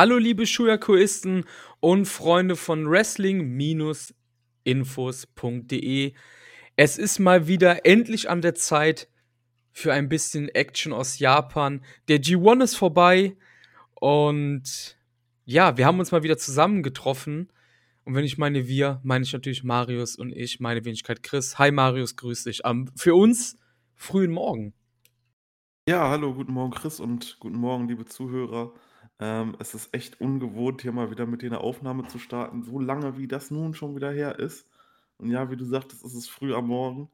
Hallo liebe Schuyakuisten und Freunde von Wrestling-Infos.de. Es ist mal wieder endlich an der Zeit für ein bisschen Action aus Japan. Der G1 ist vorbei und ja, wir haben uns mal wieder zusammengetroffen. Und wenn ich meine wir, meine ich natürlich Marius und ich, meine Wenigkeit Chris. Hi Marius, grüß dich. Um, für uns frühen Morgen. Ja, hallo, guten Morgen Chris und guten Morgen liebe Zuhörer. Ähm, es ist echt ungewohnt, hier mal wieder mit dir eine Aufnahme zu starten, so lange wie das nun schon wieder her ist. Und ja, wie du sagtest, es ist früh am Morgen.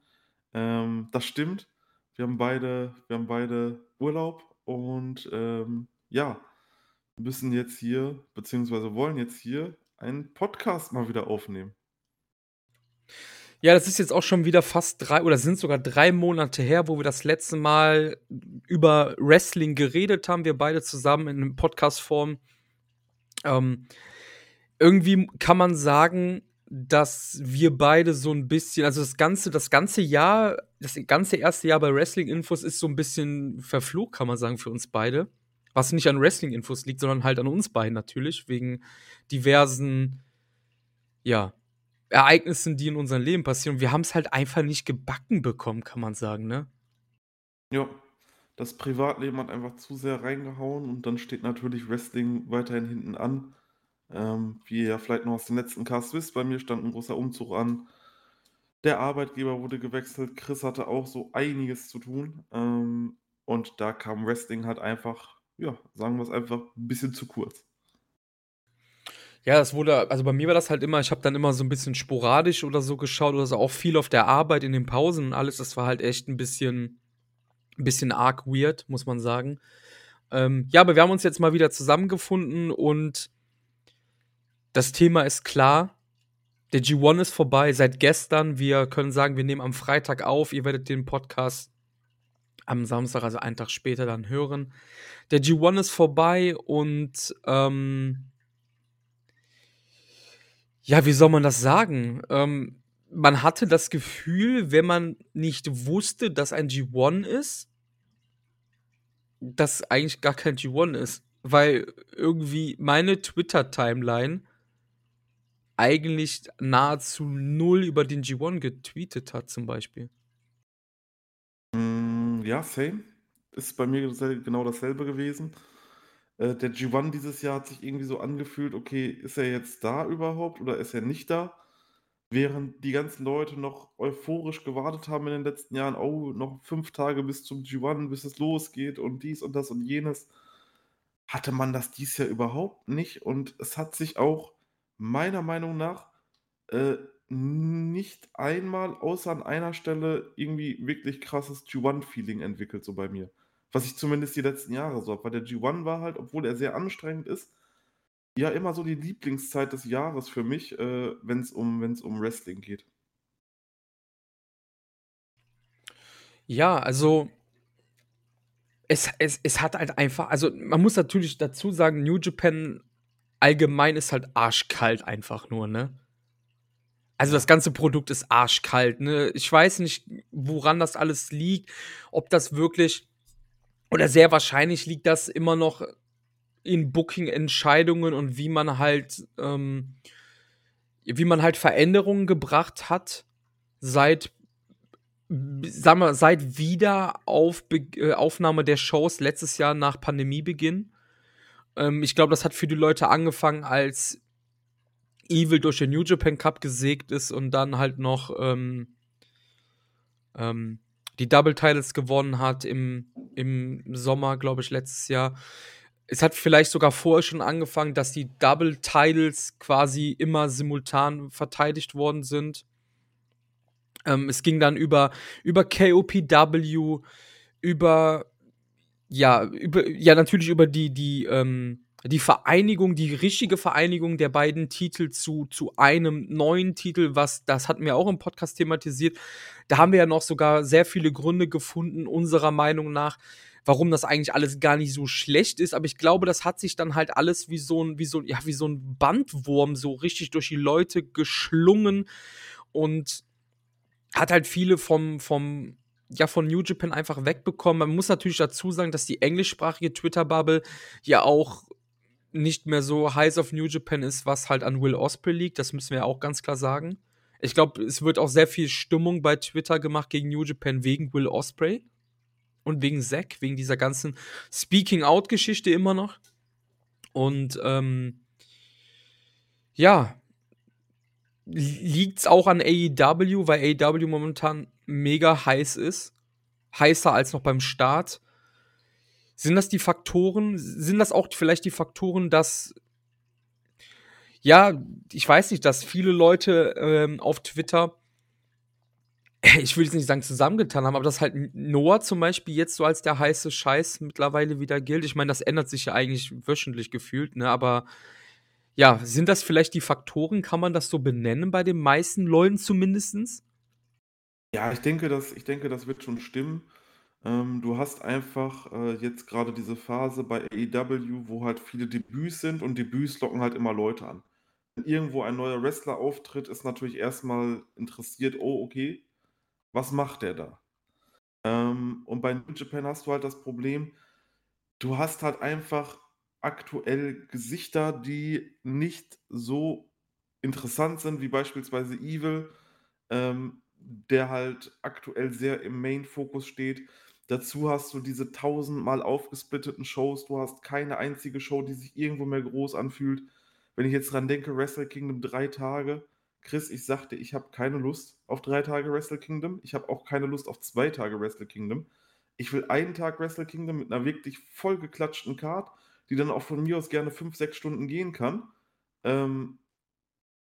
Ähm, das stimmt. Wir haben beide, wir haben beide Urlaub und ähm, ja, müssen jetzt hier, beziehungsweise wollen jetzt hier einen Podcast mal wieder aufnehmen. Ja, das ist jetzt auch schon wieder fast drei oder sind sogar drei Monate her, wo wir das letzte Mal über Wrestling geredet haben, wir beide zusammen in einem Podcast-Form. Ähm, irgendwie kann man sagen, dass wir beide so ein bisschen, also das ganze, das ganze Jahr, das ganze erste Jahr bei Wrestling Infos ist so ein bisschen verflucht, kann man sagen, für uns beide. Was nicht an Wrestling Infos liegt, sondern halt an uns beiden natürlich, wegen diversen, ja, Ereignissen, die in unserem Leben passieren. Wir haben es halt einfach nicht gebacken bekommen, kann man sagen, ne? Ja, das Privatleben hat einfach zu sehr reingehauen und dann steht natürlich Wrestling weiterhin hinten an. Ähm, wie ihr ja vielleicht noch aus dem letzten Cast wisst, bei mir stand ein großer Umzug an. Der Arbeitgeber wurde gewechselt. Chris hatte auch so einiges zu tun. Ähm, und da kam Wrestling halt einfach, ja, sagen wir es einfach, ein bisschen zu kurz. Ja, das wurde, also bei mir war das halt immer, ich habe dann immer so ein bisschen sporadisch oder so geschaut oder so, auch viel auf der Arbeit in den Pausen und alles. Das war halt echt ein bisschen, ein bisschen arg weird, muss man sagen. Ähm, ja, aber wir haben uns jetzt mal wieder zusammengefunden und das Thema ist klar. Der G1 ist vorbei seit gestern. Wir können sagen, wir nehmen am Freitag auf. Ihr werdet den Podcast am Samstag, also einen Tag später, dann hören. Der G1 ist vorbei und ähm, ja, wie soll man das sagen? Ähm, man hatte das Gefühl, wenn man nicht wusste, dass ein G1 ist, dass eigentlich gar kein G1 ist. Weil irgendwie meine Twitter-Timeline eigentlich nahezu null über den G1 getweetet hat, zum Beispiel. Mm, ja, same. Ist bei mir genau dasselbe gewesen. Äh, der G1 dieses Jahr hat sich irgendwie so angefühlt, okay, ist er jetzt da überhaupt oder ist er nicht da? Während die ganzen Leute noch euphorisch gewartet haben in den letzten Jahren, oh, noch fünf Tage bis zum G1, bis es losgeht und dies und das und jenes, hatte man das dies Jahr überhaupt nicht. Und es hat sich auch meiner Meinung nach äh, nicht einmal außer an einer Stelle irgendwie wirklich krasses G1-Feeling entwickelt, so bei mir. Was ich zumindest die letzten Jahre so habe. Weil der G1 war halt, obwohl er sehr anstrengend ist, ja immer so die Lieblingszeit des Jahres für mich, äh, wenn es um, um Wrestling geht. Ja, also es, es, es hat halt einfach, also man muss natürlich dazu sagen, New Japan allgemein ist halt arschkalt einfach nur, ne? Also das ganze Produkt ist arschkalt, ne? Ich weiß nicht, woran das alles liegt, ob das wirklich oder sehr wahrscheinlich liegt das immer noch in Booking-Entscheidungen und wie man halt, ähm, wie man halt Veränderungen gebracht hat seit, sagen wir, seit Wiederaufnahme äh, der Shows letztes Jahr nach Pandemiebeginn. Ähm, ich glaube, das hat für die Leute angefangen, als Evil durch den New Japan Cup gesägt ist und dann halt noch ähm, ähm, die Double Titles gewonnen hat im, im Sommer, glaube ich, letztes Jahr. Es hat vielleicht sogar vorher schon angefangen, dass die Double Titles quasi immer simultan verteidigt worden sind. Ähm, es ging dann über, über KOPW, über ja, über, ja, natürlich über die, die, ähm, die Vereinigung, die richtige Vereinigung der beiden Titel zu, zu einem neuen Titel, was, das hatten wir auch im Podcast thematisiert. Da haben wir ja noch sogar sehr viele Gründe gefunden, unserer Meinung nach, warum das eigentlich alles gar nicht so schlecht ist. Aber ich glaube, das hat sich dann halt alles wie so ein, wie so, ja, wie so ein Bandwurm so richtig durch die Leute geschlungen und hat halt viele vom, vom, ja von New Japan einfach wegbekommen. Man muss natürlich dazu sagen, dass die englischsprachige Twitter-Bubble ja auch nicht mehr so heiß auf New Japan ist, was halt an Will Osprey liegt. Das müssen wir auch ganz klar sagen. Ich glaube, es wird auch sehr viel Stimmung bei Twitter gemacht gegen New Japan wegen Will Osprey und wegen Zack, wegen dieser ganzen Speaking-Out-Geschichte immer noch. Und ähm, ja, liegt es auch an AEW, weil AEW momentan mega heiß ist. Heißer als noch beim Start. Sind das die Faktoren? Sind das auch vielleicht die Faktoren, dass ja, ich weiß nicht, dass viele Leute ähm, auf Twitter, ich will jetzt nicht sagen zusammengetan haben, aber dass halt Noah zum Beispiel jetzt so als der heiße Scheiß mittlerweile wieder gilt. Ich meine, das ändert sich ja eigentlich wöchentlich gefühlt, ne? Aber ja, sind das vielleicht die Faktoren? Kann man das so benennen bei den meisten Leuten zumindest? Ja, ich denke, das, ich denke, das wird schon stimmen. Ähm, du hast einfach äh, jetzt gerade diese Phase bei AEW, wo halt viele Debüts sind und Debüts locken halt immer Leute an. Wenn irgendwo ein neuer Wrestler auftritt, ist natürlich erstmal interessiert, oh, okay, was macht der da? Ähm, und bei New Japan hast du halt das Problem, du hast halt einfach aktuell Gesichter, die nicht so interessant sind wie beispielsweise Evil, ähm, der halt aktuell sehr im Main-Fokus steht. Dazu hast du diese tausendmal aufgesplitteten Shows. Du hast keine einzige Show, die sich irgendwo mehr groß anfühlt. Wenn ich jetzt dran denke, Wrestle Kingdom drei Tage. Chris, ich sagte, ich habe keine Lust auf drei Tage Wrestle Kingdom. Ich habe auch keine Lust auf zwei Tage Wrestle Kingdom. Ich will einen Tag Wrestle Kingdom mit einer wirklich vollgeklatschten Card, die dann auch von mir aus gerne fünf, sechs Stunden gehen kann. Ähm,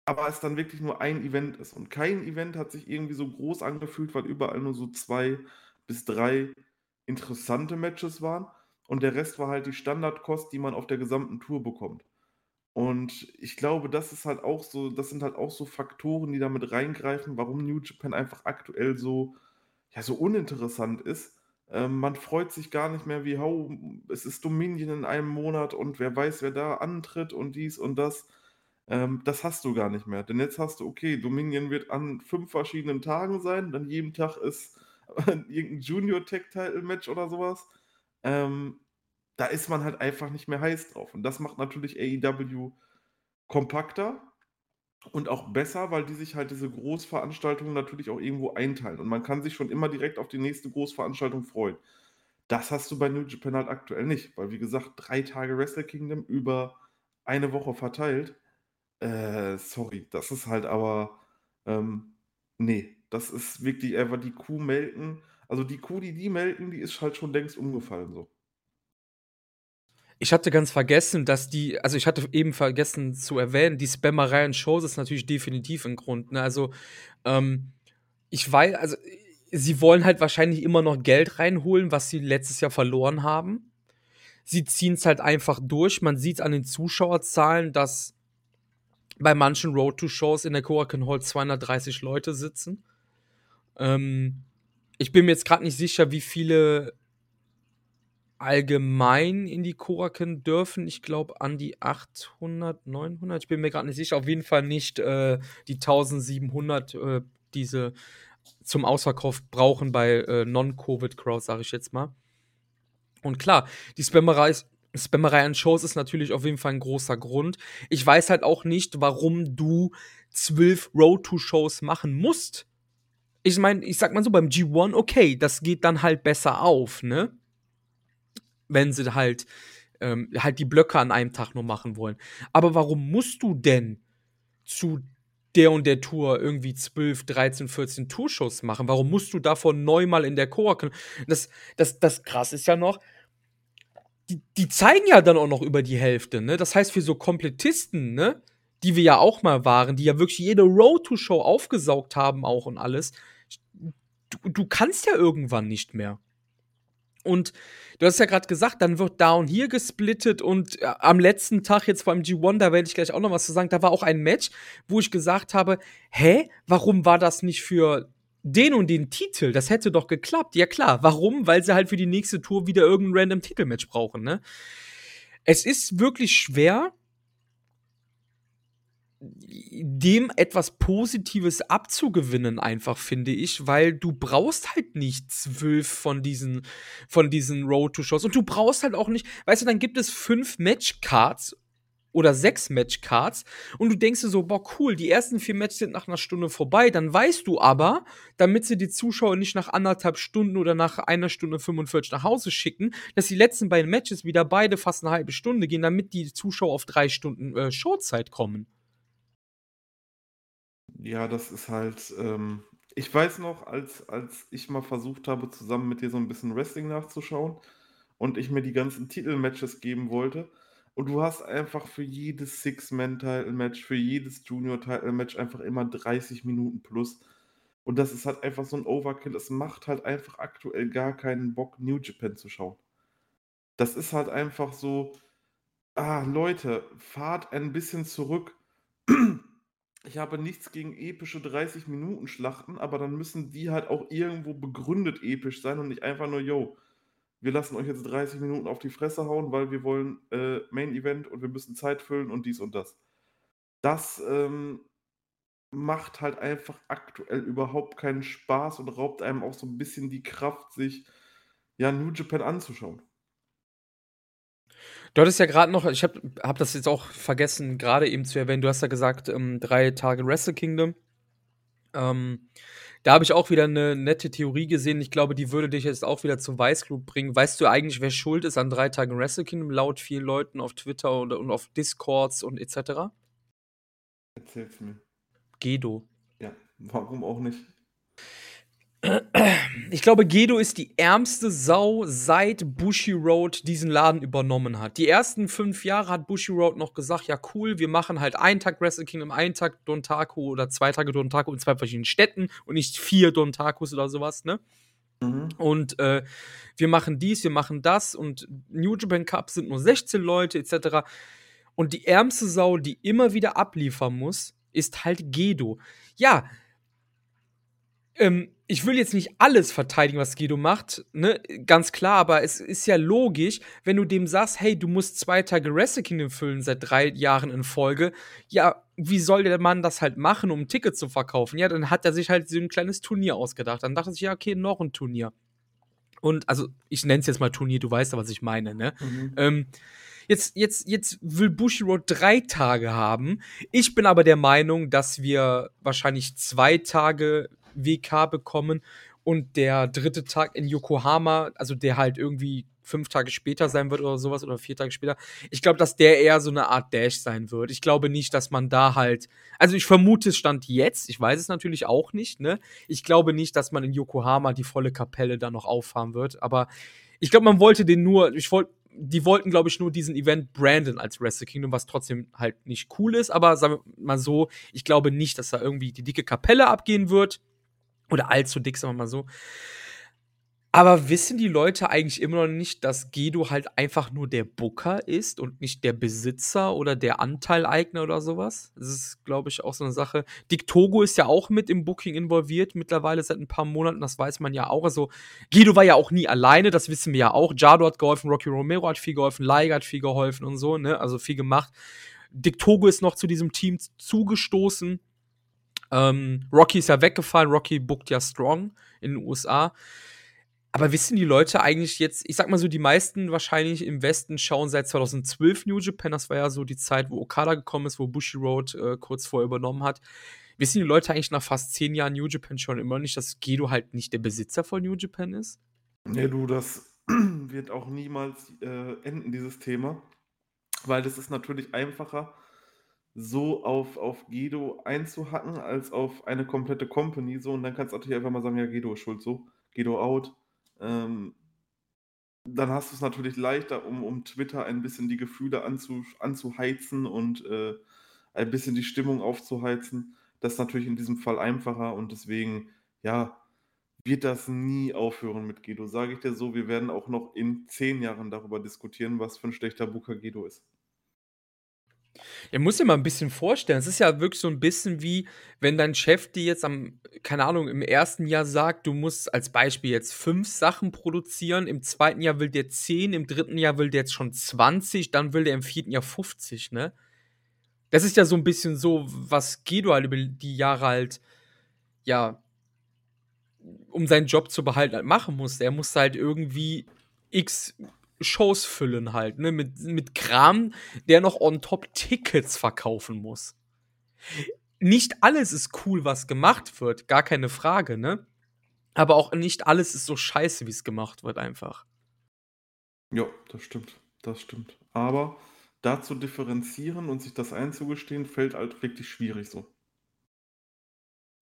aber es dann wirklich nur ein Event ist. Und kein Event hat sich irgendwie so groß angefühlt, weil überall nur so zwei bis drei interessante Matches waren. Und der Rest war halt die Standardkost, die man auf der gesamten Tour bekommt. Und ich glaube, das ist halt auch so, das sind halt auch so Faktoren, die damit reingreifen, warum New Japan einfach aktuell so, ja, so uninteressant ist. Ähm, man freut sich gar nicht mehr, wie, oh, es ist Dominion in einem Monat und wer weiß, wer da antritt und dies und das. Ähm, das hast du gar nicht mehr. Denn jetzt hast du, okay, Dominion wird an fünf verschiedenen Tagen sein, dann jeden Tag ist irgendein Junior Tech Title Match oder sowas. Ähm, da ist man halt einfach nicht mehr heiß drauf. Und das macht natürlich AEW kompakter und auch besser, weil die sich halt diese Großveranstaltungen natürlich auch irgendwo einteilen. Und man kann sich schon immer direkt auf die nächste Großveranstaltung freuen. Das hast du bei New Japan halt aktuell nicht, weil wie gesagt, drei Tage Wrestle Kingdom über eine Woche verteilt. Äh, sorry, das ist halt aber, ähm, nee, das ist wirklich einfach die Kuh melken. Also die Kuh, die die melken, die ist halt schon längst umgefallen so. Ich hatte ganz vergessen, dass die, also ich hatte eben vergessen zu erwähnen, die Spammerei in Shows ist natürlich definitiv ein Grund. Ne? Also ähm, ich weiß, also sie wollen halt wahrscheinlich immer noch Geld reinholen, was sie letztes Jahr verloren haben. Sie ziehen es halt einfach durch. Man sieht an den Zuschauerzahlen, dass bei manchen Road to Shows in der Korakuen Hall 230 Leute sitzen. Ähm, ich bin mir jetzt gerade nicht sicher, wie viele allgemein in die Koraken dürfen. Ich glaube an die 800, 900. Ich bin mir gerade nicht sicher. Auf jeden Fall nicht äh, die 1700, äh, diese zum Ausverkauf brauchen bei äh, Non-Covid-Crowds, sage ich jetzt mal. Und klar, die Spammerei, Spammerei an Shows ist natürlich auf jeden Fall ein großer Grund. Ich weiß halt auch nicht, warum du zwölf Road-to-Shows machen musst ich meine, ich sag mal so, beim G1, okay, das geht dann halt besser auf, ne? Wenn sie halt, ähm, halt die Blöcke an einem Tag nur machen wollen. Aber warum musst du denn zu der und der Tour irgendwie 12, 13, 14 Tourshows machen? Warum musst du davon neunmal in der Chor? Das, das, das krass ist ja noch, die, die zeigen ja dann auch noch über die Hälfte, ne? Das heißt, für so Komplettisten, ne? Die wir ja auch mal waren, die ja wirklich jede Road-to-Show aufgesaugt haben auch und alles, du, du kannst ja irgendwann nicht mehr. Und du hast ja gerade gesagt, dann wird Down hier gesplittet und äh, am letzten Tag jetzt beim G1, da werde ich gleich auch noch was zu sagen, da war auch ein Match, wo ich gesagt habe, hä, warum war das nicht für den und den Titel? Das hätte doch geklappt. Ja klar, warum? Weil sie halt für die nächste Tour wieder irgendein random Titelmatch brauchen, ne? Es ist wirklich schwer, dem etwas Positives abzugewinnen, einfach, finde ich, weil du brauchst halt nicht zwölf von diesen, von diesen Road to Shows und du brauchst halt auch nicht, weißt du, dann gibt es fünf Matchcards oder sechs Matchcards und du denkst dir so, boah, cool, die ersten vier Matches sind nach einer Stunde vorbei. Dann weißt du aber, damit sie die Zuschauer nicht nach anderthalb Stunden oder nach einer Stunde 45 nach Hause schicken, dass die letzten beiden Matches wieder beide fast eine halbe Stunde gehen, damit die Zuschauer auf drei Stunden äh, Showzeit kommen. Ja, das ist halt, ähm, ich weiß noch, als, als ich mal versucht habe, zusammen mit dir so ein bisschen Wrestling nachzuschauen und ich mir die ganzen Titelmatches geben wollte, und du hast einfach für jedes Six-Man-Title-Match, für jedes Junior-Title-Match einfach immer 30 Minuten plus. Und das ist halt einfach so ein Overkill. Es macht halt einfach aktuell gar keinen Bock, New Japan zu schauen. Das ist halt einfach so, ah, Leute, fahrt ein bisschen zurück. Ich habe nichts gegen epische 30-Minuten-Schlachten, aber dann müssen die halt auch irgendwo begründet episch sein und nicht einfach nur, yo, wir lassen euch jetzt 30 Minuten auf die Fresse hauen, weil wir wollen äh, Main Event und wir müssen Zeit füllen und dies und das. Das ähm, macht halt einfach aktuell überhaupt keinen Spaß und raubt einem auch so ein bisschen die Kraft, sich ja New Japan anzuschauen. Du hattest ja gerade noch, ich habe hab das jetzt auch vergessen, gerade eben zu erwähnen, du hast ja gesagt, ähm, drei Tage Wrestle Kingdom. Ähm, da habe ich auch wieder eine nette Theorie gesehen. Ich glaube, die würde dich jetzt auch wieder zum Weißglut bringen. Weißt du eigentlich, wer schuld ist an drei Tagen Wrestle Kingdom, laut vielen Leuten auf Twitter und, und auf Discords und etc.? Erzähl's mir. Gedo. Ja, warum auch nicht? Ich glaube, Gedo ist die ärmste Sau, seit Bushi Road diesen Laden übernommen hat. Die ersten fünf Jahre hat Bushi Road noch gesagt, ja cool, wir machen halt einen Tag Wrestle Kingdom, einen Tag Dontaku oder zwei Tage Dontaku in zwei verschiedenen Städten und nicht vier Dontakus oder sowas, ne? Mhm. Und äh, wir machen dies, wir machen das und New Japan Cup sind nur 16 Leute etc. Und die ärmste Sau, die immer wieder abliefern muss, ist halt Gedo. Ja, ähm, ich will jetzt nicht alles verteidigen, was Guido macht, ne, ganz klar, aber es ist ja logisch, wenn du dem sagst, hey, du musst zwei Tage Wrestle Kingdom füllen seit drei Jahren in Folge, ja, wie soll der Mann das halt machen, um ein Ticket zu verkaufen? Ja, dann hat er sich halt so ein kleines Turnier ausgedacht. Dann dachte ich, ja, okay, noch ein Turnier. Und, also, ich nenne es jetzt mal Turnier, du weißt ja, was ich meine, ne? Mhm. Ähm, Jetzt, jetzt, jetzt will Bushiroad drei Tage haben. Ich bin aber der Meinung, dass wir wahrscheinlich zwei Tage WK bekommen und der dritte Tag in Yokohama, also der halt irgendwie fünf Tage später sein wird oder sowas oder vier Tage später. Ich glaube, dass der eher so eine Art Dash sein wird. Ich glaube nicht, dass man da halt, also ich vermute, es stand jetzt, ich weiß es natürlich auch nicht, ne? Ich glaube nicht, dass man in Yokohama die volle Kapelle da noch auffahren wird, aber ich glaube, man wollte den nur, ich wollte, die wollten, glaube ich, nur diesen Event branden als Wrestle Kingdom, was trotzdem halt nicht cool ist, aber sagen wir mal so, ich glaube nicht, dass da irgendwie die dicke Kapelle abgehen wird. Oder allzu dick, sagen wir mal so. Aber wissen die Leute eigentlich immer noch nicht, dass Gedo halt einfach nur der Booker ist und nicht der Besitzer oder der Anteileigner oder sowas? Das ist, glaube ich, auch so eine Sache. Dick Togo ist ja auch mit im Booking involviert, mittlerweile seit ein paar Monaten, das weiß man ja auch. Also, Gedo war ja auch nie alleine, das wissen wir ja auch. Jado hat geholfen, Rocky Romero hat viel geholfen, Liger hat viel geholfen und so, ne? Also viel gemacht. Dick Togo ist noch zu diesem Team zugestoßen ähm, Rocky ist ja weggefallen, Rocky bookt ja Strong in den USA. Aber wissen die Leute eigentlich jetzt, ich sag mal so, die meisten wahrscheinlich im Westen schauen seit 2012 New Japan, das war ja so die Zeit, wo Okada gekommen ist, wo Bushi Road äh, kurz vorher übernommen hat. Wissen die Leute eigentlich nach fast zehn Jahren New Japan schon immer nicht, dass Gedo halt nicht der Besitzer von New Japan ist? Nee, du, das wird auch niemals äh, enden, dieses Thema. Weil das ist natürlich einfacher, so auf, auf Guido einzuhacken, als auf eine komplette Company. So, und dann kannst du natürlich einfach mal sagen, ja, Guido ist schuld, so, Guido out. Ähm, dann hast du es natürlich leichter, um, um Twitter ein bisschen die Gefühle anzu, anzuheizen und äh, ein bisschen die Stimmung aufzuheizen. Das ist natürlich in diesem Fall einfacher und deswegen, ja, wird das nie aufhören mit Guido. Sage ich dir so, wir werden auch noch in zehn Jahren darüber diskutieren, was für ein schlechter Booker Guido ist. Ja, muss dir mal ein bisschen vorstellen. Es ist ja wirklich so ein bisschen wie, wenn dein Chef dir jetzt am, keine Ahnung, im ersten Jahr sagt, du musst als Beispiel jetzt fünf Sachen produzieren, im zweiten Jahr will der zehn, im dritten Jahr will der jetzt schon 20, dann will der im vierten Jahr 50, ne? Das ist ja so ein bisschen so, was Guido halt über die Jahre halt, ja, um seinen Job zu behalten, halt machen muss. Er muss halt irgendwie x Shows füllen halt, ne, mit mit Kram, der noch on top Tickets verkaufen muss. Nicht alles ist cool, was gemacht wird, gar keine Frage, ne? Aber auch nicht alles ist so scheiße, wie's gemacht wird einfach. Ja, das stimmt, das stimmt. Aber da zu differenzieren und sich das einzugestehen, fällt halt wirklich schwierig so.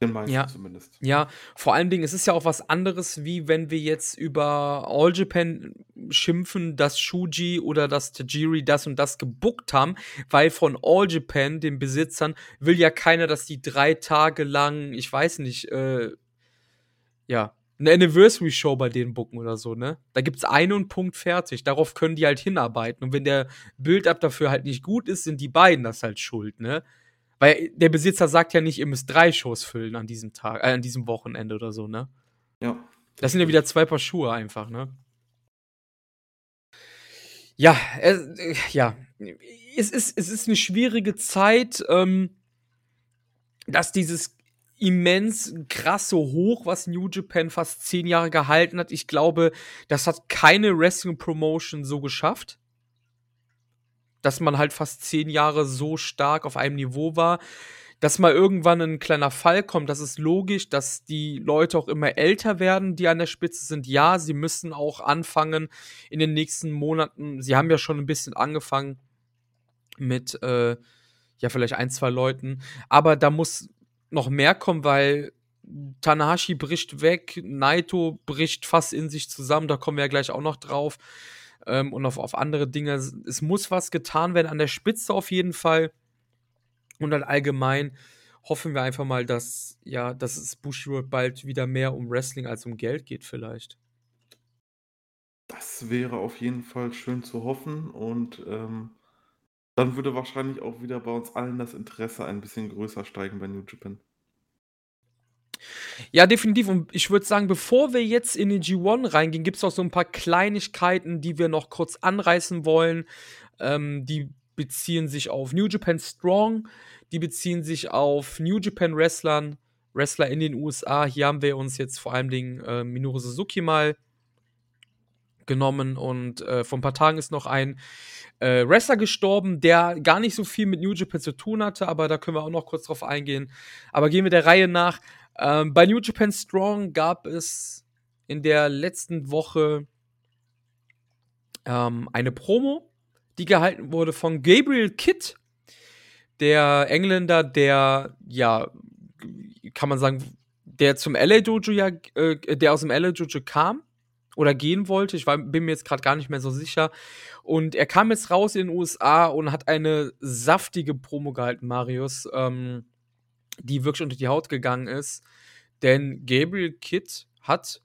Den meisten Ja. zumindest. Ja, vor allen Dingen, es ist ja auch was anderes, wie wenn wir jetzt über All Japan schimpfen, dass Shuji oder dass Tajiri das und das gebookt haben, weil von All Japan, den Besitzern, will ja keiner, dass die 3 Tage lang, ich weiß nicht, äh ja, 'ne Anniversary-Show bei denen booken oder so, ne? Da gibt's eine und Punkt, fertig. Darauf können die halt hinarbeiten. Und wenn der Build-up dafür halt nicht gut ist, sind die beiden das halt schuld, ne? Weil der Besitzer sagt ja nicht, ihr müsst 3 Shows füllen an diesem Tag äh, an diesem Wochenende oder so, ne? Ja. Das sind ja wieder 2 Paar Schuhe einfach, ne? Ja, äh, ja. Es ist es ist 'ne schwierige Zeit, ähm dass dieses immens krasse Hoch, was New Japan fast 10 Jahre gehalten hat, ich glaube, das hat keine Wrestling-Promotion so geschafft. Dass man halt fast 10 Jahre so stark auf einem Niveau war. Dass mal irgendwann 'n kleiner Fall kommt, das ist logisch, dass die Leute auch immer älter werden, die an der Spitze sind. Ja, sie müssen auch anfangen in den nächsten Monaten sie haben ja schon 'n bisschen angefangen mit, äh, ja, vielleicht 1, 2 Leuten, aber da muss noch mehr kommen, weil Tanahashi bricht weg, Naito bricht fast in sich zusammen, da kommen wir ja gleich auch noch drauf, ähm, und auf auf andere Dinge. Es muss was getan werden an der Spitze auf jeden Fall. Und dann allgemein hoffen wir einfach mal, dass ja, dass es Bushiroad bald wieder mehr um Wrestling als um Geld geht vielleicht. Das wäre auf jeden Fall schön zu hoffen und, ähm, dann würde wahrscheinlich auch wieder bei uns allen das Interesse ein bisschen größer steigen bei New Japan. Ja, definitiv. Und ich würde sagen, bevor wir jetzt in den G1 reingehen, gibt's noch so 'n paar Kleinigkeiten, die wir noch kurz anreißen wollen. Ähm, die beziehen sich auf New Japan Strong, die beziehen sich auf New Japan Wrestlern Wrestler in den USA. Hier haben wir uns jetzt vor allen Dingen, äh, Minoru Suzuki mal genommen und, äh, vor 'n paar Tagen ist noch ein, äh, Wrestler gestorben, der gar nicht so viel mit New Japan zu tun hatte, aber da können wir auch noch kurz drauf eingehen. Aber gehen wir der Reihe nach. Ähm, bei New Japan Strong gab es in der letzten Woche ähm, eine Promo, die gehalten wurde von Gabriel Kidd, der Engländer, der, ja, kann man sagen, der zum LA Dojo ja äh, der aus'm LA Dojo kam oder gehen wollte. Ich war bin mir jetzt grad gar nicht mehr so sicher. Und er kam jetzt raus in den USA und hat eine saftige Promo gehalten, Marius, ähm, die wirklich unter die Haut gegangen ist. Denn Gabriel Kidd hat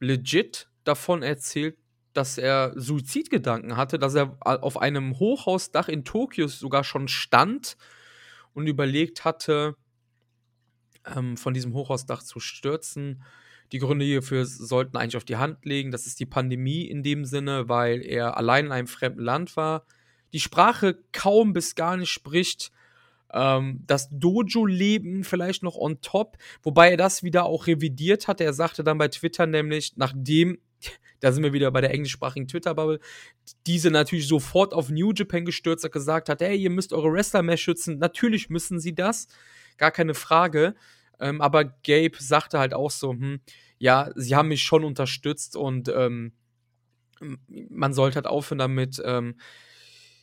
legit davon erzählt, dass er Suizidgedanken hatte, dass er auf einem Hochhausdach in Tokio sogar schon stand und überlegt hatte, ähm, von diesem Hochhausdach zu stürzen. Die Gründe hierfür sollten eigentlich auf die Hand liegen. Das ist die Pandemie in dem Sinne, weil er allein in einem fremden Land war, die Sprache kaum bis gar nicht spricht, ähm, das Dojo-Leben vielleicht noch on top, wobei er das wieder auch revidiert hat. Er sagte dann bei Twitter nämlich, nachdem da sind wir wieder bei der englischsprachigen Twitter-Bubble, diese natürlich sofort auf New Japan gestürzt hat, gesagt hat: „Hey, ihr müsst eure Wrestler mehr schützen.“ Natürlich müssen sie das, gar keine Frage. Ähm, aber Gabe sagte halt auch so: „Hm, ja, sie haben mich schon unterstützt und, ähm, man sollte halt aufhören damit.“ Ähm,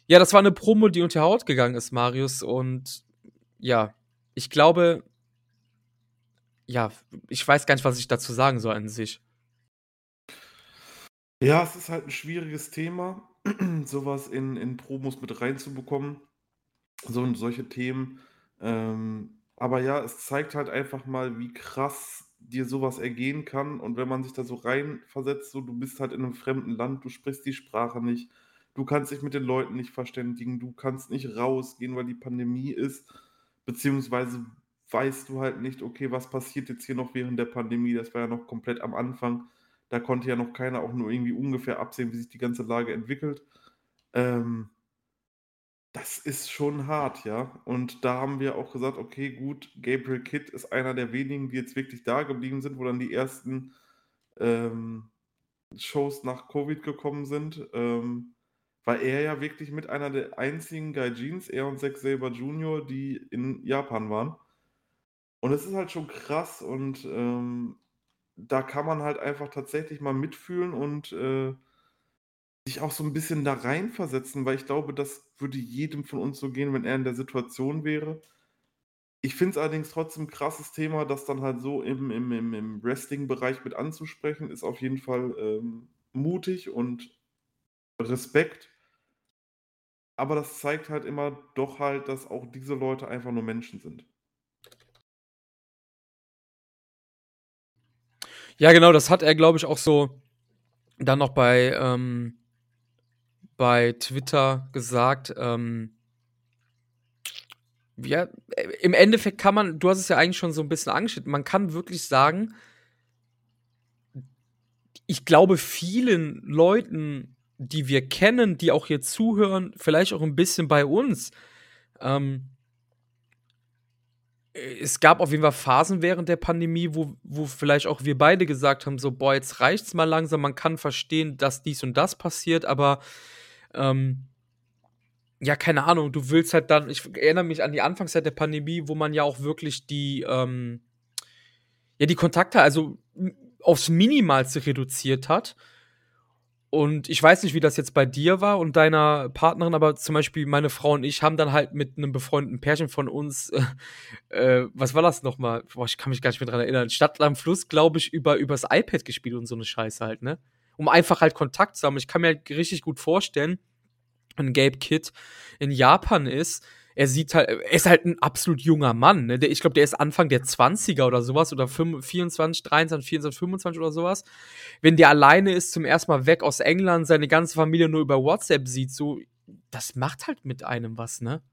ja, das war 'ne Promo, die unter Haut gegangen ist, Marius. Und ja, ich glaube ja, ich weiß gar nicht, was ich dazu sagen soll an sich. Ja, es ist halt 'n schwieriges Thema, so was in in Promos mit reinzubekommen, so 'n solche Themen. Ähm, aber ja, es zeigt halt einfach mal, wie krass dir so was ergehen kann. Und wenn man sich da so reinversetzt, so, du bist halt in 'nem fremden Land, du sprichst die Sprache nicht, du kannst dich mit den Leuten nicht verständigen, du kannst nicht rausgehen, weil die Pandemie ist, beziehungsweise weißt du halt nicht: „Okay, was passiert jetzt hier noch während der Pandemie?“ Das war ja noch komplett am Anfang. Da konnte ja noch keiner auch nur irgendwie ungefähr absehen, wie sich die ganze Lage entwickelt. Ähm das ist schon hart, ja. Und da haben wir auch gesagt: „Okay, gut, Gabriel Kidd ist einer der wenigen, die jetzt wirklich da geblieben sind, wo dann die ersten, ähm Shows nach Covid gekommen sind, ähm, war er ja wirklich mit einer der einzigen Gaijins, er und Zack Saber Jr., die in Japan waren. Und es ist halt schon krass und ähm, da kann man halt einfach tatsächlich mal mitfühlen und äh, sich auch so ein bisschen da reinversetzen, weil ich glaube, das würde jedem von uns so gehen, wenn er in der Situation wäre. Ich finde es allerdings trotzdem 'n krasses Thema, das dann halt so im im im im Wrestling-Bereich mit anzusprechen, ist auf jeden Fall, ähm, mutig und Respekt. Aber das zeigt halt immer doch halt, dass auch diese Leute einfach nur Menschen sind. Ja, genau, das hat er, glaube ich, auch so dann noch bei, ähm bei Twitter gesagt, ähm ja, im Endeffekt kann man du hast es ja eigentlich schon so ein bisschen angeschnitten, man kann wirklich sagen ich glaube, vielen Leuten, die wir kennen, die auch hier zuhören, vielleicht auch ein bisschen bei uns, ähm äh, es gab auf jeden Fall Phasen während der Pandemie, wo wo vielleicht auch wir beide gesagt haben, so: „Boah, jetzt reicht's mal langsam. Man kann verstehen, dass dies und das passiert“, aber, ähm ja, keine Ahnung, du willst halt dann ich erinnere mich an die Anfangszeit der Pandemie, wo man ja auch wirklich die, ähm ja, die Kontakte also aufs Minimalste reduziert hat. Und ich weiß nicht, wie das jetzt bei dir war und deiner Partnerin, aber zum Beispiel meine Frau und ich haben dann halt mit einem befreundeten Pärchen von uns, äh, was war das noch mal? Boah, ich kann mich gar nicht mehr dran erinnern. Stadt am Fluss, glaube ich, über übers iPad gespielt und so eine Scheiße halt, ne? Um einfach halt Kontakt zu haben. Ich kann mir halt richtig gut vorstellen, wenn Gabe Kidd in Japan ist, er sieht halt, er ist halt ein absolut junger Mann. Ne? Der, ich glaube, der ist Anfang der 20er oder sowas oder 24, 23, 24, 25 oder sowas. Wenn der alleine ist, zum ersten Mal weg aus England, seine ganze Familie nur über WhatsApp sieht, so, das macht halt mit einem was, ne?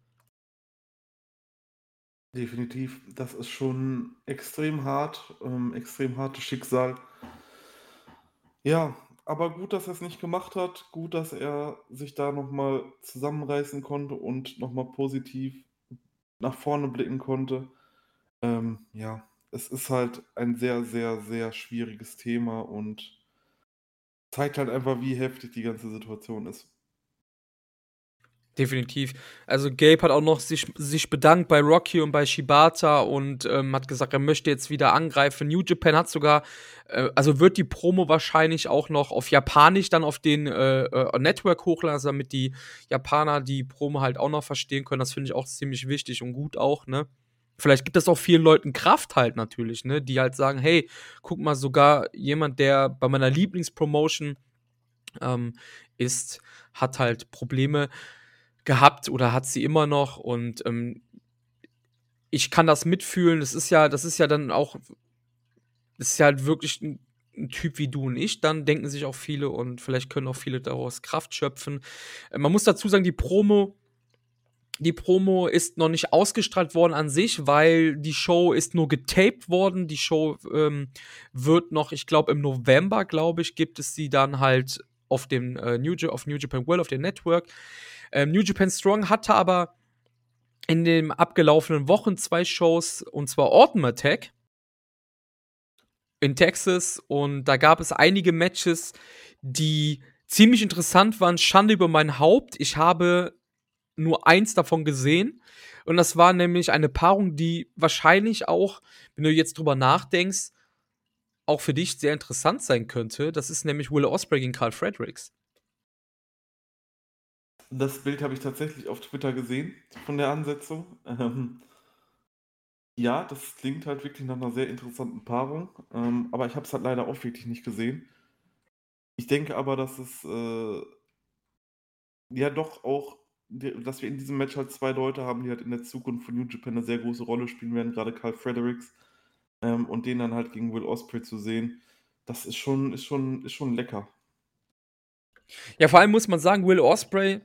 Definitiv, das ist schon extrem hart, ähm, extrem hartes Schicksal. Ja, aber gut, dass er es nicht gemacht hat. Gut, dass er sich da noch mal zusammenreißen konnte und noch mal positiv nach vorne blicken konnte. Ähm, ja, es ist halt ein sehr, sehr, sehr schwieriges Thema und zeigt halt einfach, wie heftig die ganze Situation ist. Definitiv. Also Gabe hat auch noch sich, sich bedankt bei Rocky und bei Shibata und ähm, hat gesagt, er möchte jetzt wieder angreifen. New Japan hat sogar, äh, also wird die Promo wahrscheinlich auch noch auf Japanisch dann auf den äh, äh, Network hochladen, also damit die Japaner die Promo halt auch noch verstehen können. Das finde ich auch ziemlich wichtig und gut auch, ne? Vielleicht gibt es auch vielen Leuten Kraft halt natürlich, ne? Die halt sagen, hey, guck mal, sogar jemand, der bei meiner Lieblingspromotion ähm, ist, hat halt Probleme gehabt oder hat sie immer noch und ähm, ich kann das mitfühlen. Das ist ja, das ist ja dann auch, das ist ja halt wirklich ein, ein, Typ wie du und ich, dann denken sich auch viele und vielleicht können auch viele daraus Kraft schöpfen. Äh, man muss dazu sagen, die Promo, die Promo ist noch nicht ausgestrahlt worden an sich, weil die Show ist nur getaped worden. Die Show ähm, wird noch, ich glaube, im November, glaube ich, gibt es sie dann halt auf dem äh, New, auf New Japan World, auf dem Network. Ähm, New Japan Strong hatte aber in den abgelaufenen Wochen zwei Shows, und zwar Autumn Attack in Texas. Und da gab es einige Matches, die ziemlich interessant waren. Schande über mein Haupt. Ich habe nur eins davon gesehen. Und das war nämlich eine Paarung, die wahrscheinlich auch, wenn du jetzt drüber nachdenkst, auch für dich sehr interessant sein könnte. Das ist nämlich Will Ospreay gegen Carl Fredericks. Das Bild habe ich tatsächlich auf Twitter gesehen von der Ansetzung. Ähm, ja, das klingt halt wirklich nach einer sehr interessanten Paarung, ähm, aber ich habe es halt leider auch wirklich nicht gesehen. Ich denke aber, dass es äh, ja doch auch, dass wir in diesem Match halt zwei Leute haben, die halt in der Zukunft von New Japan eine sehr große Rolle spielen werden, gerade Carl Fredericks ähm, und den dann halt gegen Will Osprey zu sehen, das ist schon, ist schon, ist schon lecker. Ja, vor allem muss man sagen, Will Osprey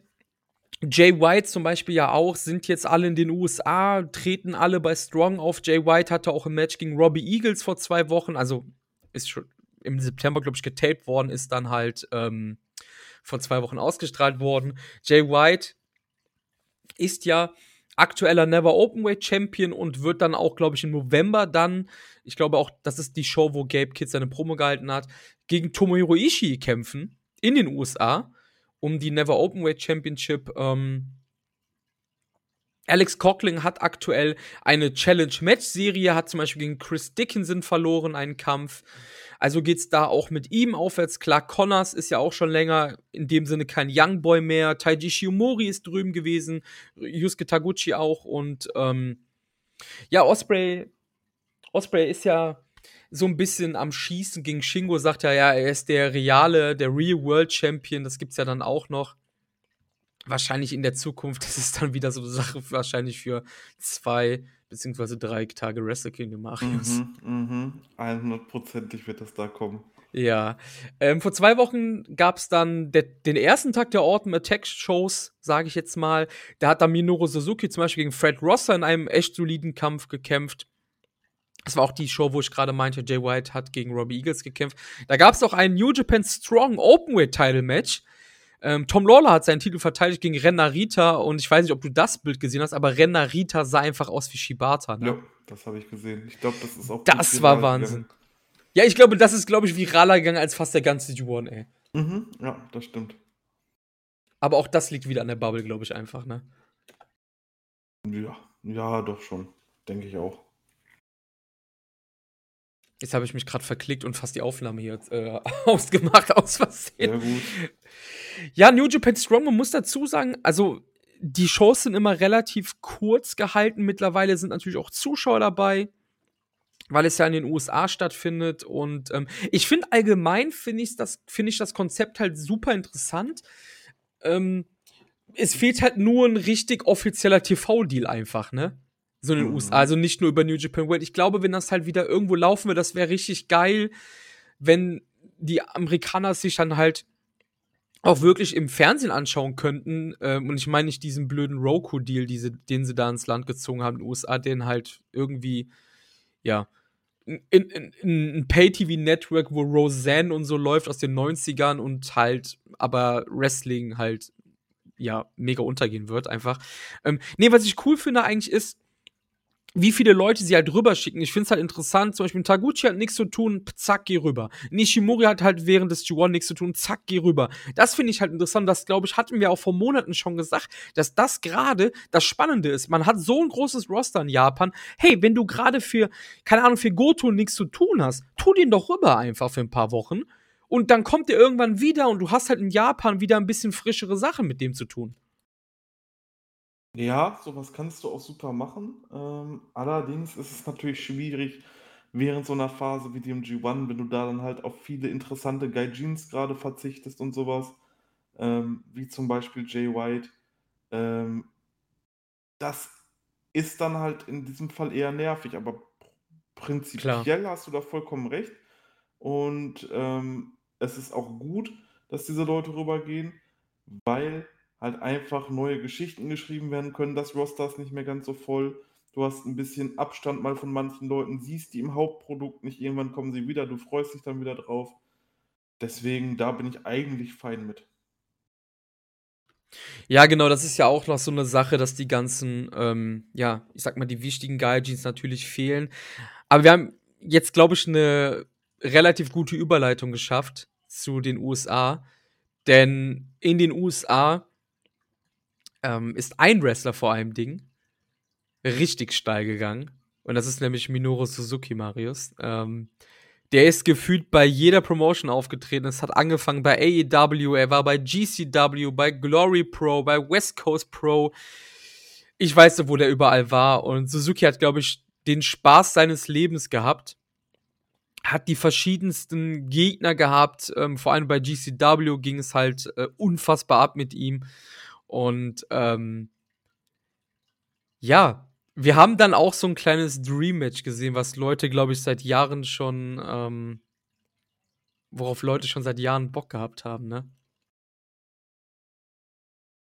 Jay White zum Beispiel ja auch, sind jetzt alle in den USA, treten alle bei Strong auf. Jay White hatte auch ein Match gegen Robbie Eagles vor zwei Wochen, also ist schon im September, glaube ich, getaped worden, ist dann halt ähm, vor zwei Wochen ausgestrahlt worden. Jay White ist ja aktueller Never Openweight Champion und wird dann auch, glaube ich, im November dann, ich glaube auch, das ist die Show, wo Gabe Kidd seine Promo gehalten hat, gegen Tomohiro Ishii kämpfen in den USA um die Never Openweight Championship. Ähm, Alex Coughlin hat aktuell eine Challenge-Match-Serie, hat zum Beispiel gegen Chris Dickinson verloren, einen Kampf. Also geht's da auch mit ihm aufwärts. Clark Connors ist ja auch schon länger in dem Sinne kein Young Boy mehr. Taiji Shiomori ist drüben gewesen, Yusuke Taguchi auch und ähm, ja, Osprey, Osprey ist ja so ein bisschen am Schießen gegen Shingo, sagt ja, ja, er ist der reale, der Real World Champion, das gibt's ja dann auch noch wahrscheinlich in der Zukunft, das ist dann wieder so eine Sache wahrscheinlich für zwei beziehungsweise drei Tage Wrestle Kingdom Marius. Mhm, mhm. 100%ig wird das da kommen. Ja. Ähm, vor zwei Wochen gab es dann de den ersten Tag der Autumn Attack Shows, sage ich jetzt mal. Da hat dann Minoru Suzuki zum Beispiel gegen Fred Rosser in einem echt soliden Kampf gekämpft. Das war auch die Show, wo ich gerade meinte, Jay White hat gegen Robbie Eagles gekämpft. Da gab es auch ein New Japan Strong Openweight Title Match. Ähm, Tom Lawler hat seinen Titel verteidigt gegen Ren Narita und ich weiß nicht, ob du das Bild gesehen hast, aber Ren Narita sah einfach aus wie Shibata. Ne? Ja, das habe ich gesehen. Ich glaube, das ist auch. Das war Wahnsinn. Gegangen. Ja, ich glaube, das ist, glaube ich, viraler gegangen als fast der ganze G1, ey. Mhm, ja, das stimmt. Aber auch das liegt wieder an der Bubble, glaube ich, einfach, ne? Ja, ja, doch schon. Denke ich auch. Jetzt habe ich mich gerade verklickt und fast die Aufnahme hier äh, ausgemacht, aus Versehen. Ja, New Japan Strong, man muss dazu sagen, also die Shows sind immer relativ kurz gehalten. Mittlerweile sind natürlich auch Zuschauer dabei, weil es ja in den USA stattfindet. Und ähm, ich finde allgemein finde ich das, finde ich das Konzept halt super interessant. Ähm, es fehlt halt nur ein richtig offizieller TV-Deal einfach, ne? So in den mhm. USA. Also nicht nur über New Japan World. Ich glaube, wenn das halt wieder irgendwo laufen würde, das wäre richtig geil, wenn die Amerikaner sich dann halt auch wirklich im Fernsehen anschauen könnten. Ähm, und ich meine nicht diesen blöden Roku-Deal, den sie da ins Land gezogen haben in den USA, den halt irgendwie, ja, in, in, in ein Pay-TV-Network, wo Roseanne und so läuft aus den 90ern und halt aber Wrestling halt, ja, mega untergehen wird einfach. Ähm, nee, was ich cool finde eigentlich ist, wie viele Leute sie halt rüberschicken. Ich finde es halt interessant. Zum Beispiel Taguchi hat nichts zu tun, zack, geh rüber. Nishimori hat halt während des G1 nichts zu tun, zack, geh rüber. Das finde ich halt interessant. Das, glaube ich, hatten wir auch vor Monaten schon gesagt, dass das gerade das Spannende ist. Man hat so ein großes Roster in Japan. Hey, wenn du gerade für, keine Ahnung, für Goto nichts zu tun hast, tu den doch rüber einfach für ein paar Wochen. Und dann kommt der irgendwann wieder und du hast halt in Japan wieder ein bisschen frischere Sachen mit dem zu tun. Ja, sowas kannst du auch super machen. Ähm, allerdings ist es natürlich schwierig während so einer Phase wie dem G1, wenn du da dann halt auf viele interessante Gaijins gerade verzichtest und sowas, ähm, wie zum Beispiel Jay White. Ähm, das ist dann halt in diesem Fall eher nervig, aber prinzipiell Klar. hast du da vollkommen recht. Und ähm, es ist auch gut, dass diese Leute rübergehen, weil halt einfach neue Geschichten geschrieben werden können. Das Roster ist nicht mehr ganz so voll. Du hast ein bisschen Abstand mal von manchen Leuten, siehst die im Hauptprodukt nicht. Irgendwann kommen sie wieder, du freust dich dann wieder drauf. Deswegen, da bin ich eigentlich fein mit. Ja, genau, das ist ja auch noch so eine Sache, dass die ganzen, ähm, ja, ich sag mal, die wichtigen Gaijins natürlich fehlen. Aber wir haben jetzt, glaube ich, eine relativ gute Überleitung geschafft zu den USA. Denn in den USA ähm, ist ein Wrestler vor einem Ding richtig steil gegangen. Und das ist nämlich Minoru Suzuki, Marius. Ähm, der ist gefühlt bei jeder Promotion aufgetreten. Es hat angefangen bei AEW, er war bei GCW, bei Glory Pro, bei West Coast Pro. Ich weiß nicht, wo der überall war. Und Suzuki hat, glaube ich, den Spaß seines Lebens gehabt. Hat die verschiedensten Gegner gehabt. Ähm, vor allem bei GCW ging es halt äh, unfassbar ab mit ihm. Und ähm, ja, wir haben dann auch so ein kleines Dream-Match gesehen, was Leute, glaube ich, seit Jahren schon, ähm, worauf Leute schon seit Jahren Bock gehabt haben, ne?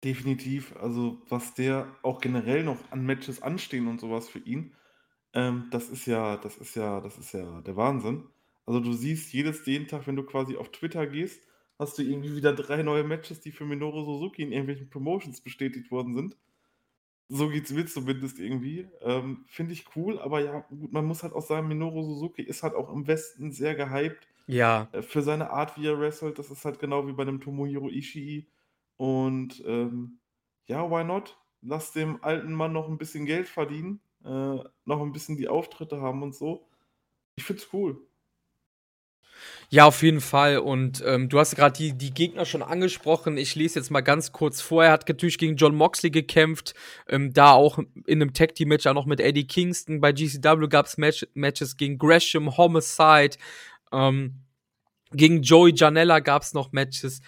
Definitiv. Also, was der auch generell noch an Matches anstehen und sowas für ihn, ähm, das ist ja, das ist ja, das ist ja der Wahnsinn. Also, du siehst jedes jeden Tag, wenn du quasi auf Twitter gehst, hast du irgendwie wieder drei neue Matches, die für Minoru Suzuki in irgendwelchen Promotions bestätigt worden sind. So geht's mir zumindest irgendwie. Ähm, finde ich cool, aber ja, gut, man muss halt auch sagen, Minoru Suzuki ist halt auch im Westen sehr gehypt Ja. äh, für seine Art, wie er wrestelt. Das ist halt genau wie bei 'nem Tomohiro Ishii. Und, ähm, ja, why not? Lass dem alten Mann noch 'n bisschen Geld verdienen, äh, noch 'n bisschen die Auftritte haben und so. Ich finde es cool. Ja, auf jeden Fall. Und ähm, du hast gerade die, die Gegner schon angesprochen. Ich lese jetzt mal ganz kurz vor. Er hat natürlich gegen John Moxley gekämpft. Ähm, da auch in einem Tag Team Match auch noch mit Eddie Kingston. Bei GCW gab es Match Matches gegen Gresham, Homicide. Ähm, gegen Joey Janella gab es noch Matches.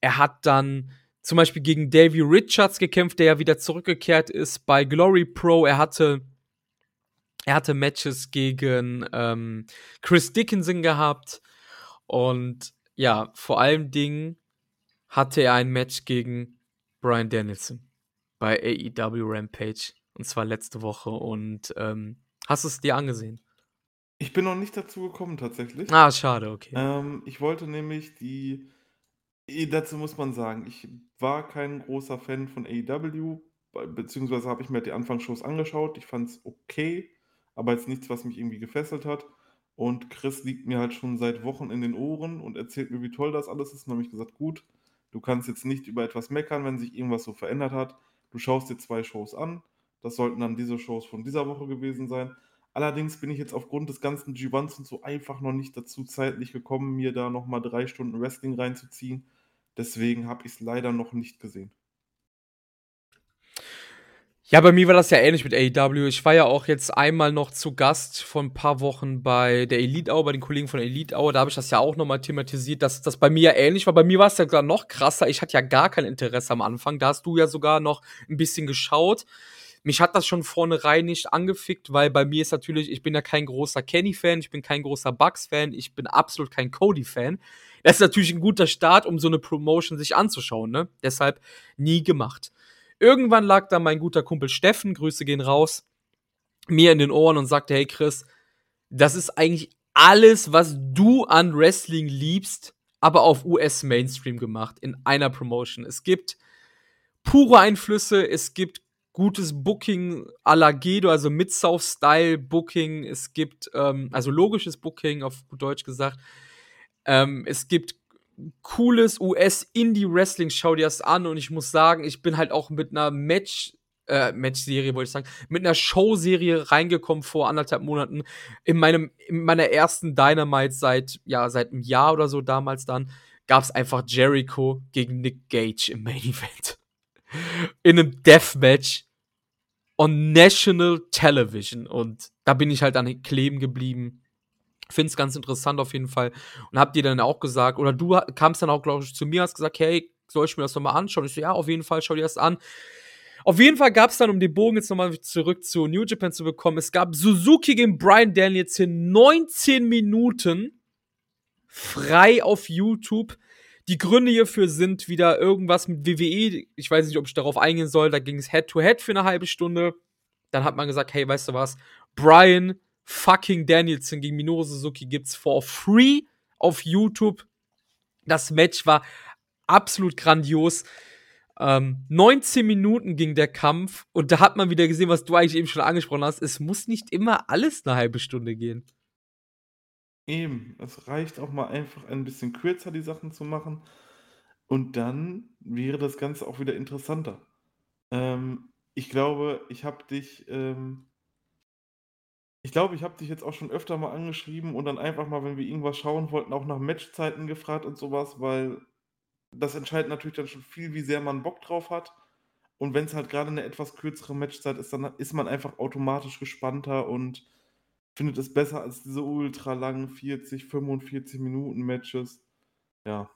Er hat dann zum Beispiel gegen Davey Richards gekämpft, der ja wieder zurückgekehrt ist bei Glory Pro. Er hatte er hatte Matches gegen ähm, Chris Dickinson gehabt. Und ja, vor allem Dingen hatte er ein Match gegen Brian Danielson bei AEW Rampage. Und zwar letzte Woche. Und ähm, hast du es dir angesehen? Ich bin noch nicht dazu gekommen, tatsächlich. Ah, schade, okay. Ähm, ich wollte nämlich die. Dazu muss man sagen, ich war kein großer Fan von AEW, be- beziehungsweise habe ich mir die Anfangsshows angeschaut. Ich fand es okay, aber jetzt nichts, was mich irgendwie gefesselt hat. Und Chris liegt mir halt schon seit Wochen in den Ohren und erzählt mir, wie toll das alles ist. Und habe ich gesagt, gut, du kannst jetzt nicht über etwas meckern, wenn sich irgendwas so verändert hat. Du schaust dir zwei Shows an. Das sollten dann diese Shows von dieser Woche gewesen sein. Allerdings bin ich jetzt aufgrund des ganzen G1s und so einfach noch nicht dazu zeitlich gekommen, mir da nochmal drei Stunden Wrestling reinzuziehen. Deswegen habe ich es leider noch nicht gesehen. Ja, bei mir war das ja ähnlich mit AEW. Ich war ja auch jetzt einmal noch zu Gast vor ein paar Wochen bei der Elite Hour, bei den Kollegen von Elite Hour. Da habe ich das ja auch nochmal thematisiert, dass das bei mir ja ähnlich war. Bei mir war es ja sogar noch krasser. Ich hatte ja gar kein Interesse am Anfang. Da hast du ja sogar noch ein bisschen geschaut. Mich hat das schon vornherein nicht angefickt, weil bei mir ist natürlich, ich bin ja kein großer Kenny-Fan, ich bin kein großer Bucks-Fan, ich bin absolut kein Cody-Fan. Das ist natürlich ein guter Start, um so eine Promotion sich anzuschauen, ne? Deshalb nie gemacht. Irgendwann lag da mein guter Kumpel Steffen, Grüße gehen raus, mir in den Ohren und sagte, hey Chris, das ist eigentlich alles, was du an Wrestling liebst, aber auf US-Mainstream gemacht, in einer Promotion. Es gibt pure Einflüsse, es gibt gutes Booking à la Gedo, also mit South-Style-Booking, es gibt, ähm, also logisches Booking, auf gut Deutsch gesagt, ähm, es gibt cooles US-Indie-Wrestling, schau dir das an und ich muss sagen, ich bin halt auch mit einer Match, äh, Match-Serie, wollte ich sagen, mit einer Show-Serie reingekommen vor anderthalb Monaten. In meinem, in meiner ersten Dynamite seit, ja, seit einem Jahr oder so damals dann, gab es einfach Jericho gegen Nick Gage im Main Event. In einem Deathmatch on National Television. Und da bin ich halt dann kleben geblieben. Finde es ganz interessant auf jeden Fall. Und hab dir dann auch gesagt, oder du kamst dann auch, glaube ich, zu mir, hast gesagt, hey, soll ich mir das nochmal anschauen? Ich so, ja, auf jeden Fall, schau dir das an. Auf jeden Fall gab es dann, um den Bogen jetzt nochmal zurück zu New Japan zu bekommen, es gab Suzuki gegen Brian Danielson 19 Minuten frei auf YouTube. Die Gründe hierfür sind wieder irgendwas mit WWE. Ich weiß nicht, ob ich darauf eingehen soll. Da ging es Head-to-Head für eine halbe Stunde. Dann hat man gesagt, hey, weißt du was? Brian fucking Danielson gegen Minoru Suzuki gibt's for free auf YouTube. Das Match war absolut grandios. Ähm, 19 Minuten ging der Kampf und da hat man wieder gesehen, was du eigentlich eben schon angesprochen hast. Es muss nicht immer alles eine halbe Stunde gehen. Eben, es reicht auch mal einfach ein bisschen kürzer die Sachen zu machen und dann wäre das Ganze auch wieder interessanter. Ähm, ich glaube, ich habe dich, ähm ich glaube, ich habe dich jetzt auch schon öfter mal angeschrieben und dann einfach mal, wenn wir irgendwas schauen wollten, auch nach Matchzeiten gefragt und sowas, weil das entscheidet natürlich dann schon viel, wie sehr man Bock drauf hat. Und wenn es halt gerade eine etwas kürzere Matchzeit ist, dann ist man einfach automatisch gespannter und findet es besser als diese ultra langen 40, 45 Minuten Matches. Ja.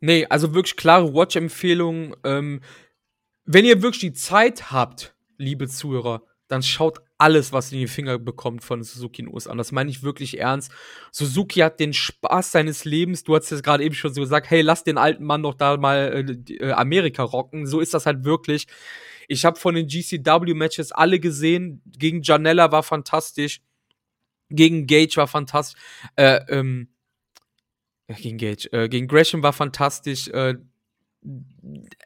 Nee, also wirklich klare Watch-Empfehlung. Ähm, wenn ihr wirklich die Zeit habt, liebe Zuhörer, dann schaut alles, was in die Finger bekommt von Suzuki in den USA an. Das meine ich wirklich ernst. Suzuki hat den Spaß seines Lebens. Du hast es gerade eben schon so gesagt, hey, lass den alten Mann doch da mal äh, Amerika rocken. So ist das halt wirklich. Ich habe von den GCW-Matches alle gesehen. Gegen Janella war fantastisch. Gegen Gage war fantastisch. Äh, ähm, gegen Gage. Äh, gegen Gresham war fantastisch. Äh,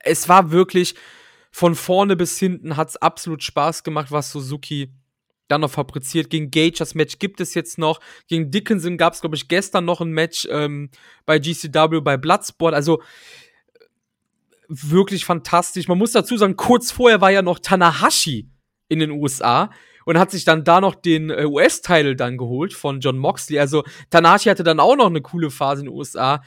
es war wirklich von vorne bis hinten hat es absolut Spaß gemacht, was Suzuki dann noch fabriziert. Gegen Gage, das Match gibt es jetzt noch. Gegen Dickinson gab es, glaube ich, gestern noch ein Match ähm, bei GCW, bei Bloodsport. Also wirklich fantastisch. Man muss dazu sagen, kurz vorher war ja noch Tanahashi in den USA und hat sich dann da noch den äh, US-Title dann geholt von John Moxley. Also Tanahashi hatte dann auch noch eine coole Phase in den USA.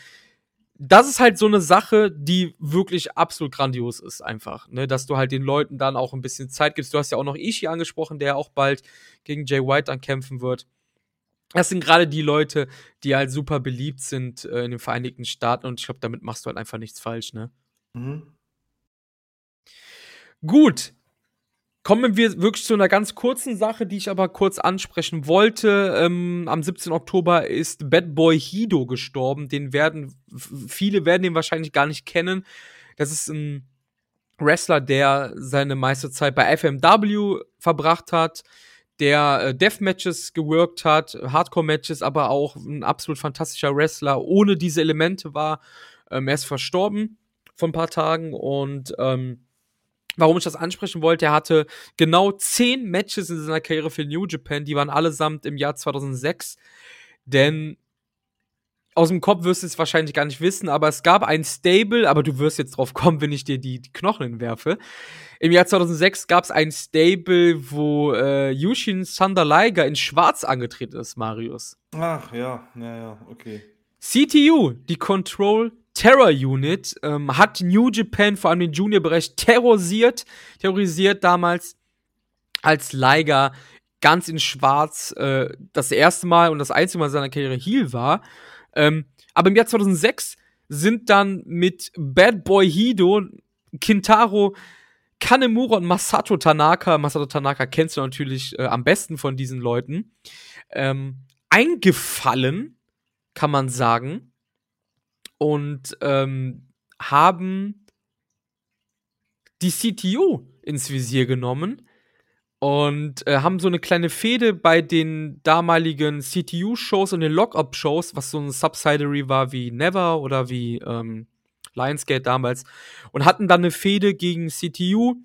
Das ist halt so eine Sache, die wirklich absolut grandios ist, einfach. Ne? Dass du halt den Leuten dann auch ein bisschen Zeit gibst. Du hast ja auch noch Ishii angesprochen, der auch bald gegen Jay White dann kämpfen wird. Das sind gerade die Leute, die halt super beliebt sind äh, in den Vereinigten Staaten und ich glaube, damit machst du halt einfach nichts falsch, ne? Mhm. Gut, Kommen wir wirklich zu einer ganz kurzen Sache, die ich aber kurz ansprechen wollte. Ähm, am 17. Oktober ist Bad Boy Hido gestorben. Den werden, viele werden ihn wahrscheinlich gar nicht kennen. Das ist ein Wrestler, der seine meiste Zeit bei FMW verbracht hat, der äh, Deathmatches geworkt hat, Hardcore-Matches, aber auch ein absolut fantastischer Wrestler ohne diese Elemente war. Ähm, er ist verstorben vor ein paar Tagen und ähm, warum ich das ansprechen wollte, er hatte genau zehn Matches in seiner Karriere für New Japan, die waren allesamt im Jahr 2006, denn aus dem Kopf wirst du es wahrscheinlich gar nicht wissen, aber es gab ein Stable, aber du wirst jetzt drauf kommen, wenn ich dir die, die Knochen hinwerfe. Im Jahr 2006 gab es ein Stable, wo äh, Yushin Thunder Liger in Schwarz angetreten ist, Marius. Ach ja, ja, ja, okay. CTU, die Control Terror Unit ähm, hat New Japan, vor allem den Junior-Bereich, terrorisiert, terrorisiert damals, als Liger ganz in Schwarz äh, das erste Mal und das einzige Mal seiner Karriere Heel war. Ähm, aber im Jahr 2006 sind dann mit Bad Boy Hido, Kintaro Kanemura und Masato Tanaka, Masato Tanaka kennst du natürlich äh, am besten von diesen Leuten, ähm, eingefallen, kann man sagen und ähm, haben die CTU ins Visier genommen und äh, haben so eine kleine Fehde bei den damaligen CTU-Shows und den Lock-Up-Shows, was so ein Subsidiary war wie Never oder wie ähm, Lionsgate damals, und hatten dann eine Fehde gegen CTU,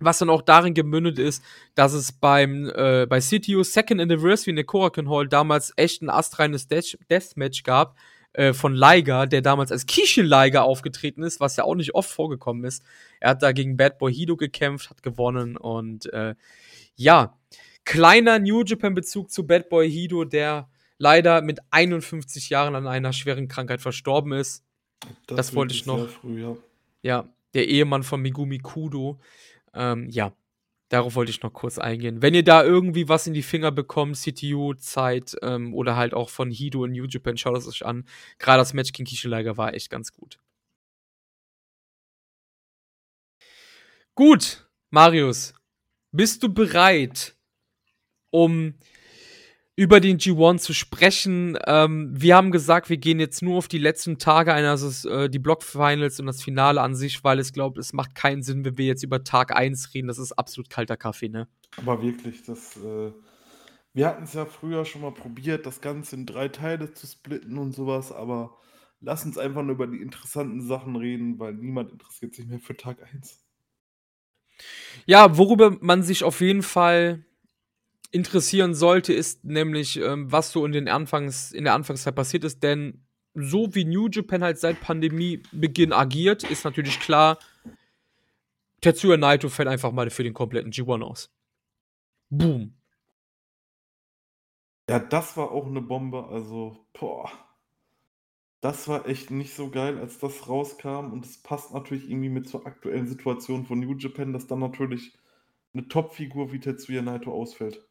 was dann auch darin gemündet ist, dass es beim äh, bei CTU Second Anniversary in der Korakuen Hall damals echt ein astreines Deathmatch gab, äh, von Liger, der damals als Kishin Liger aufgetreten ist, was ja auch nicht oft vorgekommen ist. Er hat da gegen Bad Boy Hido gekämpft, hat gewonnen und äh, ja, kleiner New Japan Bezug zu Bad Boy Hido, der leider mit 51 Jahren an einer schweren Krankheit verstorben ist. Das, das wollte ich noch. Früh, ja. ja, der Ehemann von Megumi Kudo. Ähm, ja, Darauf wollte ich noch kurz eingehen. Wenn ihr da irgendwie was in die Finger bekommt, CTU-Zeit ähm, oder halt auch von Hido in New Japan, schaut es euch an. Gerade das Match gegen Kishilaga war echt ganz gut. Gut, Marius, bist du bereit, um über den G1 zu sprechen. Ähm, wir haben gesagt, wir gehen jetzt nur auf die letzten Tage ein, also äh, die Block-Finals und das Finale an sich, weil es glaubt, es macht keinen Sinn, wenn wir jetzt über Tag 1 reden. Das ist absolut kalter Kaffee, ne? Aber wirklich, das. Äh, wir hatten es ja früher schon mal probiert, das Ganze in drei Teile zu splitten und sowas, aber lass uns einfach nur über die interessanten Sachen reden, weil niemand interessiert sich mehr für Tag 1. Ja, worüber man sich auf jeden Fall interessieren sollte, ist nämlich, ähm, was so in, den Anfangs, in der Anfangszeit passiert ist. Denn so wie New Japan halt seit Pandemiebeginn agiert, ist natürlich klar, Tetsuya Naito fällt einfach mal für den kompletten G1 aus. Boom. Ja, das war auch eine Bombe. Also, boah. Das war echt nicht so geil, als das rauskam. Und es passt natürlich irgendwie mit zur aktuellen Situation von New Japan, dass dann natürlich eine Topfigur wie Tetsuya Naito ausfällt.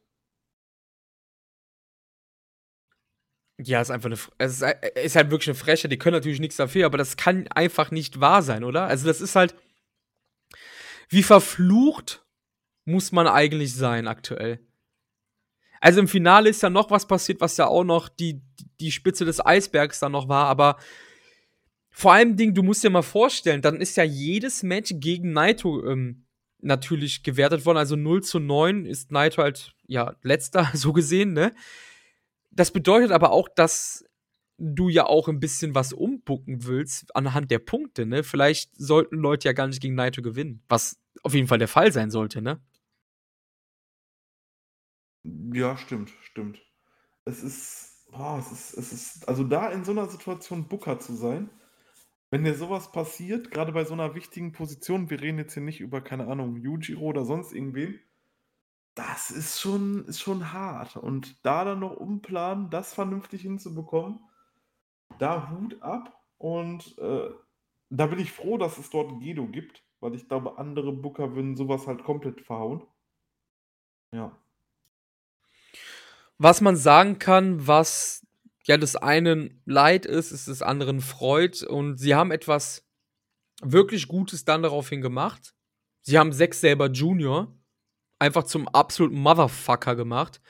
Ja, ist einfach eine. Es ist, äh, ist halt wirklich eine Freche. Die können natürlich nichts dafür, aber das kann einfach nicht wahr sein, oder? Also, das ist halt. Wie verflucht muss man eigentlich sein aktuell? Also im Finale ist ja noch was passiert, was ja auch noch die, die Spitze des Eisbergs dann noch war, aber vor allem Ding, du musst dir mal vorstellen, dann ist ja jedes Match gegen Naito ähm, natürlich gewertet worden. Also 0 zu 9 ist Naito halt, ja, letzter, so gesehen, ne? Das bedeutet aber auch, dass du ja auch ein bisschen was umbucken willst anhand der Punkte, ne? Vielleicht sollten Leute ja gar nicht gegen Naito gewinnen, was auf jeden Fall der Fall sein sollte, ne? Ja, stimmt, stimmt. Es ist, boah, es ist, es ist, also da in so einer Situation Booker zu sein, wenn dir sowas passiert, gerade bei so einer wichtigen Position, wir reden jetzt hier nicht über, keine Ahnung, Yujiro oder sonst irgendwen, das ist schon, ist schon hart. Und da dann noch umplanen, das vernünftig hinzubekommen, da Hut ab. Und äh, da bin ich froh, dass es dort Gedo gibt, weil ich glaube, andere Booker würden sowas halt komplett verhauen. Ja. Was man sagen kann, was ja des einen Leid ist, ist des anderen Freud. Und sie haben etwas wirklich Gutes dann daraufhin gemacht. Sie haben Sex selber Junior einfach zum absoluten Motherfucker gemacht.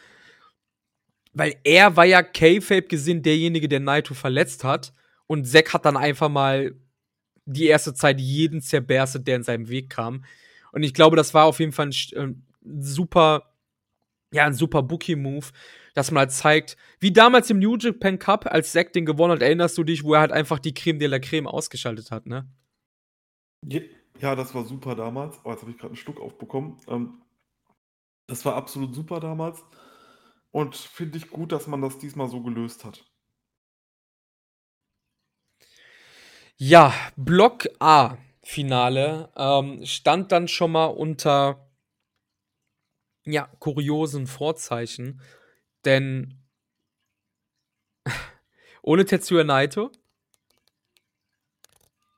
Weil er war ja K-Fape gesehen derjenige, der Naito verletzt hat. Und Zack hat dann einfach mal die erste Zeit jeden zerberstet, der in seinem Weg kam. Und ich glaube, das war auf jeden Fall ein, ein super, ja, ein super Bookie-Move, dass man halt zeigt, wie damals im New Japan Cup, als Zack den gewonnen hat, erinnerst du dich, wo er halt einfach die Creme de la Creme ausgeschaltet hat, ne? Ja, das war super damals. Oh, jetzt habe ich gerade einen Schluck aufbekommen. Ähm, das war absolut super damals und finde ich gut, dass man das diesmal so gelöst hat. Ja, Block A Finale ähm, stand dann schon mal unter ja, kuriosen Vorzeichen, denn ohne Tetsuya Naito,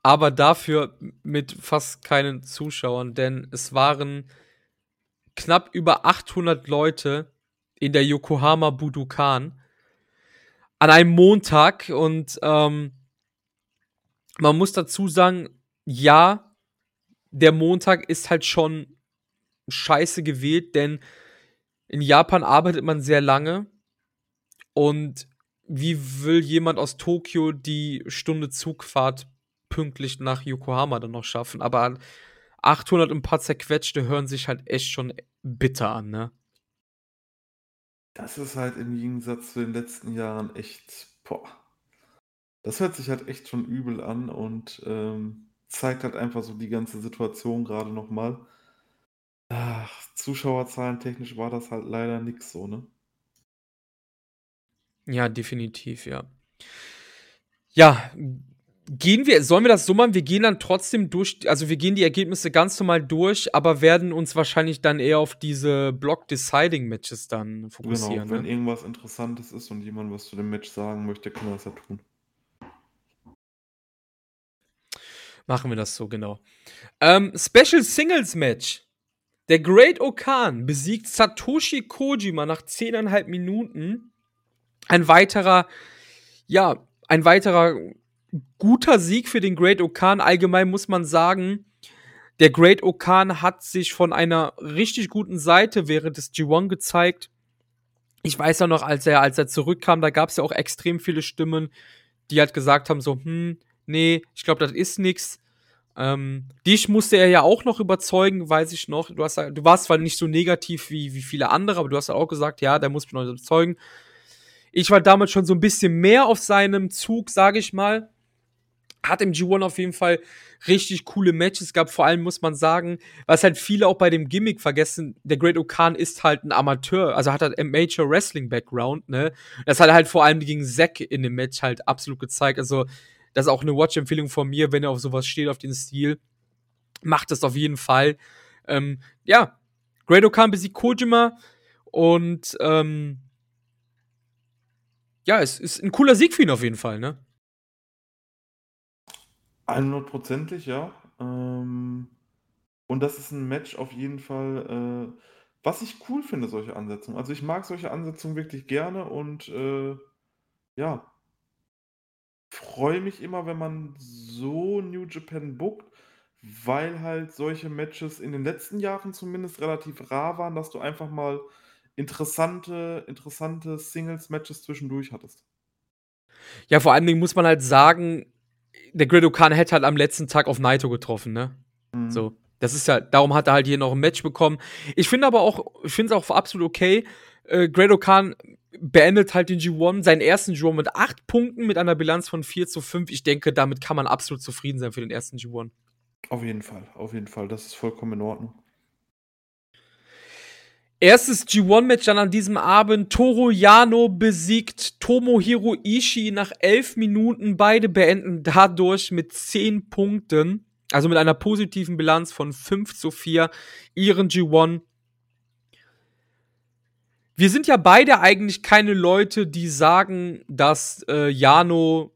aber dafür mit fast keinen Zuschauern, denn es waren knapp über 800 Leute in der Yokohama Budokan an einem Montag und ähm, man muss dazu sagen, ja, der Montag ist halt schon scheiße gewählt, denn in Japan arbeitet man sehr lange und wie will jemand aus Tokio die Stunde Zugfahrt pünktlich nach Yokohama dann noch schaffen? Aber 800 und ein paar zerquetschte hören sich halt echt schon bitter an, ne? Das ist halt im Gegensatz zu den letzten Jahren echt, boah. Das hört sich halt echt schon übel an und ähm, zeigt halt einfach so die ganze Situation gerade nochmal. Ach, Zuschauerzahlen technisch war das halt leider nix so, ne? Ja, definitiv, ja. Ja, Gehen wir, sollen wir das so machen? Wir gehen dann trotzdem durch, also wir gehen die Ergebnisse ganz normal durch, aber werden uns wahrscheinlich dann eher auf diese Block-Deciding-Matches dann fokussieren. Genau, wenn ne? irgendwas Interessantes ist und jemand was zu dem Match sagen möchte, kann er das ja tun. Machen wir das so, genau. Ähm, Special Singles Match. Der Great Okan besiegt Satoshi Kojima nach 10,5 Minuten. Ein weiterer, ja, ein weiterer guter Sieg für den Great Okan. Allgemein muss man sagen, der Great Okan hat sich von einer richtig guten Seite während des G1 gezeigt. Ich weiß ja noch, als er, als er zurückkam, da gab es ja auch extrem viele Stimmen, die halt gesagt haben: so, hm, nee, ich glaube, das ist nichts. Ähm, dich musste er ja auch noch überzeugen, weiß ich noch. Du, hast, du warst zwar nicht so negativ wie, wie viele andere, aber du hast ja auch gesagt, ja, der muss mich noch überzeugen. Ich war damals schon so ein bisschen mehr auf seinem Zug, sage ich mal hat im G1 auf jeden Fall richtig coole Matches gehabt. Vor allem muss man sagen, was halt viele auch bei dem Gimmick vergessen, der Great Okan ist halt ein Amateur, also hat halt ein Major Wrestling Background, ne? Das hat er halt vor allem gegen Zack in dem Match halt absolut gezeigt. Also, das ist auch eine Watch-Empfehlung von mir, wenn er auf sowas steht, auf den Stil. Macht das auf jeden Fall. Ähm, ja, Great Okan besiegt Kojima und ähm, ja, es ist ein cooler Sieg für ihn auf jeden Fall, ne? 100%ig, ja. Ähm, und das ist ein Match auf jeden Fall, äh, was ich cool finde, solche Ansetzungen. Also, ich mag solche Ansetzungen wirklich gerne und, äh, ja freue mich immer, wenn man so New Japan bookt, weil halt solche Matches in den letzten Jahren zumindest relativ rar waren, dass du einfach mal interessante interessante Singles-Matches zwischendurch hattest. Ja, vor allen Dingen muss man halt sagen der Great Okan hätte halt am letzten Tag auf Naito getroffen, ne? Mhm. So. Das ist ja, darum hat er halt hier noch ein Match bekommen. Ich finde aber auch, ich finde es auch absolut okay. Äh, Great Okan beendet halt den G1, seinen ersten G1 mit 8 Punkten mit einer Bilanz von 4 zu 5. Ich denke, damit kann man absolut zufrieden sein für den ersten G1. Auf jeden Fall, auf jeden Fall. Das ist vollkommen in Ordnung. Erstes G1-Match dann an diesem Abend. Toru Yano besiegt Tomohiro Ishii nach 11 Minuten. Beide beenden dadurch mit 10 Punkten, also mit einer positiven Bilanz von 5 zu 4, ihren G1. Wir sind ja beide eigentlich keine Leute, die sagen, dass äh, Yano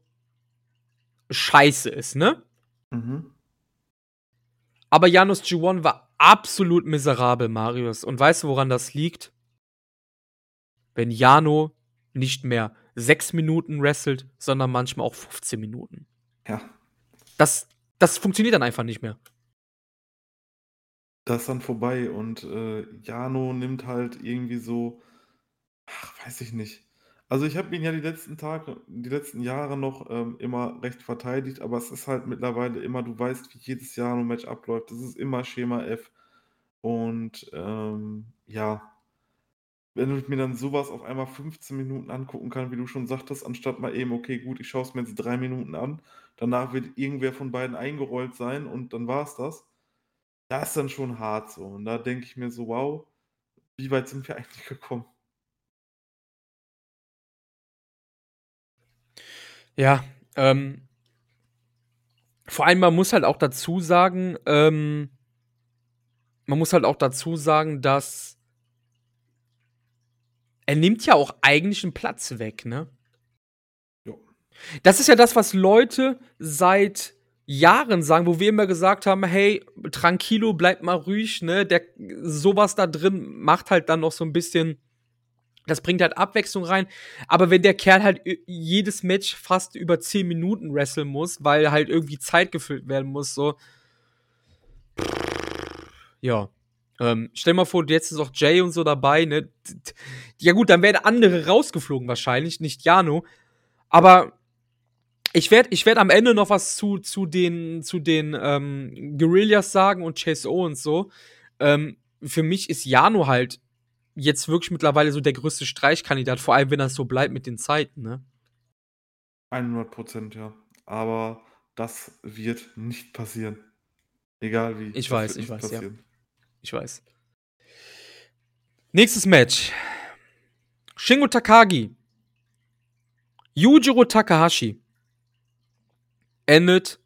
scheiße ist, ne? Mhm. Aber Janus G1 war absolut miserabel, Marius. Und weißt du, woran das liegt? Wenn Jano nicht mehr sechs Minuten wrestelt, sondern manchmal auch 15 Minuten. Ja. Das, das funktioniert dann einfach nicht mehr. Das ist dann vorbei und äh, Jano nimmt halt irgendwie so, ach, weiß ich nicht. Also ich habe ihn ja die letzten Tage, die letzten Jahre noch ähm, immer recht verteidigt, aber es ist halt mittlerweile immer, du weißt, wie jedes Jahr ein Match abläuft. Das ist immer Schema F. Und ähm, ja, wenn ich mir dann sowas auf einmal 15 Minuten angucken kann, wie du schon sagtest, anstatt mal eben, okay, gut, ich schaue es mir jetzt drei Minuten an, danach wird irgendwer von beiden eingerollt sein und dann war es das. Das ist dann schon hart so. Und da denke ich mir so, wow, wie weit sind wir eigentlich gekommen? Ja, ähm, vor allem, man muss halt auch dazu sagen, ähm, man muss halt auch dazu sagen, dass er nimmt ja auch eigentlich einen Platz weg, ne? Jo. Das ist ja das, was Leute seit Jahren sagen, wo wir immer gesagt haben, hey, tranquilo, bleib mal ruhig, ne? Der sowas da drin macht halt dann noch so ein bisschen das bringt halt Abwechslung rein. Aber wenn der Kerl halt jedes Match fast über 10 Minuten wresteln muss, weil halt irgendwie Zeit gefüllt werden muss, so. Ja. Ähm, stell mal vor, jetzt ist auch Jay und so dabei, ne? Ja, gut, dann wären andere rausgeflogen wahrscheinlich, nicht Jano. Aber ich werde ich werd am Ende noch was zu, zu den, zu den ähm, Guerillas sagen und Chase O und so. Ähm, für mich ist Jano halt jetzt wirklich mittlerweile so der größte Streichkandidat, vor allem wenn das so bleibt mit den Zeiten, ne? 100 Prozent, ja. Aber das wird nicht passieren. Egal wie. Ich weiß, ich weiß, passieren. ja. Ich weiß. Nächstes Match. Shingo Takagi. Yujiro Takahashi endet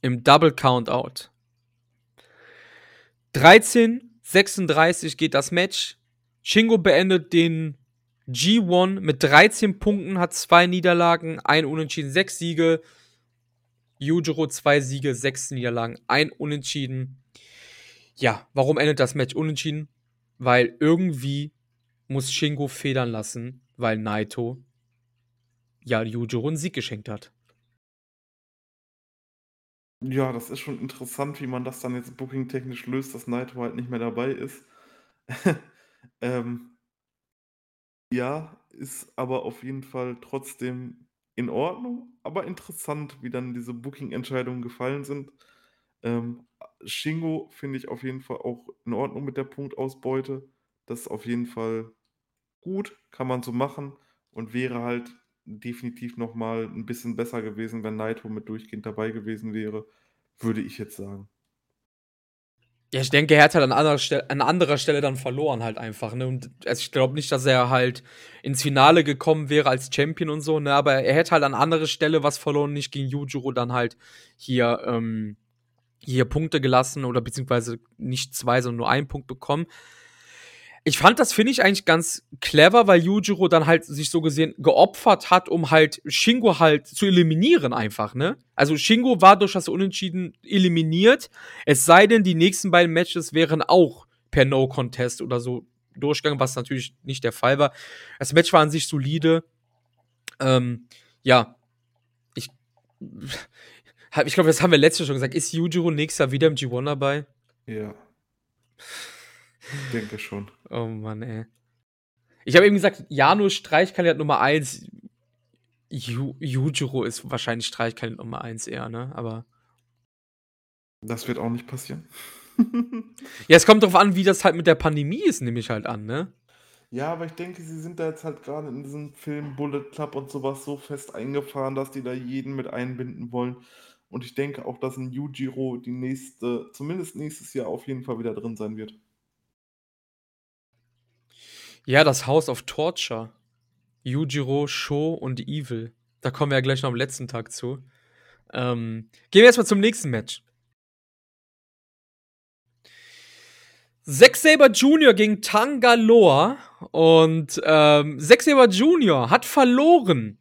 im Double Countout. 13, 36 geht das Match. Shingo beendet den G1 mit 13 Punkten, hat zwei Niederlagen, ein Unentschieden, sechs Siege. Yujiro zwei Siege, sechs Niederlagen, ein Unentschieden. Ja, warum endet das Match unentschieden? Weil irgendwie muss Shingo federn lassen, weil Naito ja Yujiro einen Sieg geschenkt hat. Ja, das ist schon interessant, wie man das dann jetzt booking-technisch löst, dass Naito halt nicht mehr dabei ist. Ähm, ja, ist aber auf jeden Fall trotzdem in Ordnung, aber interessant, wie dann diese Booking-Entscheidungen gefallen sind. Ähm, Shingo finde ich auf jeden Fall auch in Ordnung mit der Punktausbeute. Das ist auf jeden Fall gut, kann man so machen und wäre halt definitiv nochmal ein bisschen besser gewesen, wenn Naito mit durchgehend dabei gewesen wäre, würde ich jetzt sagen. Ja, ich denke, er hat halt an anderer, Stelle, an anderer Stelle dann verloren halt einfach, ne? Und also ich glaube nicht, dass er halt ins Finale gekommen wäre als Champion und so, ne? Aber er hätte halt an anderer Stelle was verloren, nicht gegen Yujiro dann halt hier, ähm, hier Punkte gelassen oder beziehungsweise nicht zwei, sondern nur einen Punkt bekommen. Ich fand das, finde ich, eigentlich ganz clever, weil Yujiro dann halt sich so gesehen geopfert hat, um halt Shingo halt zu eliminieren einfach, ne? Also Shingo war durch das Unentschieden eliminiert, es sei denn, die nächsten beiden Matches wären auch per No-Contest oder so durchgegangen, was natürlich nicht der Fall war. Das Match war an sich solide. Ähm, ja, ich, ich glaube, das haben wir letztes schon gesagt. Ist Yujiro nächstes Jahr wieder im G1 dabei? Ja. Ich denke schon. Oh Mann, ey. Ich habe eben gesagt, Jano Streichkandidat Nummer 1. Yu Yujiro ist wahrscheinlich Streichkandidat Nummer 1 eher, ne? Aber. Das wird auch nicht passieren. ja, es kommt darauf an, wie das halt mit der Pandemie ist, nehme ich halt an, ne? Ja, aber ich denke, sie sind da jetzt halt gerade in diesem Film Bullet Club und sowas so fest eingefahren, dass die da jeden mit einbinden wollen. Und ich denke auch, dass 'n Yujiro die nächste zumindest nächstes Jahr auf jeden Fall wieder drin sein wird. Ja, das House of Torture. Yujiro, Sho und Evil. Da kommen wir ja gleich noch am letzten Tag zu. Ähm, gehen wir erst mal zum nächsten Match. Zack Saber Jr. gegen Tangaloa und ähm, Zack Saber Jr. hat verloren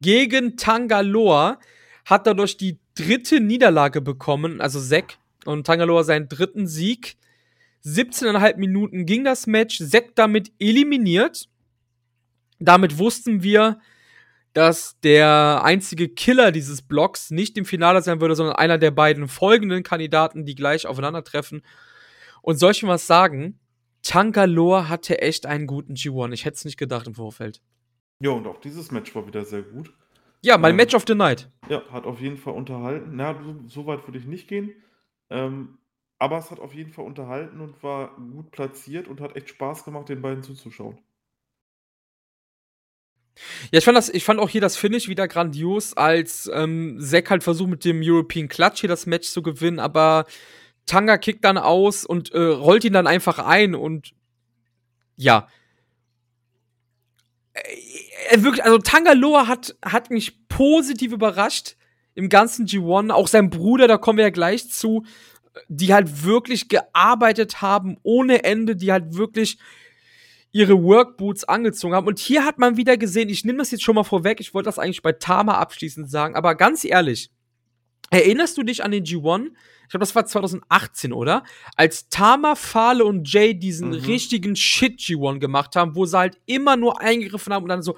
gegen Tangaloa, hat dadurch die dritte Niederlage bekommen, also Zack und Tangaloa seinen dritten Sieg. 17,5 Minuten ging das Match, Zack damit eliminiert. Damit wussten wir, dass der einzige Killer dieses Blocks nicht im Finale sein würde, sondern einer der beiden folgenden Kandidaten, die gleich aufeinandertreffen. Und soll ich mal was sagen? Tangaloa hatte echt einen guten G1. Ich hätte es nicht gedacht im Vorfeld. Ja, und auch dieses Match war wieder sehr gut. Ja, mein ähm, Match of the Night. Ja, hat auf jeden Fall unterhalten. Na, so weit würde ich nicht gehen. Ähm, aber es hat auf jeden Fall unterhalten und war gut platziert und hat echt Spaß gemacht, den beiden zuzuschauen. Ja, ich fand, das, ich fand auch hier das Finish wieder grandios, als ähm, Zack halt versucht, mit dem European Clutch hier das Match zu gewinnen, aber Tanga kickt dann aus und äh, rollt ihn dann einfach ein und ja. Äh, wirklich, also Tangaloa hat, hat mich positiv überrascht im ganzen G1. Auch sein Bruder, da kommen wir ja gleich zu, die halt wirklich gearbeitet haben ohne Ende, die halt wirklich ihre Workboots angezogen haben. Und hier hat man wieder gesehen, ich nehme das jetzt schon mal vorweg, ich wollte das eigentlich bei Tama abschließend sagen, aber ganz ehrlich, erinnerst du dich an den G1? Ich glaube, das war 2018, oder? Als Tama, Fale und Jay diesen mhm. richtigen Shit G1 gemacht haben, wo sie halt immer nur eingegriffen haben und dann so,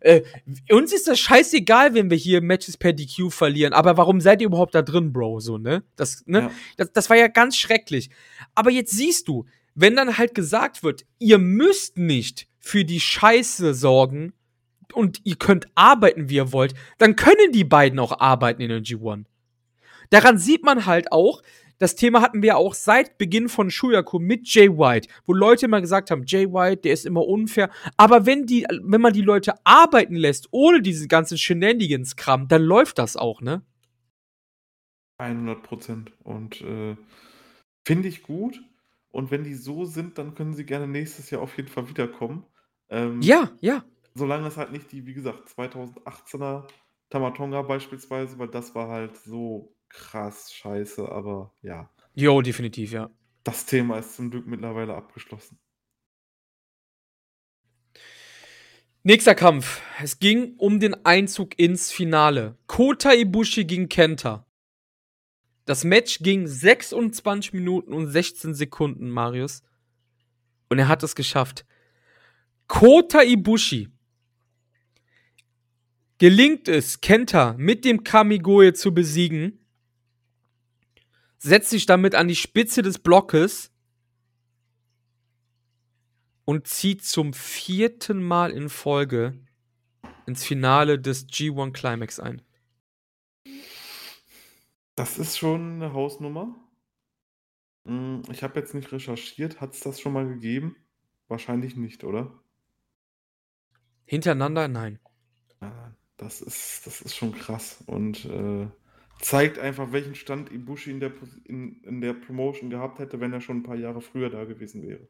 äh, uns ist das scheißegal, wenn wir hier Matches per DQ verlieren, aber warum seid ihr überhaupt da drin, Bro? So, ne? Das, ne? Ja. Das, das war ja ganz schrecklich. Aber jetzt siehst du, wenn dann halt gesagt wird, ihr müsst nicht für die Scheiße sorgen und ihr könnt arbeiten, wie ihr wollt, dann können die beiden auch arbeiten in der G1. Daran sieht man halt auch, das Thema hatten wir auch seit Beginn von Shuyaku mit Jay White, wo Leute immer gesagt haben, Jay White, der ist immer unfair. Aber wenn die, wenn man die Leute arbeiten lässt, ohne diesen ganzen Shenanigans-Kram, dann läuft das auch, ne? 100 Prozent. Und äh, finde ich gut. Und wenn die so sind, dann können sie gerne nächstes Jahr auf jeden Fall wiederkommen. Ähm, ja, ja. Solange es halt nicht die, wie gesagt, 2018er Tamatonga beispielsweise, weil das war halt so krass scheiße, aber ja. Jo, definitiv, ja. Das Thema ist zum Glück mittlerweile abgeschlossen. Nächster Kampf. Es ging um den Einzug ins Finale. Kota Ibushi gegen Kenta. Das Match ging 26 Minuten und 16 Sekunden, Marius. Und er hat es geschafft. Kota Ibushi gelingt es, Kenta mit dem Kamigoye zu besiegen, setzt sich damit an die Spitze des Blockes und zieht zum vierten Mal in Folge ins Finale des G1 Climax ein. Das ist schon eine Hausnummer. Hm, ich habe jetzt nicht recherchiert. Hat es das schon mal gegeben? Wahrscheinlich nicht, oder? Hintereinander? Nein. das ist das ist schon krass und, äh, zeigt einfach, welchen Stand Ibushi in der in in der Promotion gehabt hätte, wenn er schon ein paar Jahre früher da gewesen wäre.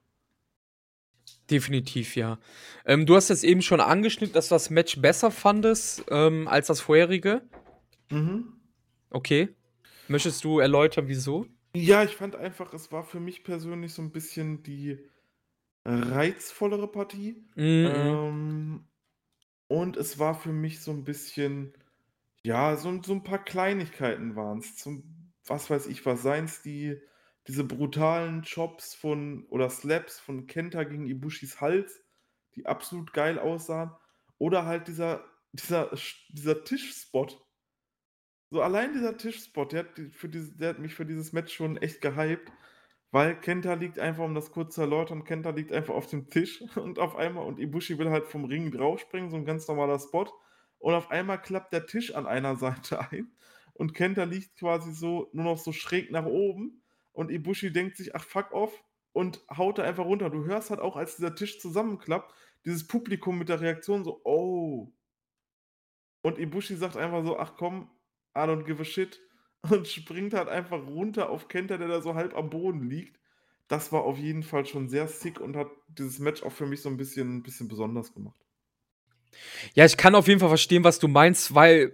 Definitiv, ja. Ähm, du hast jetzt eben schon angeschnitten, dass du das Match besser fandest, ähm, als das vorherige. Mhm. Okay. Möchtest du erläutern, wieso? Ja, ich fand einfach, es war für mich persönlich so ein bisschen die reizvollere Partie. Mhm. Ähm, und es war für mich so ein bisschen, ja, so, so ein paar Kleinigkeiten waren es. Zum, was weiß ich was, seien es die, diese brutalen Chops von oder Slaps von Kenta gegen Ibushis Hals, die absolut geil aussahen. Oder halt dieser, dieser, dieser Tischspot, so allein dieser Tischspot, der hat, für diese, der hat mich für dieses Match schon echt gehypt, weil Kenta liegt einfach, um das kurz zu erläutern, Kenta liegt einfach auf dem Tisch und auf einmal, und Ibushi will halt vom Ring draufspringen, so ein ganz normaler Spot, und auf einmal klappt der Tisch an einer Seite ein und Kenta liegt quasi so nur noch so schräg nach oben und Ibushi denkt sich, ach fuck off, und haut da einfach runter. Du hörst halt auch, als dieser Tisch zusammenklappt, dieses Publikum mit der Reaktion so: „Oh.“ Und Ibushi sagt einfach so: „Ach komm, I don't give a shit“ und springt halt einfach runter auf Kenta, der da so halb am Boden liegt. Das war auf jeden Fall schon sehr sick und hat dieses Match auch für mich so 'n bisschen bisschen besonders gemacht. Ja, ich kann auf jeden Fall verstehen, was du meinst, weil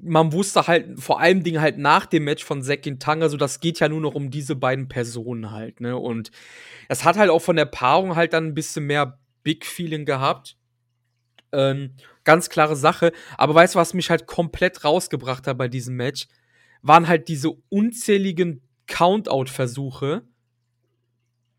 man wusste halt vor allem Dingen halt nach dem Match von Zack gegen Tanga so, das geht ja nur noch um diese beiden Personen halt, ne? Und es hat halt auch von der Paarung halt dann 'n bisschen mehr Big Feeling gehabt. Ähm, ganz klare Sache. Aber weißt du, was mich halt komplett rausgebracht hat bei diesem Match? Waren halt diese unzähligen Countout-Versuche,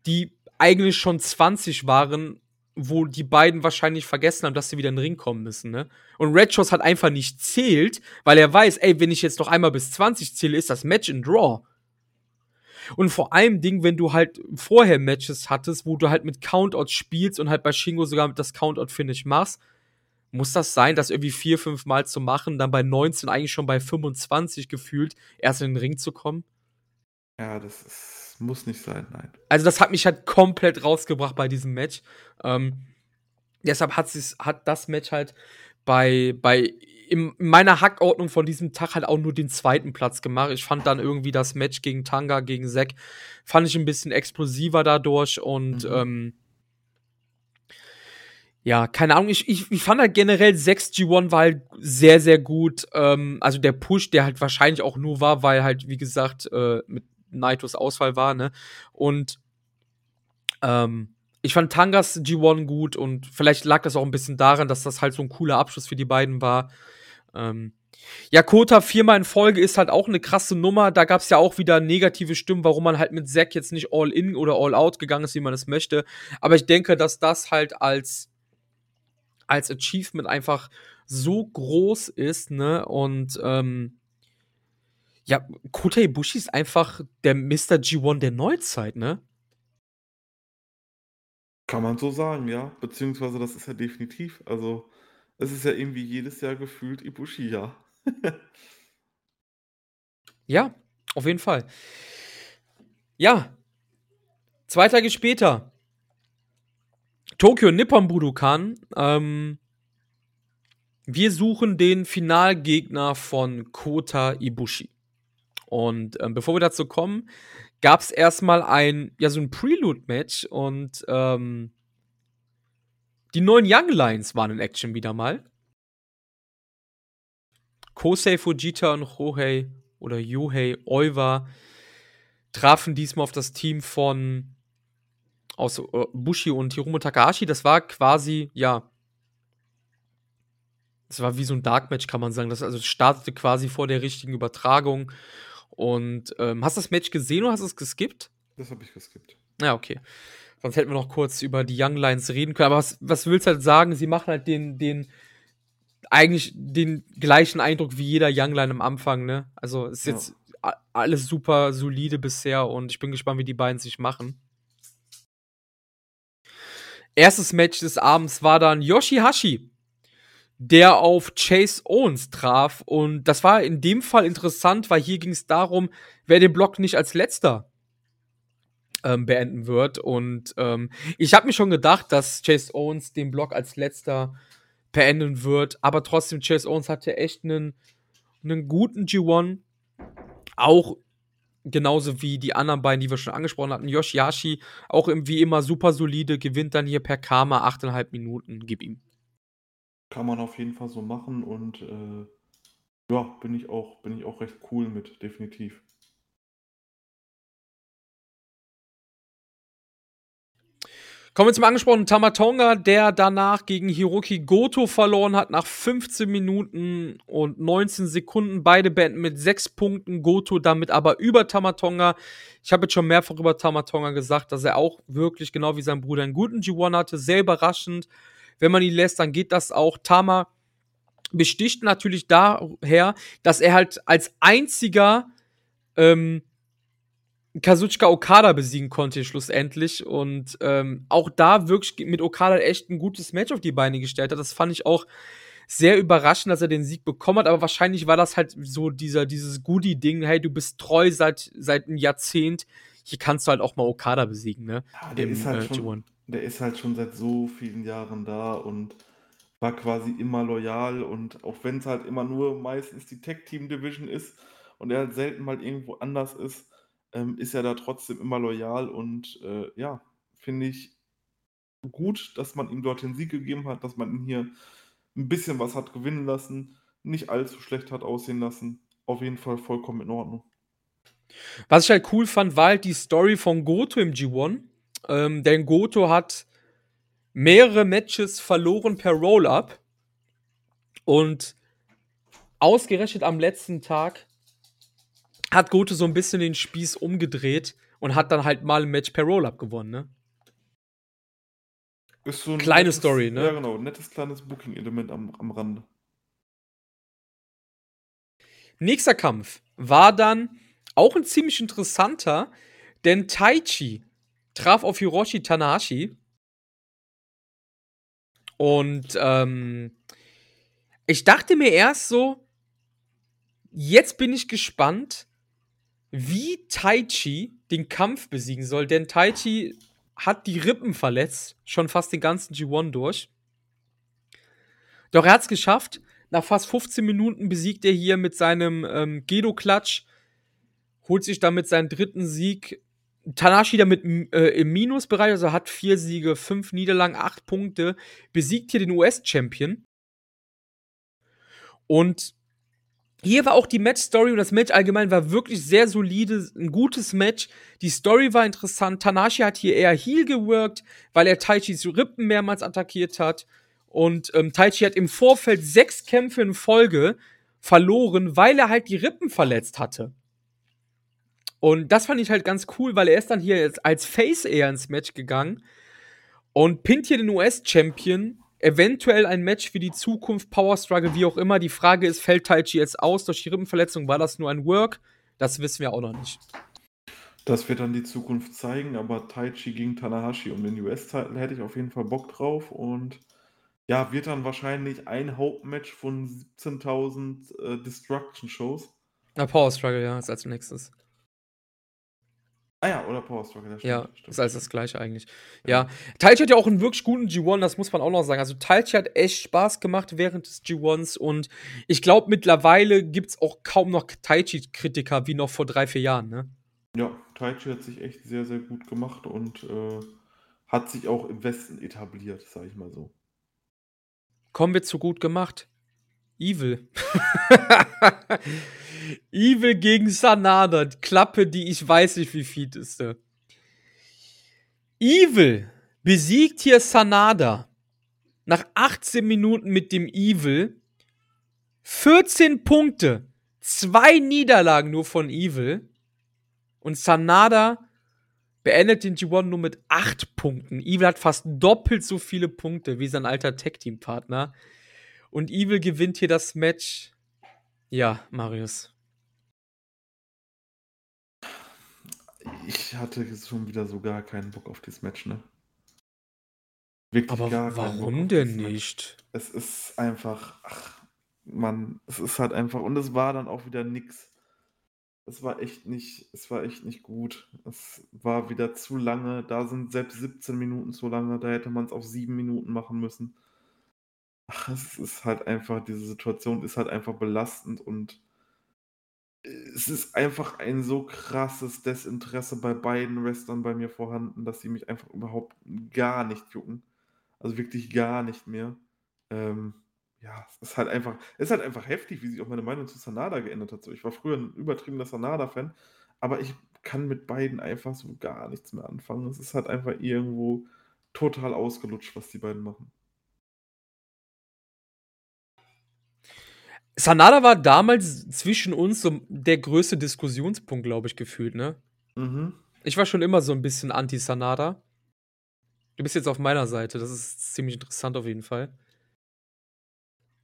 die eigentlich schon 20 waren, wo die beiden wahrscheinlich vergessen haben, dass sie wieder in den Ring kommen müssen, ne? Und Red Shoes hat einfach nicht zählt, weil er weiß, ey, wenn ich jetzt noch einmal bis 20 zähle, ist das Match in Draw. Und vor allem Ding, wenn du halt vorher Matches hattest, wo du halt mit Countouts spielst und halt bei Shingo sogar das Countout-Finish machst, muss das sein, das irgendwie vier, fünf Mal zu machen, dann bei 19 eigentlich schon bei 25 gefühlt erst in den Ring zu kommen? Ja, das ist, muss nicht sein, nein. Also, das hat mich halt komplett rausgebracht bei diesem Match. Ähm, deshalb hat hat das Match halt bei bei in meiner Hackordnung von diesem Tag halt auch nur den zweiten Platz gemacht. Ich fand dann irgendwie das Match gegen Tanga, gegen Zack, fand ich ein bisschen explosiver dadurch und, Mhm. ähm ja, keine Ahnung, ich ich ich fand halt generell 6 G1 war halt sehr, sehr gut. Ähm, also, der Push, der halt wahrscheinlich auch nur war, weil halt, wie gesagt, äh, mit Naitos Ausfall war, ne? Und ähm, ich fand Tangas G1 gut und vielleicht lag das auch 'n bisschen daran, dass das halt so 'n cooler Abschluss für die beiden war. Ähm, ja, Kota viermal in Folge ist halt auch 'ne krasse Nummer. Da gab's ja auch wieder negative Stimmen, warum man halt mit Zack jetzt nicht all in oder all out gegangen ist, wie man es möchte. Aber ich denke, dass das halt als als Achievement einfach so groß ist, ne? Und, ähm ja, Kota Ibushi ist einfach der Mister G1 der Neuzeit, ne? Kann man so sagen, ja. Beziehungsweise das ist ja definitiv also, es ist ja irgendwie jedes Jahr gefühlt Ibushi-Jahr. Ja, auf jeden Fall. Ja. 2 Tage später. Tokyo Nippon Budokan. Ähm wir suchen den Finalgegner von Kota Ibushi. Und, ähm, bevor wir dazu kommen, gab's erst mal ein ja, so 'n Prelude-Match und, ähm die neuen Young Lions waren in Action wieder mal. Kosei Fujita und Ryohei oder Yohei Oiwa trafen diesmal auf das Team von aus, äh, Bushi und Hiromu Takahashi. Das war quasi, ja es war wie so 'n Dark Match, kann man sagen. Das also, startete quasi vor der richtigen Übertragung. Und, ähm, hast du das Match gesehen oder hast du's geskippt? Das habe ich geskippt. Ja, okay. Sonst hätten wir noch kurz über die Young Lions reden können. Aber was was willst du halt sagen? Sie machen halt den den eigentlich den gleichen Eindruck wie jeder Young Lion am Anfang, ne? Also, ist Ja. jetzt a alles super solide bisher und ich bin gespannt, wie die beiden sich machen. 1. Match des Abends war dann Yoshi-Hashi, der auf Chase Owens traf. Und das war in dem Fall interessant, weil hier ging's darum, wer den Block nicht als Letzter ähm, beenden wird. Und, ähm, ich habe mir schon gedacht, dass Chase Owens den Block als Letzter beenden wird, aber trotzdem, Chase Owens hatte echt 'nen 'nen guten G1. Auch genauso wie die anderen beiden, die wir schon angesprochen hatten. Yoshi-Hashi auch im wie immer super solide, gewinnt dann hier per Karma 8,5 Minuten. Gib ihm. Kann man auf jeden Fall so machen und, äh, ja, bin ich auch bin ich auch recht cool mit, definitiv. Kommen wir zum angesprochenen Tama Tonga, der danach gegen Hiroki Goto verloren hat nach 15 Minuten und 19 Sekunden. Beide beenden mit 6 Punkten, Goto damit aber über Tama Tonga. Ich habe jetzt schon mehrfach über Tama Tonga gesagt, dass er auch wirklich genau wie sein Bruder einen guten G1 hatte. Sehr überraschend. Wenn man ihn lässt, dann geht das auch. Tama besticht natürlich daher, dass er halt als einziger, ähm, Kazuchika Okada besiegen konnte schlussendlich und, ähm, auch da wirklich mit Okada echt 'n gutes Match auf die Beine gestellt hat. Das fand ich auch sehr überraschend, dass er den Sieg bekommen hat, aber wahrscheinlich war das halt so dieser dieses Goodie-Ding: „Hey, du bist treu seit seit 'n Jahrzehnt hier kannst du halt auch mal Okada besiegen, ne? Ja, der, Im, ist halt äh, schon, G1. Der ist halt schon seit so vielen Jahren da und war quasi immer loyal und auch wenn es halt immer nur meistens die Tech-Team-Division ist und er halt selten mal irgendwo anders ist, ähm, ist er da trotzdem immer loyal und äh, ja, finde ich gut, dass man ihm dort den Sieg gegeben hat, dass man ihn hier ein bisschen was hat gewinnen lassen, nicht allzu schlecht hat aussehen lassen. Auf jeden Fall vollkommen in Ordnung. Was ich halt cool fand, war halt die Story von Goto im G1. Ähm, denn Goto hat mehrere Matches verloren per Roll-Up. Und ausgerechnet am letzten Tag hat Goto so ein bisschen den Spieß umgedreht und hat dann halt mal ein Match per Roll-Up gewonnen, ne? Ist so ein Kleine nettes, Story, ne? Ja, genau, nettes kleines Booking-Element am, am Rande. Nächster Kampf war dann auch ein ziemlich interessanter, denn Taichi traf auf Hiroshi Tanahashi. Und ähm, ich dachte mir erst so, jetzt bin ich gespannt, wie Taichi den Kampf besiegen soll, denn Taichi hat die Rippen verletzt, schon fast den ganzen G1 durch. Doch er hat es geschafft. Nach fast 15 Minuten besiegt er hier mit seinem ähm, Gedo-Klatsch, holt sich damit seinen dritten Sieg. Tanashi damit äh, im Minusbereich, also hat vier Siege, fünf Niederlagen, acht Punkte, besiegt hier den US-Champion. Und hier war auch die Match-Story und das Match allgemein war wirklich sehr solide, ein gutes Match. Die Story war interessant. Tanashi hat hier eher Heel geworkt, weil er Taichis Rippen mehrmals attackiert hat. Und ähm, Taichi hat im Vorfeld sechs Kämpfe in Folge verloren, weil er halt die Rippen verletzt hatte. Und das fand ich halt ganz cool, weil er ist dann hier jetzt als Face eher ins Match gegangen und pinnt hier den US-Champion. Eventuell ein Match für die Zukunft, Power Struggle, wie auch immer. Die Frage ist, fällt Taichi jetzt aus durch die Rippenverletzung? War das nur ein Work? Das wissen wir auch noch nicht. Das wird dann die Zukunft zeigen, aber Taichi gegen Tanahashi um den US-Titel hätte ich auf jeden Fall Bock drauf und ja, wird dann wahrscheinlich ein Hauptmatch von 17.000 äh, Destruction-Shows. Na, Power Struggle, ja, ist als nächstes. Ah ja, oder Power Struggle, das stimmt. Ja, stimmt. ist alles das gleiche eigentlich. Ja. Taichi hat ja auch einen wirklich guten G1, das muss man auch noch sagen. Also Taichi hat echt Spaß gemacht während des G1s und ich glaube mittlerweile gibt es auch kaum noch Taichi-Kritiker wie noch vor drei, vier Jahren, ne? Ja, Taichi hat sich echt sehr, sehr gut gemacht und äh, hat sich auch im Westen etabliert, sag ich mal so. Kommen wir zu gut gemacht. Evil. Evil gegen Sanada. Klappe, die ich weiß nicht, wie viel ist. Evil besiegt hier Sanada. Nach 18 Minuten mit dem Evil. 14 Punkte. Zwei Niederlagen nur von Evil. Und Sanada beendet den G1 nur mit 8 Punkten. Evil hat fast doppelt so viele Punkte wie sein alter Tag-Team-Partner. Und Evil gewinnt hier das Match. Ja, Marius. Ich hatte jetzt schon wieder so gar keinen Bock auf dieses Match, ne? Wirklich Aber gar warum denn dieses Match. nicht? Es ist einfach, ach, Mann, es ist halt einfach, und es war dann auch wieder nix. Es war echt nicht, es war echt nicht gut. Es war wieder zu lange. Da sind selbst 17 Minuten zu lange. Da hätte man es auf 7 Minuten machen müssen. Ach, es ist halt einfach, diese Situation ist halt einfach belastend und es ist einfach ein so krasses Desinteresse bei beiden Wrestlern bei mir vorhanden, dass sie mich einfach überhaupt gar nicht jucken. Also wirklich gar nicht mehr. Ähm, ja, es ist halt einfach, es ist halt einfach heftig, wie sich auch meine Meinung zu Sanada geändert hat. So, ich war früher ein übertriebener Sanada-Fan, aber ich kann mit beiden einfach so gar nichts mehr anfangen. Es ist halt einfach irgendwo total ausgelutscht, was die beiden machen. Sanada war damals zwischen uns so der größte Diskussionspunkt, glaube ich, gefühlt, ne? Mhm. Ich war schon immer so ein bisschen anti-Sanada. Du bist jetzt auf meiner Seite, das ist ziemlich interessant auf jeden Fall.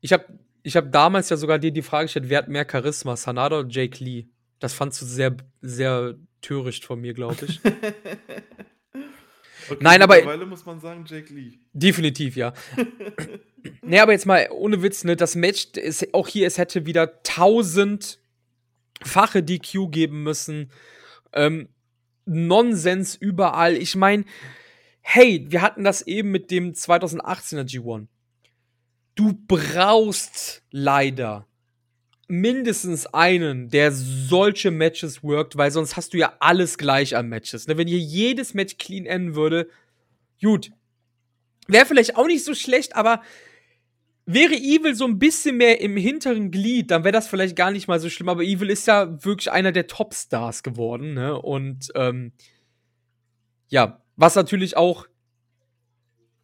Ich habe ich hab damals ja sogar dir die Frage gestellt, wer hat mehr Charisma, Sanada oder Jake Lee? Das fandst du sehr, sehr töricht von mir, glaube ich. okay, Nein, aber- Mittlerweile muss man sagen, Jake Lee. Definitiv, ja. nee, aber jetzt mal ohne Witz, ne, das Match ist auch hier, es hätte wieder tausendfache DQ geben müssen. Ähm, Nonsens überall. Ich meine, hey, wir hatten das eben mit dem 2018er G1. Du brauchst leider mindestens einen, der solche Matches workt, weil sonst hast du ja alles gleich an Matches. Ne? Wenn hier jedes Match clean enden würde, gut. Wäre vielleicht auch nicht so schlecht, aber wäre Evil so ein bisschen mehr im hinteren Glied, dann wäre das vielleicht gar nicht mal so schlimm. Aber Evil ist ja wirklich einer der Topstars geworden, ne? Und ähm, ja, was natürlich auch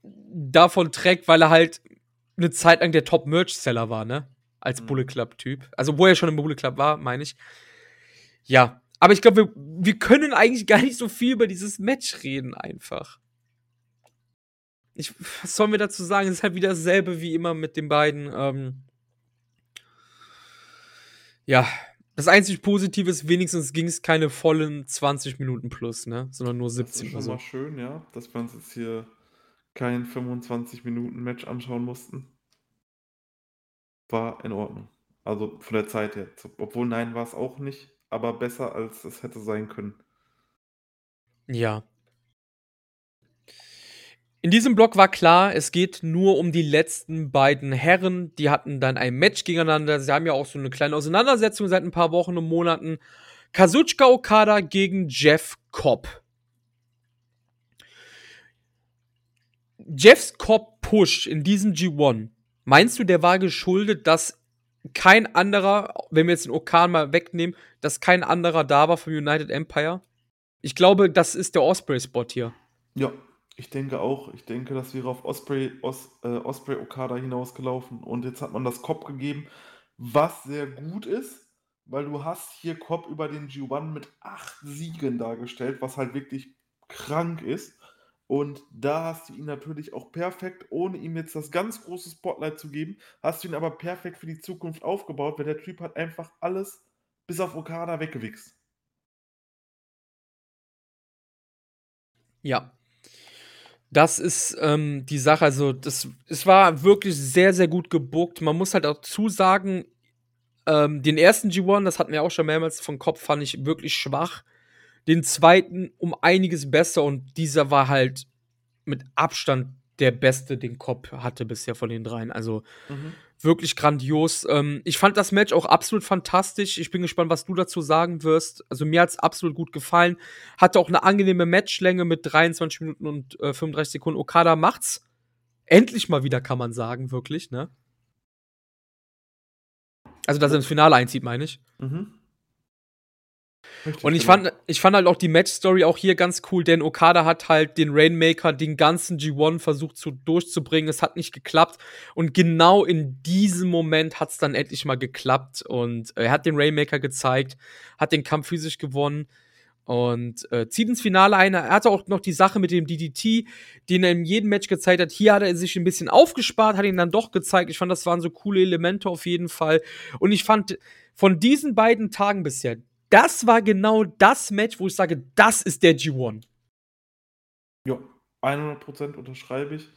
davon trägt, weil er halt eine Zeit lang der Top-Merch-Seller war, ne? Als mhm. Bullet Club-Typ. Also, wo er schon im Bullet Club war, meine ich. Ja. Aber ich glaube, wir, wir können eigentlich gar nicht so viel über dieses Match reden, einfach. Ich, was sollen wir dazu sagen? Es ist halt wieder dasselbe wie immer mit den beiden. Ähm ja, das einzig Positive ist, wenigstens ging es keine vollen 20 Minuten plus, ne? Sondern nur 17 das ist schon so. mal schön, ja, dass wir uns jetzt hier kein 25 Minuten Match anschauen mussten. War in Ordnung. Also von der Zeit her. Obwohl nein, war es auch nicht, aber besser als es hätte sein können. Ja. In diesem Block war klar, es geht nur um die letzten beiden Herren. Die hatten dann ein Match gegeneinander. Sie haben ja auch so eine kleine Auseinandersetzung seit ein paar Wochen und Monaten. Kazuchika Okada gegen Jeff Cobb. Jeffs Cobb Push in diesem G1, meinst du, der war geschuldet, dass kein anderer, wenn wir jetzt den Okan mal wegnehmen, dass kein anderer da war vom United Empire? Ich glaube, das ist der Osprey-Spot hier. Ja, ich denke auch. Ich denke, das wäre auf Osprey, Os, äh, Osprey Okada hinausgelaufen. Und jetzt hat man das Cobb gegeben, was sehr gut ist, weil du hast hier Cobb über den G1 mit acht Siegen dargestellt, was halt wirklich krank ist. Und da hast du ihn natürlich auch perfekt, ohne ihm jetzt das ganz große Spotlight zu geben, hast du ihn aber perfekt für die Zukunft aufgebaut, weil der Typ hat einfach alles bis auf Okada weggewichst. Ja, das ist ähm, die Sache. Also, das, es war wirklich sehr, sehr gut gebuckt. Man muss halt auch zusagen, ähm, den ersten G1, das hatten wir auch schon mehrmals vom Kopf, fand ich wirklich schwach. Den zweiten um einiges besser und dieser war halt mit Abstand der beste, den Kopf hatte bisher von den dreien. Also mhm. wirklich grandios. Ähm, ich fand das Match auch absolut fantastisch. Ich bin gespannt, was du dazu sagen wirst. Also mir hat es absolut gut gefallen. Hatte auch eine angenehme Matchlänge mit 23 Minuten und äh, 35 Sekunden. Okada macht's endlich mal wieder, kann man sagen, wirklich, ne? Also, dass er ins Finale einzieht, meine ich. Mhm. Richtig und ich genau. fand, ich fand halt auch die Match-Story auch hier ganz cool, denn Okada hat halt den Rainmaker den ganzen G1 versucht zu, durchzubringen. Es hat nicht geklappt. Und genau in diesem Moment hat es dann endlich mal geklappt. Und er hat den Rainmaker gezeigt, hat den Kampf physisch gewonnen und äh, zieht ins Finale ein. Er hatte auch noch die Sache mit dem DDT, den er in jedem Match gezeigt hat. Hier hat er sich ein bisschen aufgespart, hat ihn dann doch gezeigt. Ich fand, das waren so coole Elemente auf jeden Fall. Und ich fand von diesen beiden Tagen bisher, das war genau das Match, wo ich sage, das ist der G1. Ja, 100% unterschreibe ich.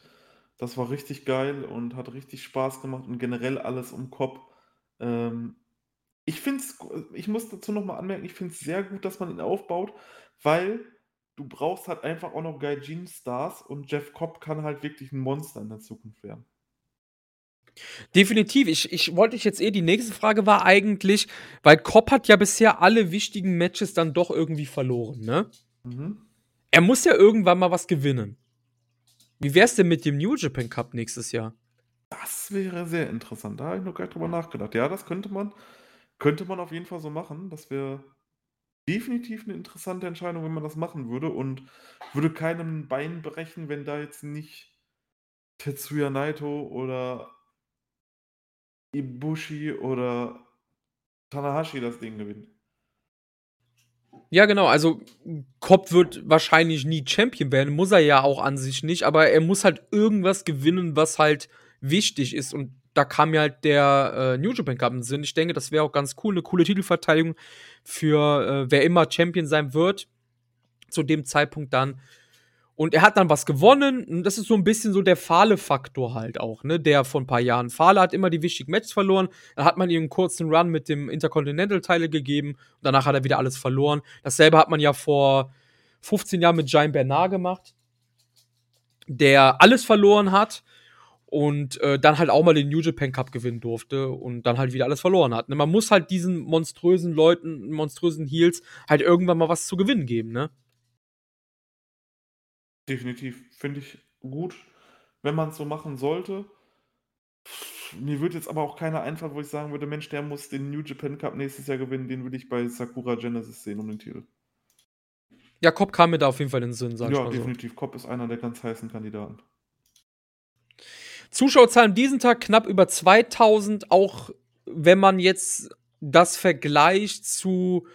Das war richtig geil und hat richtig Spaß gemacht und generell alles um Kopf. Ähm, ich finde es, ich muss dazu nochmal anmerken, ich finde es sehr gut, dass man ihn aufbaut, weil du brauchst halt einfach auch noch Gaijin-Stars und Jeff Cobb kann halt wirklich ein Monster in der Zukunft werden. Definitiv. Ich, ich wollte dich jetzt eh, die nächste Frage war eigentlich, weil Cobb hat ja bisher alle wichtigen Matches dann doch irgendwie verloren, ne? Mhm. Er muss ja irgendwann mal was gewinnen. Wie wär's denn mit dem New Japan Cup nächstes Jahr? Das wäre sehr interessant. Da habe ich noch gar nicht drüber nachgedacht. Ja, das könnte man, könnte man auf jeden Fall so machen. Das wäre definitiv eine interessante Entscheidung, wenn man das machen würde und würde keinem Bein brechen, wenn da jetzt nicht Tetsuya Naito oder Ibushi oder Tanahashi das Ding gewinnt. Ja, genau. Also, Cobb wird wahrscheinlich nie Champion werden. Muss er ja auch an sich nicht. Aber er muss halt irgendwas gewinnen, was halt wichtig ist. Und da kam ja halt der äh, New Japan Cup in Sinn. Ich denke, das wäre auch ganz cool. Eine coole Titelverteidigung für äh, wer immer Champion sein wird. Zu dem Zeitpunkt dann. Und er hat dann was gewonnen. Und das ist so ein bisschen so der Fahle-Faktor halt auch, ne? Der von ein paar Jahren. Fahle hat immer die wichtigen Matches verloren. Dann hat man ihm einen kurzen Run mit dem Intercontinental-Teile gegeben. Und danach hat er wieder alles verloren. Dasselbe hat man ja vor 15 Jahren mit Giant Bernard gemacht, der alles verloren hat und äh, dann halt auch mal den New Japan Cup gewinnen durfte und dann halt wieder alles verloren hat. Ne? Man muss halt diesen monströsen Leuten, monströsen Heels halt irgendwann mal was zu gewinnen geben, ne? Definitiv. Finde ich gut, wenn man es so machen sollte. Mir würde jetzt aber auch keiner einfallen, wo ich sagen würde, Mensch, der muss den New Japan Cup nächstes Jahr gewinnen, den würde ich bei Sakura Genesis sehen um den Titel. Ja, Cobb kam mir da auf jeden Fall in den Sinn, sag ja, ich mal definitiv. So. Cobb ist einer der ganz heißen Kandidaten. Zuschauerzahlen diesen Tag knapp über 2000, auch wenn man jetzt das vergleicht zu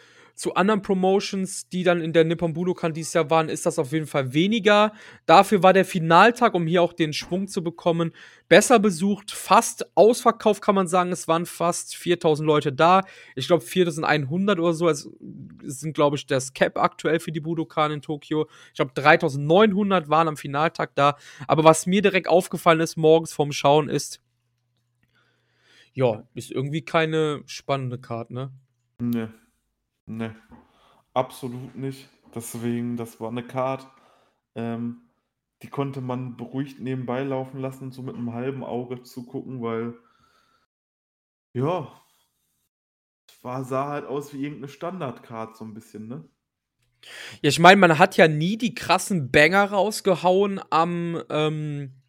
zu anderen Promotions, die dann in der Nippon Budokan dieses Jahr waren, ist das auf jeden Fall weniger. Dafür war der Finaltag, um hier auch den Schwung zu bekommen, besser besucht. Fast ausverkauft kann man sagen. Es waren fast 4000 Leute da. Ich glaube 4100 oder so. Es sind, glaube ich, das Cap aktuell für die Budokan in Tokio. Ich glaube 3900 waren am Finaltag da. Aber was mir direkt aufgefallen ist morgens vorm Schauen ist, ja, ist irgendwie keine spannende Karte, ne? Ne. Ne, absolut nicht. Deswegen, das war eine Card, ähm, die konnte man beruhigt nebenbei laufen lassen, so mit einem halben Auge zu gucken, weil ja, war, sah halt aus wie irgendeine Standardcard so ein bisschen, ne? Ja, ich meine, man hat ja nie die krassen Banger rausgehauen am ähm,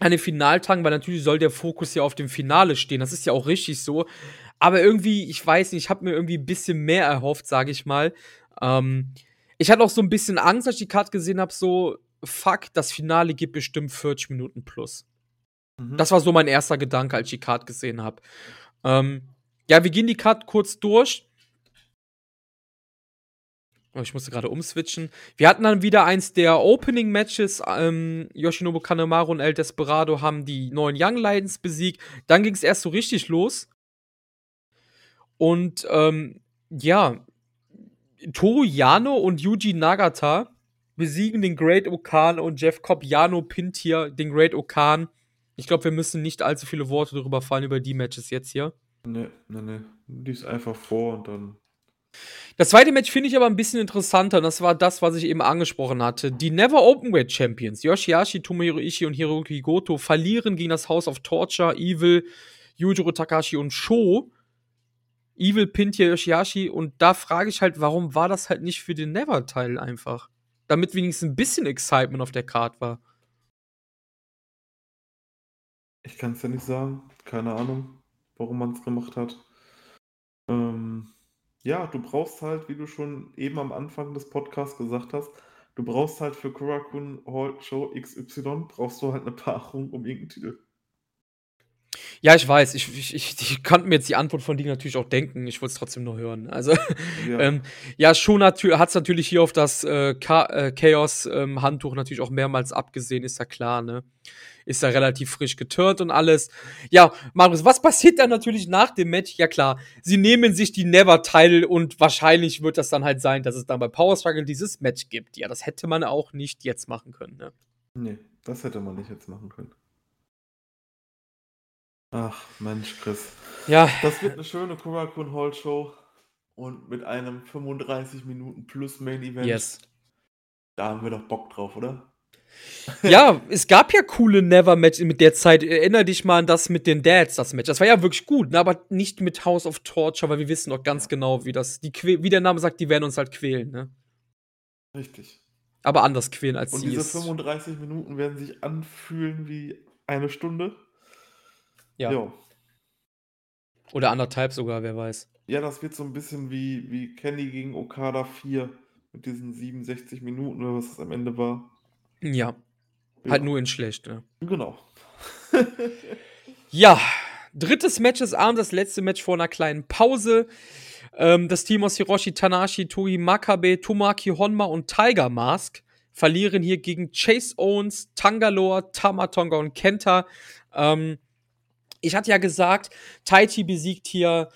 an den Finaltagen, weil natürlich soll der Fokus ja auf dem Finale stehen. Das ist ja auch richtig so. Aber irgendwie, ich weiß nicht, ich habe mir irgendwie ein bisschen mehr erhofft, sage ich mal. Ähm, ich hatte auch so ein bisschen Angst, als ich die Karte gesehen habe, so, fuck, das Finale gibt bestimmt 40 Minuten plus. Mhm. Das war so mein erster Gedanke, als ich die Karte gesehen habe. Ähm, ja, wir gehen die Karte kurz durch. Oh, ich musste gerade umswitchen. Wir hatten dann wieder eins der Opening-Matches. Ähm, Yoshinobu Kanemaru und El Desperado haben die neuen Young Lions besiegt. Dann ging es erst so richtig los. Und ähm, ja, Toru Yano und Yuji Nagata besiegen den Great Okan und Jeff Cobb. Yano pinnt hier den Great Okan. Ich glaube, wir müssen nicht allzu viele Worte darüber fallen, über die Matches jetzt hier. Ne, ne, ne. Lies einfach vor und dann. Das zweite Match finde ich aber ein bisschen interessanter. Das war das, was ich eben angesprochen hatte. Die Never Openweight Champions, Yoshihashi, Tomohiro Ishii und Hiroki Goto, verlieren gegen das House of Torture, Evil, Yujiro Takashi und Sho. Evil pinnt hier Yoshihashi und da frage ich halt, warum war das halt nicht für den Never-Teil einfach? Damit wenigstens ein bisschen Excitement auf der Card war. Ich kann es ja nicht sagen. Keine Ahnung, warum man es gemacht hat. Ähm, ja, du brauchst halt, wie du schon eben am Anfang des Podcasts gesagt hast, du brauchst halt für Kurakun Hall Show XY, brauchst du halt eine Paarung um irgendeinen Titel. Ja, ich weiß. Ich, ich, ich, ich konnte mir jetzt die Antwort von dir natürlich auch denken. Ich wollte es trotzdem nur hören. Also, ja, ähm, ja schon hat es natürlich hier auf das äh, äh, Chaos-Handtuch ähm, natürlich auch mehrmals abgesehen, ist ja klar, ne? Ist ja relativ frisch geturnt und alles. Ja, Marius, was passiert dann natürlich nach dem Match? Ja, klar. Sie nehmen sich die Never-Teil und wahrscheinlich wird das dann halt sein, dass es dann bei Power Struggle dieses Match gibt. Ja, das hätte man auch nicht jetzt machen können, ne? Nee, das hätte man nicht jetzt machen können. Ach, Mensch, Chris. Ja. Das wird eine schöne Kurakun Hall Show und mit einem 35 Minuten plus Main Event. Yes. Da haben wir doch Bock drauf, oder? ja, es gab ja coole Never-Matches mit der Zeit. Erinner dich mal an das mit den Dads, das Match. Das war ja wirklich gut, ne? aber nicht mit House of Torture, weil wir wissen doch ganz genau, wie das, die wie der Name sagt, die werden uns halt quälen, ne? Richtig. Aber anders quälen als sie. Und diese 35 Minuten werden sich anfühlen wie eine Stunde. Ja. Jo. Oder anderthalb sogar, wer weiß. Ja, das wird so ein bisschen wie, wie Kenny gegen Okada 4 mit diesen 67 Minuten oder was es am Ende war. Ja. ja. Halt nur in schlecht, ne? Genau. ja, drittes Match des Abends, das letzte Match vor einer kleinen Pause. Ähm, das Team aus Hiroshi Tanashi, Togi Makabe, Tomaki Honma und Tiger Mask verlieren hier gegen Chase Owens, Tangalore, Tamatonga und Kenta. Ähm, ich hatte ja gesagt, Taichi besiegt hier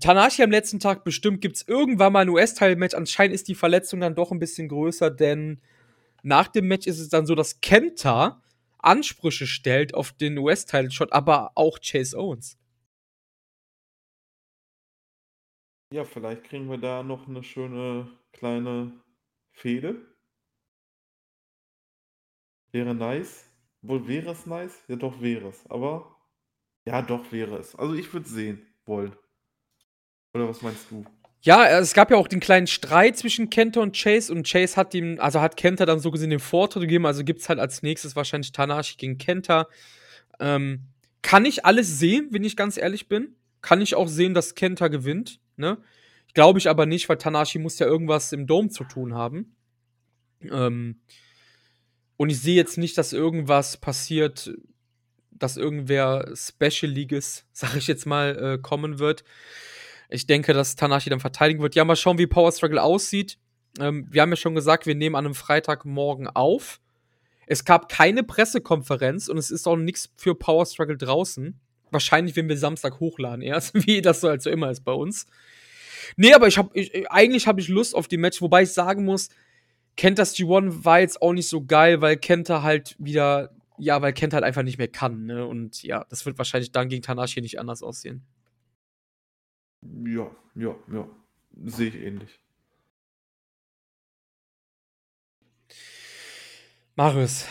Tanashi am letzten Tag. Bestimmt gibt es irgendwann mal ein US-Teil-Match. Anscheinend ist die Verletzung dann doch ein bisschen größer, denn nach dem Match ist es dann so, dass Kenta Ansprüche stellt auf den US-Title-Shot, aber auch Chase Owens. Ja, vielleicht kriegen wir da noch eine schöne kleine Fehde. Wäre nice. Wohl wäre es nice? Ja, doch wäre es. Aber ja, doch wäre es. Also ich würde sehen wollen. Oder was meinst du? Ja, es gab ja auch den kleinen Streit zwischen Kenta und Chase und Chase hat ihm, also hat Kenta dann so gesehen den Vortritt gegeben, also gibt's halt als nächstes wahrscheinlich Tanashi gegen Kenta. Ähm, kann ich alles sehen, wenn ich ganz ehrlich bin. Kann ich auch sehen, dass Kenta gewinnt, ne? Glaube ich aber nicht, weil Tanashi muss ja irgendwas im Dome zu tun haben. Ähm, und ich sehe jetzt nicht, dass irgendwas passiert, dass irgendwer Special Leagues, sag ich jetzt mal, äh, kommen wird. Ich denke, dass Tanashi dann verteidigen wird. Ja, mal schauen, wie Power Struggle aussieht. Ähm, wir haben ja schon gesagt, wir nehmen an einem Freitagmorgen auf. Es gab keine Pressekonferenz und es ist auch nichts für Power Struggle draußen. Wahrscheinlich, wenn wir Samstag hochladen erst, wie das so halt so immer ist bei uns. Nee, aber ich hab, ich, eigentlich habe ich Lust auf die Match, wobei ich sagen muss, Kentas G1 war jetzt auch nicht so geil, weil Kenta halt wieder, ja, weil Kenta halt einfach nicht mehr kann, ne? Und ja, das wird wahrscheinlich dann gegen Tanashi nicht anders aussehen. Ja, ja, ja. Sehe ich ähnlich. Marius,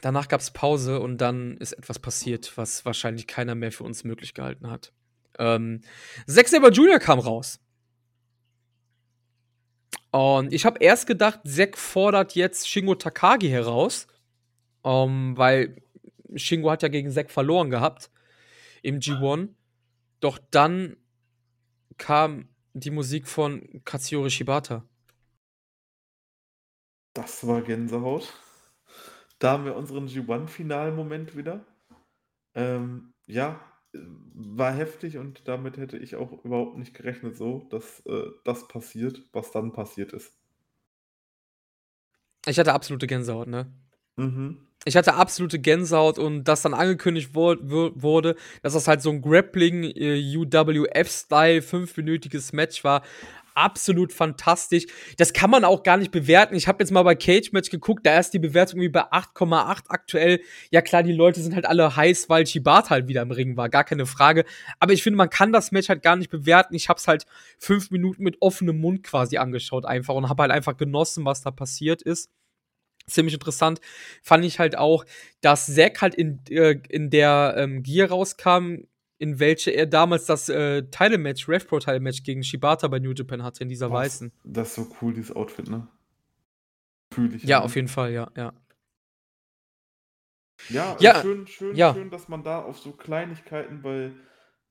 danach gab es Pause und dann ist etwas passiert, was wahrscheinlich keiner mehr für uns möglich gehalten hat. Ähm, Zack Saber Jr. kam raus. Und ich habe erst gedacht, Zack fordert jetzt Shingo Takagi heraus, um, weil Shingo hat ja gegen Zack verloren gehabt im G1. Doch dann kam die Musik von Katsuyori Shibata. Das war Gänsehaut. Da haben wir unseren G1-Finalmoment wieder. Ähm, ja, war heftig und damit hätte ich auch überhaupt nicht gerechnet, so, dass äh, das passiert, was dann passiert ist. Ich hatte absolute Gänsehaut, ne? Mhm. Ich hatte absolute Gänsehaut und dass dann angekündigt wurde, dass das halt so ein Grappling äh, UWF-Style fünfminütiges Match war. Absolut fantastisch. Das kann man auch gar nicht bewerten. Ich habe jetzt mal bei Cage Match geguckt, da ist die Bewertung irgendwie bei 8,8 aktuell. Ja klar, die Leute sind halt alle heiß, weil Shibata halt wieder im Ring war, gar keine Frage. Aber ich finde, man kann das Match halt gar nicht bewerten. Ich habe es halt fünf Minuten mit offenem Mund quasi angeschaut einfach und habe halt einfach genossen, was da passiert ist ziemlich interessant fand ich halt auch, dass Zack halt in, äh, in der ähm, Gear rauskam, in welche er damals das äh, Title-Match, RevPro-Title-Match gegen Shibata bei New Japan hatte, in dieser Was? weißen. Das ist so cool, dieses Outfit, ne? Fühle ich. Ja, ne? auf jeden Fall, ja, ja. Ja, äh, Ja, schön, schön, ja. schön, dass man da auf so Kleinigkeiten bei,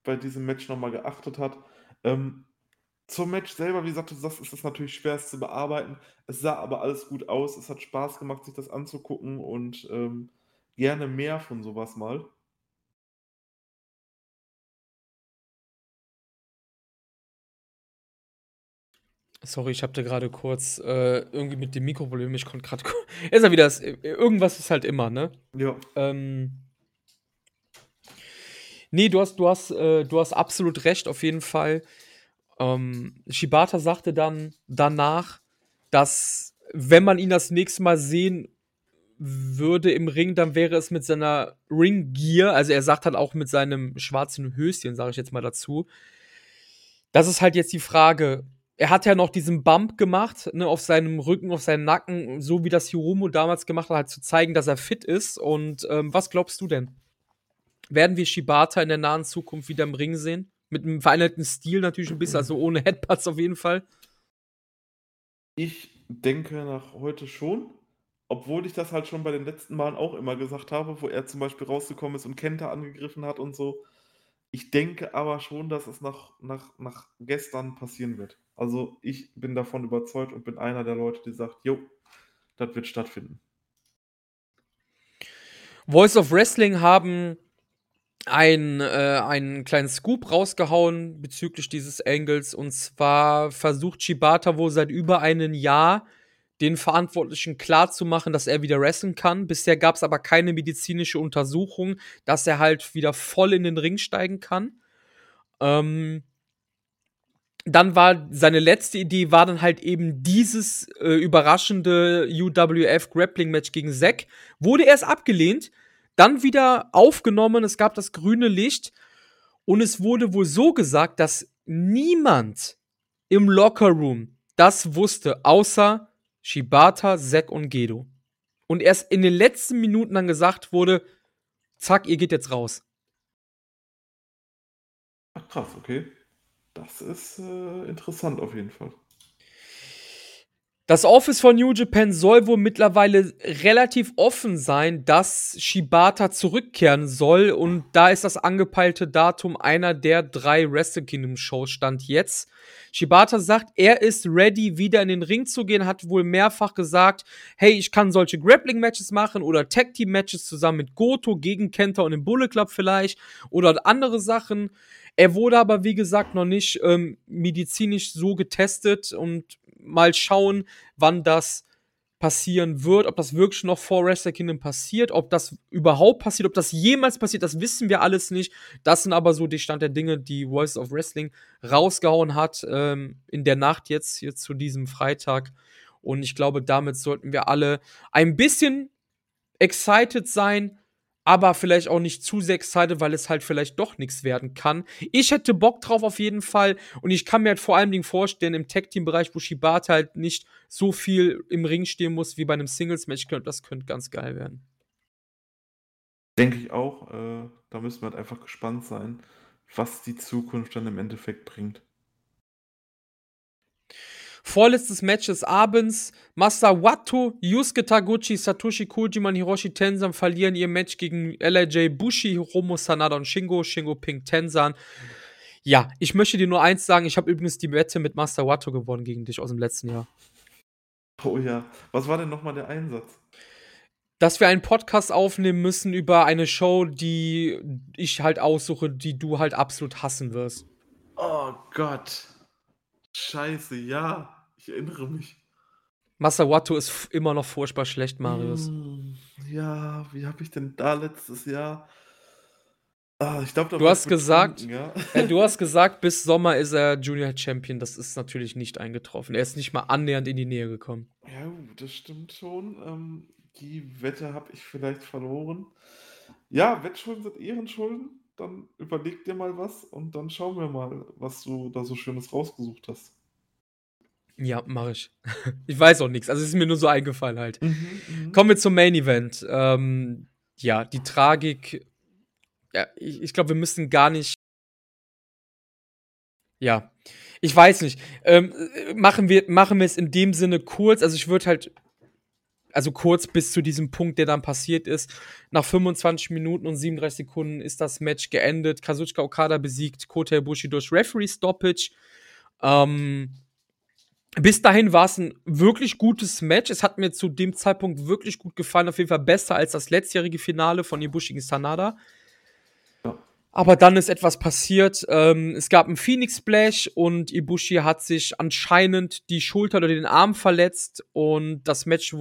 bei diesem Match nochmal geachtet hat. Ähm, zum Match selber, wie gesagt, du sagst, ist das natürlich schwer es zu bearbeiten. Es sah aber alles gut aus. Es hat Spaß gemacht, sich das anzugucken und ähm, gerne mehr von sowas mal. Sorry, ich hatte gerade kurz äh, irgendwie mit dem Mikroproblem. Ich konnte gerade. Ist ja wieder. das- Irgendwas ist halt immer, ne? Ja, Ähm. Nee, du hast, du hast, äh, du hast absolut recht, auf jeden Fall. Ähm, Shibata sagte dann danach, dass wenn man ihn das nächste Mal sehen würde im Ring, dann wäre es mit seiner Ring Gear, also er sagt halt auch mit seinem schwarzen Höschen, sage ich jetzt mal dazu. Das ist halt jetzt die Frage. Er hat ja noch diesen Bump gemacht, ne, auf seinem Rücken, auf seinem Nacken, so wie das Hiromu damals gemacht hat, halt zu zeigen, dass er fit ist. Und ähm, was glaubst du denn? Werden wir Shibata in der nahen Zukunft wieder im Ring sehen? Mit einem veränderten Stil natürlich ein bisschen, also ohne Headbutts auf jeden Fall. ich denke nach heute schon. Obwohl ich das halt schon bei den letzten Malen auch immer gesagt habe, wo er zum Beispiel rausgekommen ist und Kenta angegriffen hat und so. Ich denke aber schon, dass es nach, nach, nach gestern passieren wird. Also ich bin davon überzeugt und bin einer der Leute, die sagt, jo, das wird stattfinden. Voice of Wrestling haben ein, äh, einen kleinen Scoop rausgehauen bezüglich dieses Angles. Und zwar versucht Shibata wohl seit über einem Jahr den Verantwortlichen klarzumachen, dass er wieder wrestlen kann. Bisher gab es aber keine medizinische Untersuchung, dass er halt wieder voll in den Ring steigen kann. Ähm, dann war seine letzte Idee war dann halt eben dieses äh, überraschende UWF Grappling Match gegen Zack. Wurde erst abgelehnt, dann wieder aufgenommen, es gab das grüne Licht und es wurde wohl so gesagt, dass niemand im Lockerroom das wusste, außer Shibata, Zack und Gedo. Und erst in den letzten Minuten dann gesagt wurde, zack, ihr geht jetzt raus. Ach krass, okay. Das ist äh, interessant auf jeden Fall. Das Office von New Japan soll wohl mittlerweile relativ offen sein, dass Shibata zurückkehren soll. Und da ist das angepeilte Datum einer der drei Wrestle Kingdom Shows stand jetzt. Shibata sagt, er ist ready, wieder in den Ring zu gehen, hat wohl mehrfach gesagt, hey, ich kann solche Grappling-Matches machen oder Tag-Team-Matches zusammen mit Goto gegen Kenta und dem Bullet Club vielleicht oder andere Sachen. Er wurde aber, wie gesagt, noch nicht ähm, medizinisch so getestet und mal schauen, wann das passieren wird, ob das wirklich noch vor Wrestle Kingdom passiert, ob das überhaupt passiert, ob das jemals passiert, das wissen wir alles nicht. Das sind aber so die Stand der Dinge, die Voice of Wrestling rausgehauen hat ähm, in der Nacht jetzt, jetzt zu diesem Freitag. Und ich glaube, damit sollten wir alle ein bisschen excited sein, aber vielleicht auch nicht zu sehr excited, weil es halt vielleicht doch nichts werden kann. Ich hätte Bock drauf auf jeden Fall und ich kann mir halt vor allen Dingen vorstellen, im Tag-Team-Bereich, wo Shibata halt nicht so viel im Ring stehen muss wie bei einem Singles-Match, das könnte ganz geil werden. Denke ich auch. Äh, da müssen wir halt einfach gespannt sein, was die Zukunft dann im Endeffekt bringt. Vorletztes Match des Abends. Master Wato, Yusuke Taguchi, Satoshi Kojima und Hiroshi Tensan verlieren ihr Match gegen LIJ Bushi, Hiromu Sanada und Shingo, Shingo Pink Tensan. Ja, ich möchte dir nur eins sagen, ich habe übrigens die Wette mit Master Wato gewonnen gegen dich aus dem letzten Jahr. Oh ja, was war denn nochmal der Einsatz? Dass wir einen Podcast aufnehmen müssen über eine Show, die ich halt aussuche, die du halt absolut hassen wirst. Oh Gott. Scheiße, ja. Ich erinnere mich. Masawato ist immer noch furchtbar schlecht, Marius. Hm, ja, wie habe ich denn da letztes Jahr? Ah, ich glaube, du hast gesagt, ja? äh, du hast gesagt, bis Sommer ist er Junior Champion. Das ist natürlich nicht eingetroffen. Er ist nicht mal annähernd in die Nähe gekommen. Ja, das stimmt schon. Ähm, die Wette habe ich vielleicht verloren. Ja, Wettschulden sind Ehrenschulden. Dann überleg dir mal was und dann schauen wir mal, was du da so Schönes rausgesucht hast. Ja, mache ich. ich weiß auch nichts. Also es ist mir nur so eingefallen halt. Mhm, mhm. Kommen wir zum Main Event. Ähm, ja, die Tragik. Ja, ich, ich glaube, wir müssen gar nicht. Ja, ich weiß nicht. Ähm, machen wir machen wir es in dem Sinne kurz. Also ich würde halt also kurz bis zu diesem Punkt, der dann passiert ist. Nach 25 Minuten und 37 Sekunden ist das Match geendet. Kazuchika Okada besiegt Kota Ibushi durch Referee Stoppage. Ähm, bis dahin war es ein wirklich gutes Match. Es hat mir zu dem Zeitpunkt wirklich gut gefallen. Auf jeden Fall besser als das letztjährige Finale von Ibushi gegen Sanada. Aber dann ist etwas passiert. Ähm, es gab einen Phoenix Splash und Ibushi hat sich anscheinend die Schulter oder den Arm verletzt und das Match äh,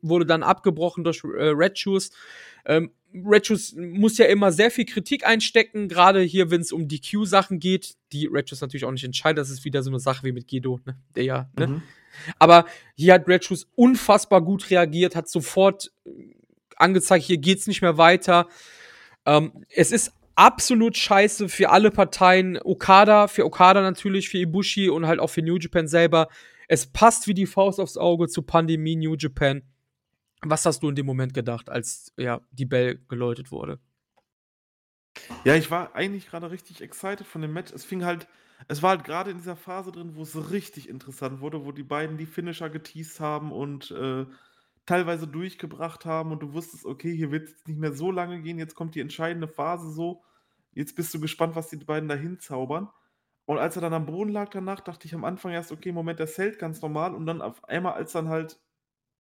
wurde dann abgebrochen durch äh, Red Shoes. Ähm, Shoes muss ja immer sehr viel Kritik einstecken, gerade hier, wenn es um die Q-Sachen geht, die Shoes natürlich auch nicht entscheiden. Das ist wieder so eine Sache wie mit Gedo, ne? der ja. Ne? Mhm. Aber hier hat Shoes unfassbar gut reagiert, hat sofort äh, angezeigt, hier geht's nicht mehr weiter. Ähm, es ist absolut scheiße für alle Parteien. Okada, für Okada natürlich, für Ibushi und halt auch für New Japan selber. Es passt wie die Faust aufs Auge zu Pandemie New Japan. Was hast du in dem Moment gedacht, als ja, die Bell geläutet wurde? Ja, ich war eigentlich gerade richtig excited von dem Match. Es fing halt, es war halt gerade in dieser Phase drin, wo es richtig interessant wurde, wo die beiden die Finisher geteased haben und äh, teilweise durchgebracht haben und du wusstest, okay, hier wird es nicht mehr so lange gehen, jetzt kommt die entscheidende Phase so. Jetzt bist du gespannt, was die beiden da hinzaubern. Und als er dann am Boden lag danach, dachte ich am Anfang erst, okay, Moment, der zählt ganz normal. Und dann auf einmal, als dann halt,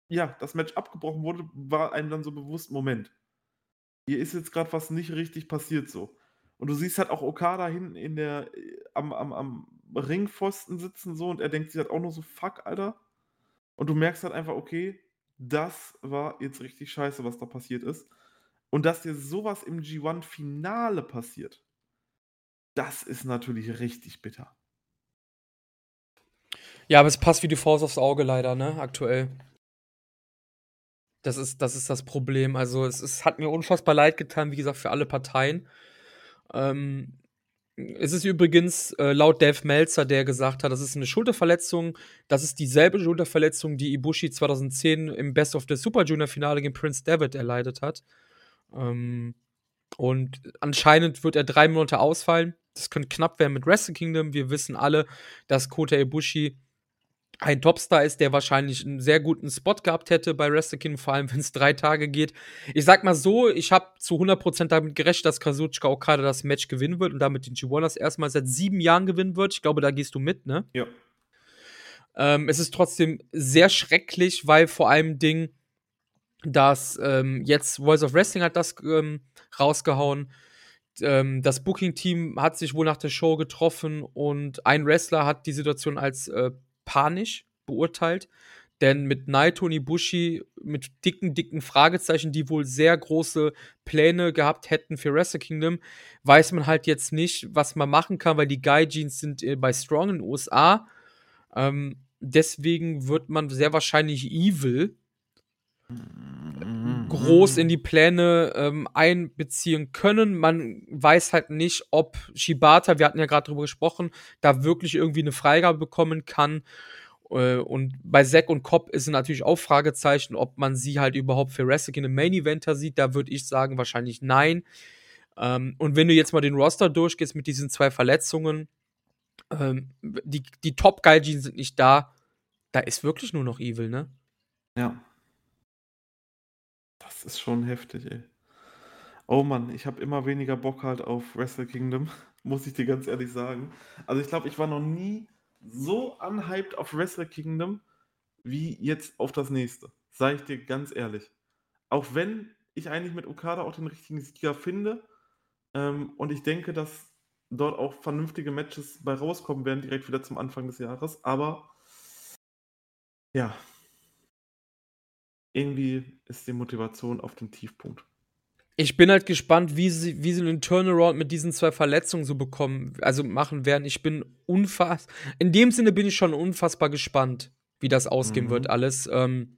ja, das Match abgebrochen wurde, war einem dann so bewusst, Moment, hier ist jetzt gerade was nicht richtig passiert so. Und du siehst halt auch Okada hinten in der, am, am, am Ringpfosten sitzen so und er denkt sich halt auch nur so, fuck, Alter. Und du merkst halt einfach, okay, das war jetzt richtig scheiße, was da passiert ist. Und dass dir sowas im G1-Finale passiert, das ist natürlich richtig bitter. Ja, aber es passt wie die Faust aufs Auge leider, ne, aktuell. Das ist, das ist das Problem. Also es, es hat mir unfassbar leid getan, wie gesagt, für alle Parteien. Ähm, Es ist übrigens äh, laut Dave Meltzer, der gesagt hat, das ist eine Schulterverletzung. Das ist dieselbe Schulterverletzung, die Ibushi 2010 im Best of the Super Junior Finale gegen Prince David erleidet hat. Ähm, und anscheinend wird er drei Monate ausfallen. Das könnte knapp werden mit Wrestle Kingdom. Wir wissen alle, dass Kota Ibushi ein Topstar ist, der wahrscheinlich einen sehr guten Spot gehabt hätte bei Wrestle Kingdom, vor allem wenn es drei Tage geht. Ich sag mal so, ich habe zu 100% damit gerechnet, dass Kazuchika Okada das Match gewinnen wird und damit den G1 das erstmal seit sieben Jahren gewinnen wird. Ich glaube, da gehst du mit, ne? Ja. Ähm, es ist trotzdem sehr schrecklich, weil vor allem Ding, dass ähm, jetzt Voice of Wrestling hat das ähm, rausgehauen. Ähm, das Booking-Team hat sich wohl nach der Show getroffen und ein Wrestler hat die Situation als äh, panisch beurteilt. Denn mit Naito und Ibushi mit dicken, dicken Fragezeichen, die wohl sehr große Pläne gehabt hätten für Wrestle Kingdom, weiß man halt jetzt nicht, was man machen kann, weil die Gaijins sind äh, bei Strong in den USA. Ähm, deswegen wird man sehr wahrscheinlich Evil groß in die Pläne ähm, einbeziehen können. Man weiß halt nicht, ob Shibata, wir hatten ja gerade drüber gesprochen, da wirklich irgendwie eine Freigabe bekommen kann. Äh, und bei Zack und Cobb ist natürlich auch Fragezeichen, ob man sie halt überhaupt für Wrestling in einem Main Eventer sieht. Da würde ich sagen, wahrscheinlich nein. Ähm, und wenn du jetzt mal den Roster durchgehst mit diesen zwei Verletzungen, ähm, die, die Top-Gaijin sind nicht da. Da ist wirklich nur noch Evil, ne? Ja. Ist schon heftig, ey. Oh Mann, ich habe immer weniger Bock halt auf Wrestle Kingdom, muss ich dir ganz ehrlich sagen. Also ich glaube, ich war noch nie so unhyped auf Wrestle Kingdom wie jetzt auf das nächste. Sag ich dir ganz ehrlich. Auch wenn ich eigentlich mit Okada auch den richtigen Sieger finde ähm, und ich denke, dass dort auch vernünftige Matches bei rauskommen werden, direkt wieder zum Anfang des Jahres. Aber ja, irgendwie ist die Motivation auf dem Tiefpunkt. Ich bin halt gespannt, wie sie, wie sie einen Turnaround mit diesen zwei Verletzungen so bekommen, also machen werden. Ich bin unfassbar, in dem Sinne bin ich schon unfassbar gespannt, wie das ausgehen mhm. wird alles. Ähm,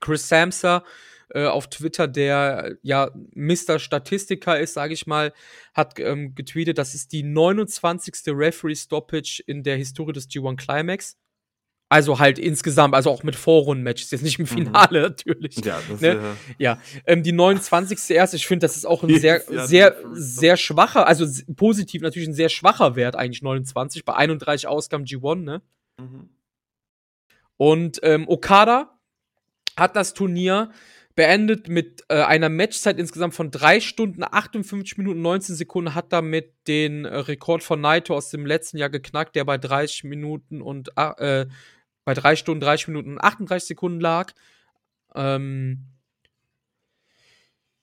Chris Samsa äh, auf Twitter, der ja Mr. Statistiker ist, sage ich mal, hat ähm, getweetet, das ist die 29. Referee Stoppage in der Historie des G1 Climax. Also halt insgesamt, also auch mit Vorrundenmatches, jetzt nicht im mhm. Finale mhm. natürlich. Ja, das ne? ja. Ähm, die 29. erst, ich finde, das ist auch ein sehr, ja, sehr, sehr schwacher, also positiv natürlich ein sehr schwacher Wert, eigentlich 29, bei 31 Ausgaben G1, ne? Mhm. Und ähm, Okada hat das Turnier beendet mit äh, einer Matchzeit insgesamt von 3 Stunden, 58 Minuten, 19 Sekunden, hat damit den äh, Rekord von Naito aus dem letzten Jahr geknackt, der bei 30 Minuten und äh, bei 3 Stunden, 30 Minuten und 38 Sekunden lag. Ähm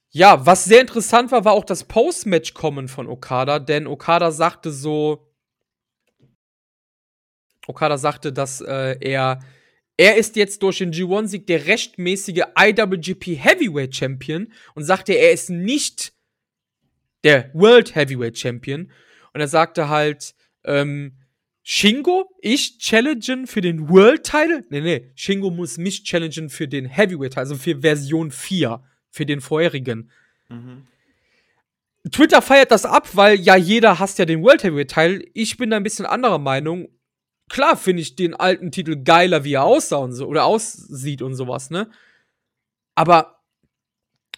ja, was sehr interessant war, war auch das Post-Match-Kommen von Okada, denn Okada sagte so, Okada sagte, dass äh, er er ist jetzt durch den G1-Sieg der rechtmäßige IWGP Heavyweight Champion und sagte, er ist nicht der World Heavyweight Champion. Und er sagte halt, ähm, Shingo, ich challengen für den World Title? Nee, nee, Shingo muss mich challengen für den Heavyweight also für Version 4, für den vorherigen. Mhm. Twitter feiert das ab, weil ja jeder hasst ja den World Heavyweight Title. Ich bin da ein bisschen anderer Meinung. Klar finde ich den alten Titel geiler, wie er aussah und so, oder aussieht und sowas, ne? Aber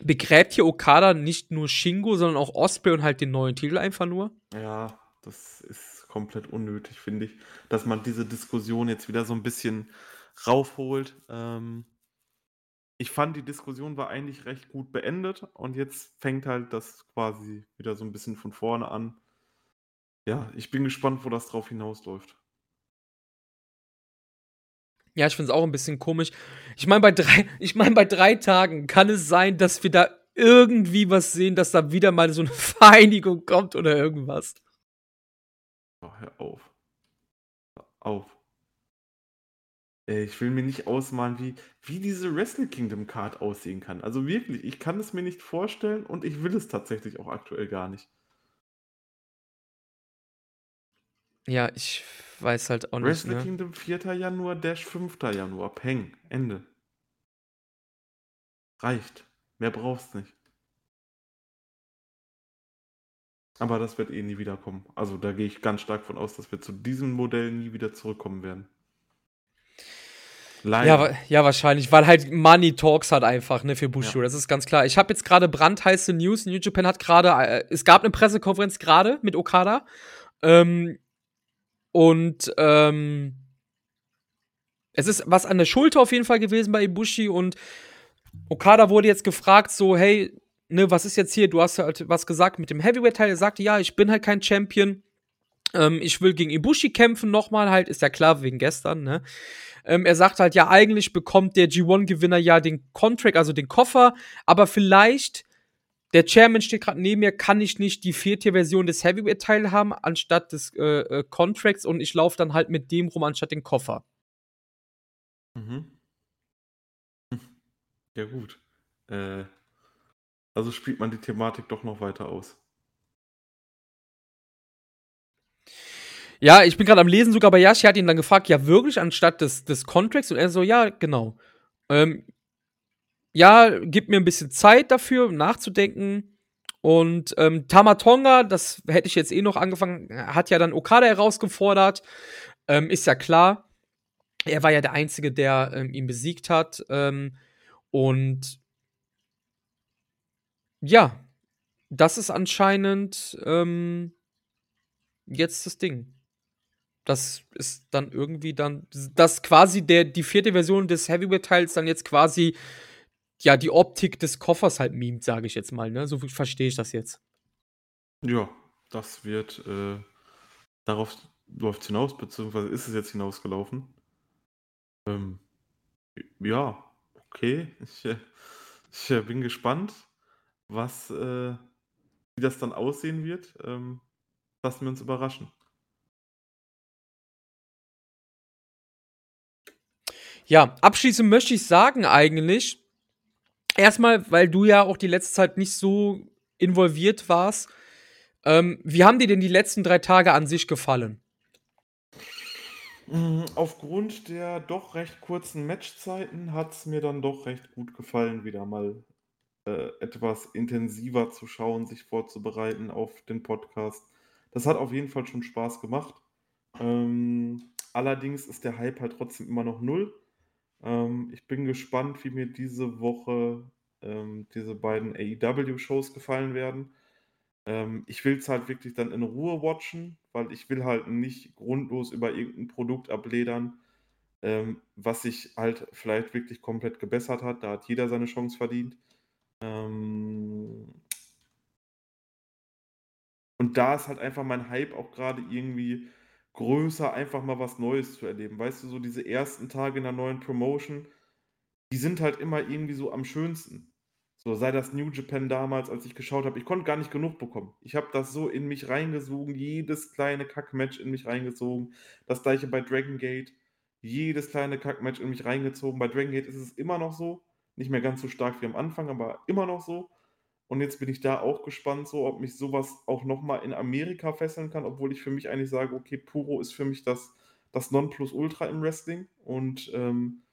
begräbt hier Okada nicht nur Shingo, sondern auch Osprey und halt den neuen Titel einfach nur? Ja, das ist komplett unnötig, finde ich, dass man diese Diskussion jetzt wieder so ein bisschen raufholt. Ähm, ich fand, die Diskussion war eigentlich recht gut beendet und jetzt fängt halt das quasi wieder so ein bisschen von vorne an. Ja, ich bin gespannt, wo das drauf hinausläuft. Ja, ich finde es auch ein bisschen komisch. Ich meine, bei ich meine, bei drei Tagen kann es sein, dass wir da irgendwie was sehen, dass da wieder mal so eine Vereinigung kommt oder irgendwas. Oh, hör auf. Hör auf. Ey, ich will mir nicht ausmalen, wie, wie diese Wrestle Kingdom Card aussehen kann. Also wirklich, ich kann es mir nicht vorstellen und ich will es tatsächlich auch aktuell gar nicht. Ja, ich weiß halt auch nicht. Wrestle ne? Kingdom 4. Januar, Dash 5. Januar. Peng. Ende. Reicht. Mehr brauchst nicht. Aber das wird eh nie wiederkommen. Also da gehe ich ganz stark von aus, dass wir zu diesem Modell nie wieder zurückkommen werden. Ja, ja, wahrscheinlich, weil halt Money Talks hat einfach, ne, für Bushido, ja. das ist ganz klar. Ich habe jetzt gerade brandheiße News, New Japan hat gerade, äh, es gab eine Pressekonferenz gerade mit Okada ähm, und ähm, es ist was an der Schulter auf jeden Fall gewesen bei Ibushi und Okada wurde jetzt gefragt, so, hey, ne, was ist jetzt hier? Du hast halt was gesagt mit dem Heavyweight-Teil. Er sagte, ja, ich bin halt kein Champion. Ähm, ich will gegen Ibushi kämpfen nochmal, halt, ist ja klar, wegen gestern, ne? Ähm, er sagt halt, ja, eigentlich bekommt der G1-Gewinner ja den Contract, also den Koffer, aber vielleicht, der Chairman steht gerade neben mir, kann ich nicht die vierte Version des Heavyweight-Teil haben, anstatt des äh, äh, Contracts und ich laufe dann halt mit dem rum, anstatt den Koffer. Mhm. Ja, gut. Äh, also spielt man die Thematik doch noch weiter aus. Ja, ich bin gerade am Lesen, sogar bei Yashi hat ihn dann gefragt, ja, wirklich, anstatt des, des Contracts? Und er so, ja, genau. Ähm, ja, gib mir ein bisschen Zeit dafür, nachzudenken. Und ähm, Tamatonga, das hätte ich jetzt eh noch angefangen, hat ja dann Okada herausgefordert. Ähm, ist ja klar. Er war ja der Einzige, der ähm, ihn besiegt hat. Ähm, und ja, das ist anscheinend ähm, jetzt das Ding das ist dann irgendwie dann, dass quasi der, die vierte Version des Heavyweight-Teils dann jetzt quasi, ja, die Optik des Koffers halt mimt, sage ich jetzt mal, ne? So verstehe ich das jetzt. Ja, das wird, äh, darauf läuft hinaus, beziehungsweise ist es jetzt hinausgelaufen. Ähm, ja, okay. Ich, äh, ich äh, bin gespannt, was, äh, wie das dann aussehen wird. Ähm, lassen wir uns überraschen. Ja, abschließend möchte ich sagen eigentlich, erstmal, weil du ja auch die letzte Zeit nicht so involviert warst, ähm, wie haben dir denn die letzten drei Tage an sich gefallen? Mm, aufgrund der doch recht kurzen Matchzeiten hat es mir dann doch recht gut gefallen, wieder mal äh, etwas intensiver zu schauen, sich vorzubereiten auf den Podcast. Das hat auf jeden Fall schon Spaß gemacht. Ähm, allerdings ist der Hype halt trotzdem immer noch null. Ähm, ich bin gespannt, wie mir diese Woche ähm, diese beiden AEW-Shows gefallen werden. Ähm, ich will es halt wirklich dann in Ruhe watchen, weil ich will halt nicht grundlos über irgendein Produkt abledern, ähm, was sich halt vielleicht wirklich komplett gebessert hat. Da hat jeder seine Chance verdient. Ähm, und da ist halt einfach mein Hype auch gerade irgendwie größer, einfach mal was Neues zu erleben. Weißt du, so diese ersten Tage in der neuen Promotion, die sind halt immer irgendwie so am schönsten. So sei das New Japan damals, als ich geschaut habe. Ich konnte gar nicht genug bekommen. Ich habe das so in mich reingesogen, jedes kleine Kackmatch in mich reingezogen. Das gleiche bei Dragon Gate. Jedes kleine Kackmatch in mich reingezogen. Bei Dragon Gate ist es immer noch so. Nicht mehr ganz so stark wie am Anfang, aber immer noch so. Und jetzt bin ich da auch gespannt, so, ob mich sowas auch nochmal in Amerika fesseln kann, obwohl ich für mich eigentlich sage, okay, Puro ist für mich das, das Nonplusultra im Wrestling. Und ähm,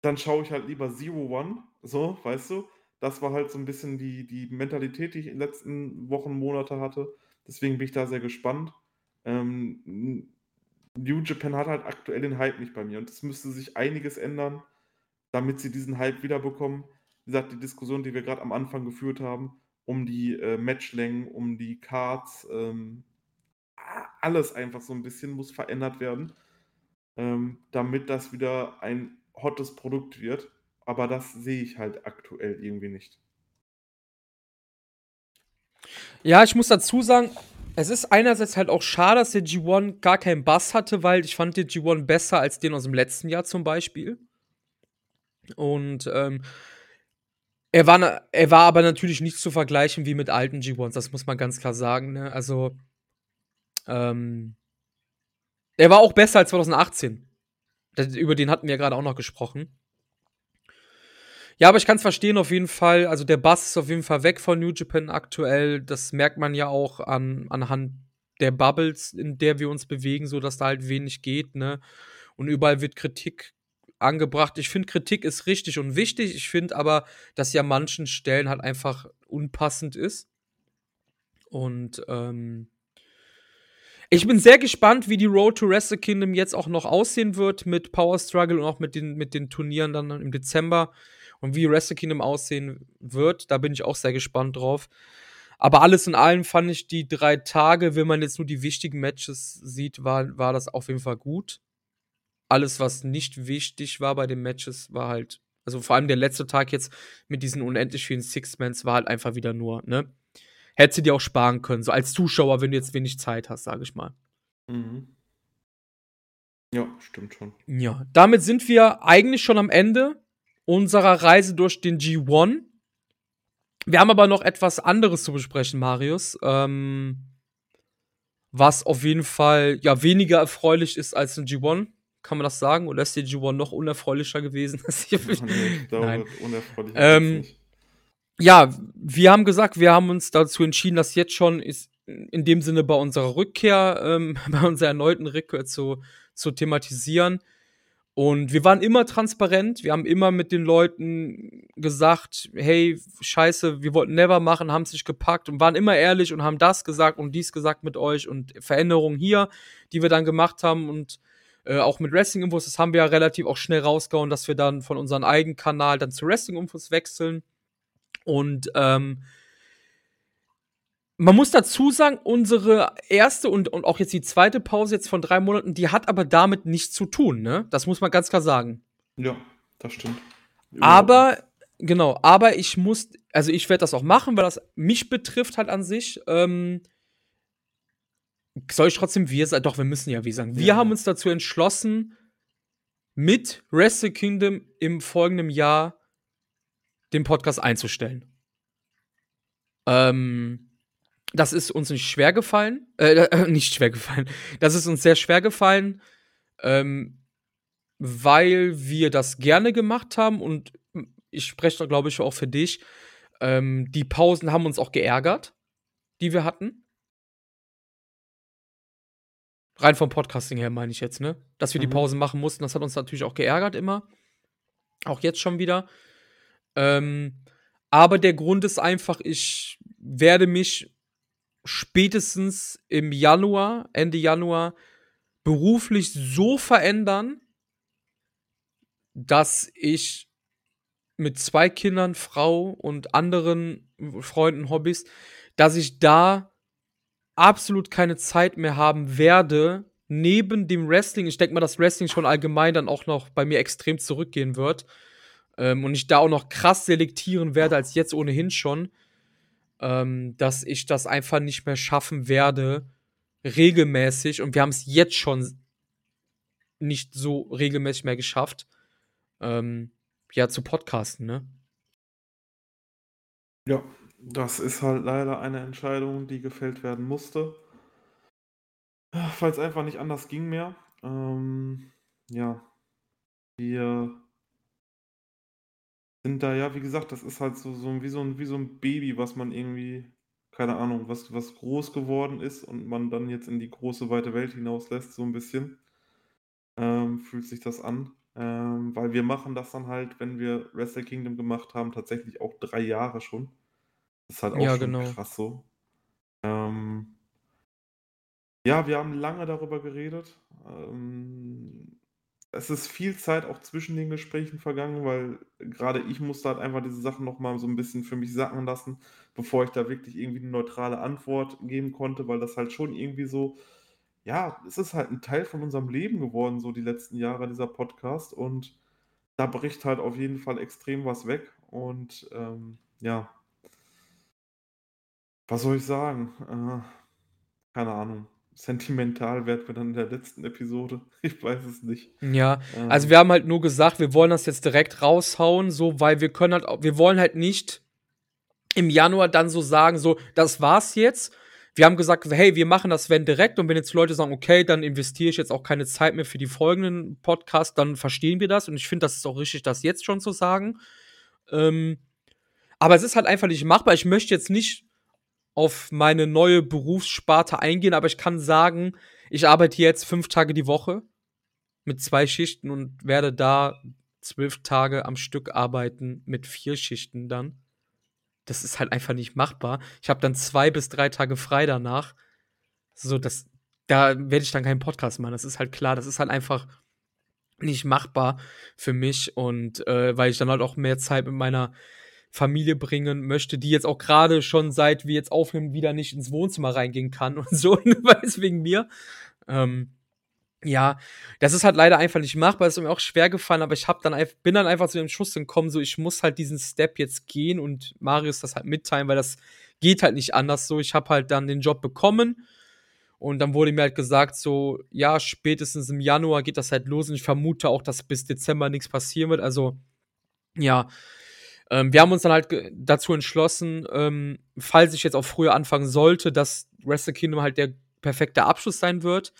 dann schaue ich halt lieber Zero One, so, weißt du? Das war halt so ein bisschen die, die Mentalität, die ich in den letzten Wochen, Monate hatte. Deswegen bin ich da sehr gespannt. Ähm, New Japan hat halt aktuell den Hype nicht bei mir und es müsste sich einiges ändern, damit sie diesen Hype wiederbekommen wie gesagt, die Diskussion, die wir gerade am Anfang geführt haben, um die äh, Matchlängen, um die Cards, ähm, alles einfach so ein bisschen muss verändert werden, ähm, damit das wieder ein hottes Produkt wird. Aber das sehe ich halt aktuell irgendwie nicht. Ja, ich muss dazu sagen, es ist einerseits halt auch schade, dass der G1 gar keinen Bass hatte, weil ich fand den G1 besser als den aus dem letzten Jahr zum Beispiel. Und ähm, er war, er war aber natürlich nicht zu vergleichen wie mit alten G1s, das muss man ganz klar sagen. Ne? Also, ähm, er war auch besser als 2018. Das, über den hatten wir gerade auch noch gesprochen. Ja, aber ich kann es verstehen auf jeden Fall. Also der Bass ist auf jeden Fall weg von New Japan aktuell. Das merkt man ja auch an, anhand der Bubbles, in der wir uns bewegen, so dass da halt wenig geht, ne? Und überall wird Kritik angebracht. Ich finde, Kritik ist richtig und wichtig. Ich finde aber, dass sie an manchen Stellen halt einfach unpassend ist. Und ähm, ich bin sehr gespannt, wie die Road to Wrestle Kingdom jetzt auch noch aussehen wird mit Power Struggle und auch mit den, mit den Turnieren dann im Dezember und wie Wrestle Kingdom aussehen wird. Da bin ich auch sehr gespannt drauf. Aber alles in allem fand ich die drei Tage, wenn man jetzt nur die wichtigen Matches sieht, war, war das auf jeden Fall gut. Alles, was nicht wichtig war bei den Matches, war halt, also vor allem der letzte Tag jetzt mit diesen unendlich vielen Six-Mans war halt einfach wieder nur, ne? hättest du dir auch sparen können, so als Zuschauer, wenn du jetzt wenig Zeit hast, sage ich mal. Mhm. Ja, stimmt schon. Ja, damit sind wir eigentlich schon am Ende unserer Reise durch den G1. Wir haben aber noch etwas anderes zu besprechen, Marius. Ähm, was auf jeden Fall ja weniger erfreulich ist als ein G1. Kann man das sagen? Oder ist der G1 noch unerfreulicher gewesen? nee, ich glaube, Nein. unerfreulicher ähm, nicht ja, wir haben gesagt, wir haben uns dazu entschieden, das jetzt schon ist in dem Sinne bei unserer Rückkehr, ähm, bei unserer erneuten Rückkehr zu, zu thematisieren. Und wir waren immer transparent, wir haben immer mit den Leuten gesagt, hey, scheiße, wir wollten never machen, haben sich gepackt und waren immer ehrlich und haben das gesagt und dies gesagt mit euch und Veränderungen hier, die wir dann gemacht haben und äh, auch mit Wrestling-Infos, das haben wir ja relativ auch schnell rausgehauen, dass wir dann von unserem eigenen Kanal dann zu Wrestling-Infos wechseln. Und ähm, man muss dazu sagen, unsere erste und, und auch jetzt die zweite Pause jetzt von drei Monaten, die hat aber damit nichts zu tun, ne? Das muss man ganz klar sagen. Ja, das stimmt. Aber, genau, aber ich muss, also ich werde das auch machen, weil das mich betrifft halt an sich. Ähm, soll ich trotzdem wir sagen? Doch, wir müssen ja wie sagen. Wir ja. haben uns dazu entschlossen, mit Wrestle Kingdom im folgenden Jahr den Podcast einzustellen. Ähm, das ist uns nicht schwer gefallen. Äh, äh, nicht schwer gefallen. Das ist uns sehr schwer gefallen, ähm, weil wir das gerne gemacht haben und ich spreche da, glaube ich, auch für dich. Ähm, die Pausen haben uns auch geärgert, die wir hatten. Rein vom Podcasting her meine ich jetzt, ne? Dass wir mhm. die Pausen machen mussten, das hat uns natürlich auch geärgert immer. Auch jetzt schon wieder. Ähm, aber der Grund ist einfach, ich werde mich spätestens im Januar, Ende Januar, beruflich so verändern, dass ich mit zwei Kindern, Frau und anderen Freunden, Hobbys, dass ich da absolut keine Zeit mehr haben werde, neben dem Wrestling. Ich denke mal, dass Wrestling schon allgemein dann auch noch bei mir extrem zurückgehen wird ähm, und ich da auch noch krass selektieren werde als jetzt ohnehin schon, ähm, dass ich das einfach nicht mehr schaffen werde, regelmäßig, und wir haben es jetzt schon nicht so regelmäßig mehr geschafft, ähm, ja, zu podcasten, ne? Ja, das ist halt leider eine Entscheidung, die gefällt werden musste. Es einfach nicht anders ging mehr. Ähm, ja, wir sind da ja, wie gesagt, das ist halt so, so wie, so ein, wie so ein Baby, was man irgendwie, keine Ahnung, was, was groß geworden ist und man dann jetzt in die große, weite Welt hinauslässt, so ein bisschen. Ähm, fühlt sich das an. Ähm, weil wir machen das dann halt, wenn wir Wrestle Kingdom gemacht haben, tatsächlich auch drei Jahre schon. Das ist halt auch ja, schon genau. krass so. Ähm, ja, wir haben lange darüber geredet. Ähm, es ist viel Zeit auch zwischen den Gesprächen vergangen, weil gerade ich musste halt einfach diese Sachen nochmal so ein bisschen für mich sacken lassen, bevor ich da wirklich irgendwie eine neutrale Antwort geben konnte, weil das halt schon irgendwie so, ja, es ist halt ein Teil von unserem Leben geworden, so die letzten Jahre, dieser Podcast. Und da bricht halt auf jeden Fall extrem was weg. Und ähm, ja, was soll ich sagen? Äh, keine Ahnung sentimental werden wir dann in der letzten Episode. Ich weiß es nicht. Ja, ähm. also wir haben halt nur gesagt, wir wollen das jetzt direkt raushauen, so, weil wir können halt, wir wollen halt nicht im Januar dann so sagen, so, das war's jetzt. Wir haben gesagt, hey, wir machen das wenn direkt und wenn jetzt Leute sagen, okay, dann investiere ich jetzt auch keine Zeit mehr für die folgenden Podcasts, dann verstehen wir das und ich finde, das ist auch richtig, das jetzt schon zu sagen. Ähm, aber es ist halt einfach nicht machbar. Ich möchte jetzt nicht auf meine neue Berufssparte eingehen, aber ich kann sagen, ich arbeite jetzt fünf Tage die Woche mit zwei Schichten und werde da zwölf Tage am Stück arbeiten mit vier Schichten dann. das ist halt einfach nicht machbar. Ich habe dann zwei bis drei Tage frei danach. So, das, da werde ich dann keinen Podcast machen. Das ist halt klar. Das ist halt einfach nicht machbar für mich und äh, weil ich dann halt auch mehr Zeit mit meiner Familie bringen möchte, die jetzt auch gerade schon seit wir jetzt aufnehmen wieder nicht ins Wohnzimmer reingehen kann und so, weil es wegen mir. Ähm, ja, das ist halt leider einfach nicht machbar. Das ist mir auch schwer gefallen, aber ich hab dann bin dann einfach zu dem Schluss gekommen, so ich muss halt diesen Step jetzt gehen und Marius das halt mitteilen, weil das geht halt nicht anders so. Ich habe halt dann den Job bekommen und dann wurde mir halt gesagt, so, ja, spätestens im Januar geht das halt los und ich vermute auch, dass bis Dezember nichts passieren wird. Also, ja. Ähm, wir haben uns dann halt dazu entschlossen, ähm, falls ich jetzt auch früher anfangen sollte, dass Wrestle Kingdom halt der perfekte Abschluss sein wird.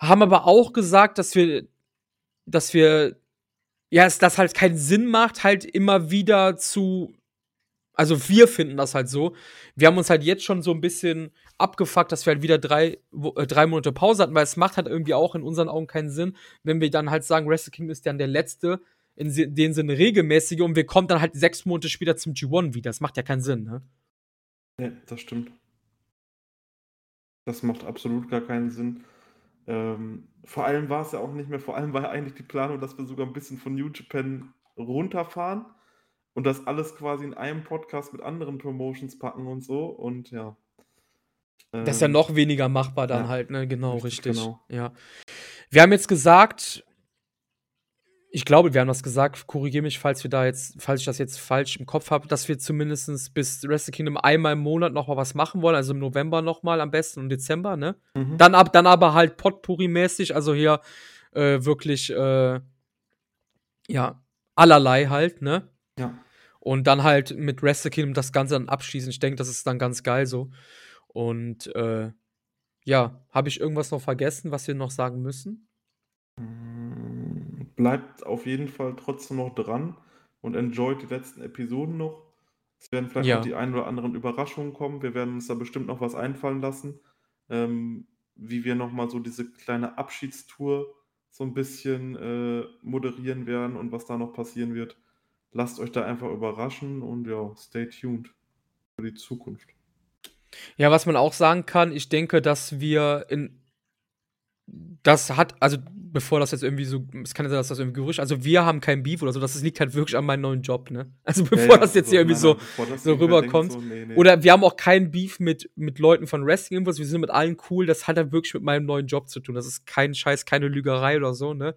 Haben aber auch gesagt, dass wir, dass wir, ja, es das halt keinen Sinn macht, halt immer wieder zu also wir finden das halt so. Wir haben uns halt jetzt schon so ein bisschen abgefuckt, dass wir halt wieder drei, äh, drei Monate Pause hatten, weil es macht halt irgendwie auch in unseren Augen keinen Sinn, wenn wir dann halt sagen, Wrestle Kingdom ist dann der letzte, in dem Sinne regelmäßige und wir kommen dann halt sechs Monate später zum G1 wieder. Das macht ja keinen Sinn, ne? Ja, das stimmt. Das macht absolut gar keinen Sinn. Ähm, vor allem war es ja auch nicht mehr, vor allem war ja eigentlich die Planung, dass wir sogar ein bisschen von New Japan runterfahren und das alles quasi in einem Podcast mit anderen Promotions packen und so und ja. Das ist ja ähm, noch weniger machbar dann ja, halt, ne? Genau, richtig. richtig. Genau. Ja. Wir haben jetzt gesagt, ich glaube, wir haben das gesagt, korrigiere mich, falls wir da jetzt, falls ich das jetzt falsch im Kopf habe, dass wir zumindest bis Wrestle Kingdom einmal im Monat noch mal was machen wollen, also im November noch mal am besten und Dezember, ne? Mhm. Dann, ab, dann aber halt Potpourri-mäßig, also hier äh, wirklich, äh, ja, allerlei halt, ne? Ja. Und dann halt mit Wrestle Kingdom das Ganze dann abschließen. Ich denke, das ist dann ganz geil so. Und äh, ja, habe ich irgendwas noch vergessen, was wir noch sagen müssen? Mm, bleibt auf jeden Fall trotzdem noch dran und enjoyt die letzten Episoden noch. Es werden vielleicht ja. noch die ein oder anderen Überraschungen kommen. Wir werden uns da bestimmt noch was einfallen lassen, ähm, wie wir nochmal so diese kleine Abschiedstour so ein bisschen äh, moderieren werden und was da noch passieren wird lasst euch da einfach überraschen und ja, stay tuned für die Zukunft. Ja, was man auch sagen kann, ich denke, dass wir in das hat, also bevor das jetzt irgendwie so, es kann ja sein, dass das irgendwie Gerücht, also wir haben kein Beef oder so, das liegt halt wirklich an meinem neuen Job, ne? Also bevor ja, das jetzt also, hier irgendwie so, so rüberkommt. So, nee, nee. Oder wir haben auch kein Beef mit, mit Leuten von Wrestling Infos, wir sind mit allen cool, das hat halt wirklich mit meinem neuen Job zu tun. Das ist kein Scheiß, keine Lügerei oder so, ne?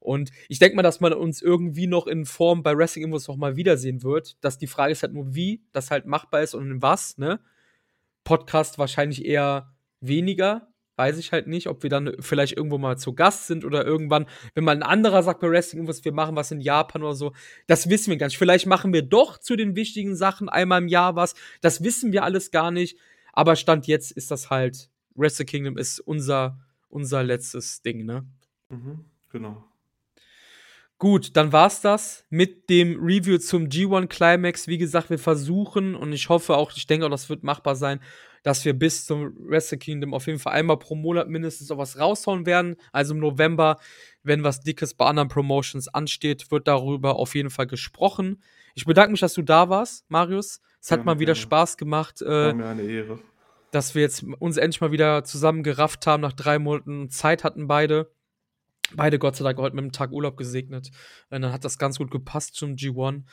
Und ich denke mal, dass man uns irgendwie noch in Form bei Wrestling Infos noch mal wiedersehen wird. Dass die Frage ist halt nur, wie das halt machbar ist und in was, ne? Podcast wahrscheinlich eher weniger. Weiß ich halt nicht, ob wir dann vielleicht irgendwo mal zu Gast sind oder irgendwann, wenn mal ein anderer sagt bei Wrestling Infos, wir machen was in Japan oder so. Das wissen wir gar nicht. Vielleicht machen wir doch zu den wichtigen Sachen einmal im Jahr was. Das wissen wir alles gar nicht. Aber Stand jetzt ist das halt, Wrestle Kingdom ist unser, unser letztes Ding, ne? Mhm, genau. Gut, dann war's das mit dem Review zum G1 Climax. Wie gesagt, wir versuchen und ich hoffe auch, ich denke auch, das wird machbar sein, dass wir bis zum Wrestle Kingdom auf jeden Fall einmal pro Monat mindestens auch was raushauen werden. Also im November, wenn was Dickes bei anderen Promotions ansteht, wird darüber auf jeden Fall gesprochen. Ich bedanke mich, dass du da warst, Marius. Es hat ja, mal wieder gerne. Spaß gemacht. Äh, War mir eine Ehre. Dass wir jetzt uns endlich mal wieder zusammen gerafft haben, nach drei Monaten Zeit hatten beide beide Gott sei Dank heute mit einem Tag Urlaub gesegnet. Und dann hat das ganz gut gepasst zum G1.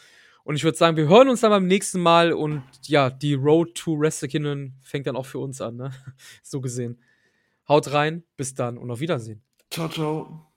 Und ich würde sagen, wir hören uns dann beim nächsten Mal und ja, die Road to Wrestle Kingdom fängt dann auch für uns an, ne? So gesehen. Haut rein, bis dann und auf Wiedersehen. Ciao, ciao.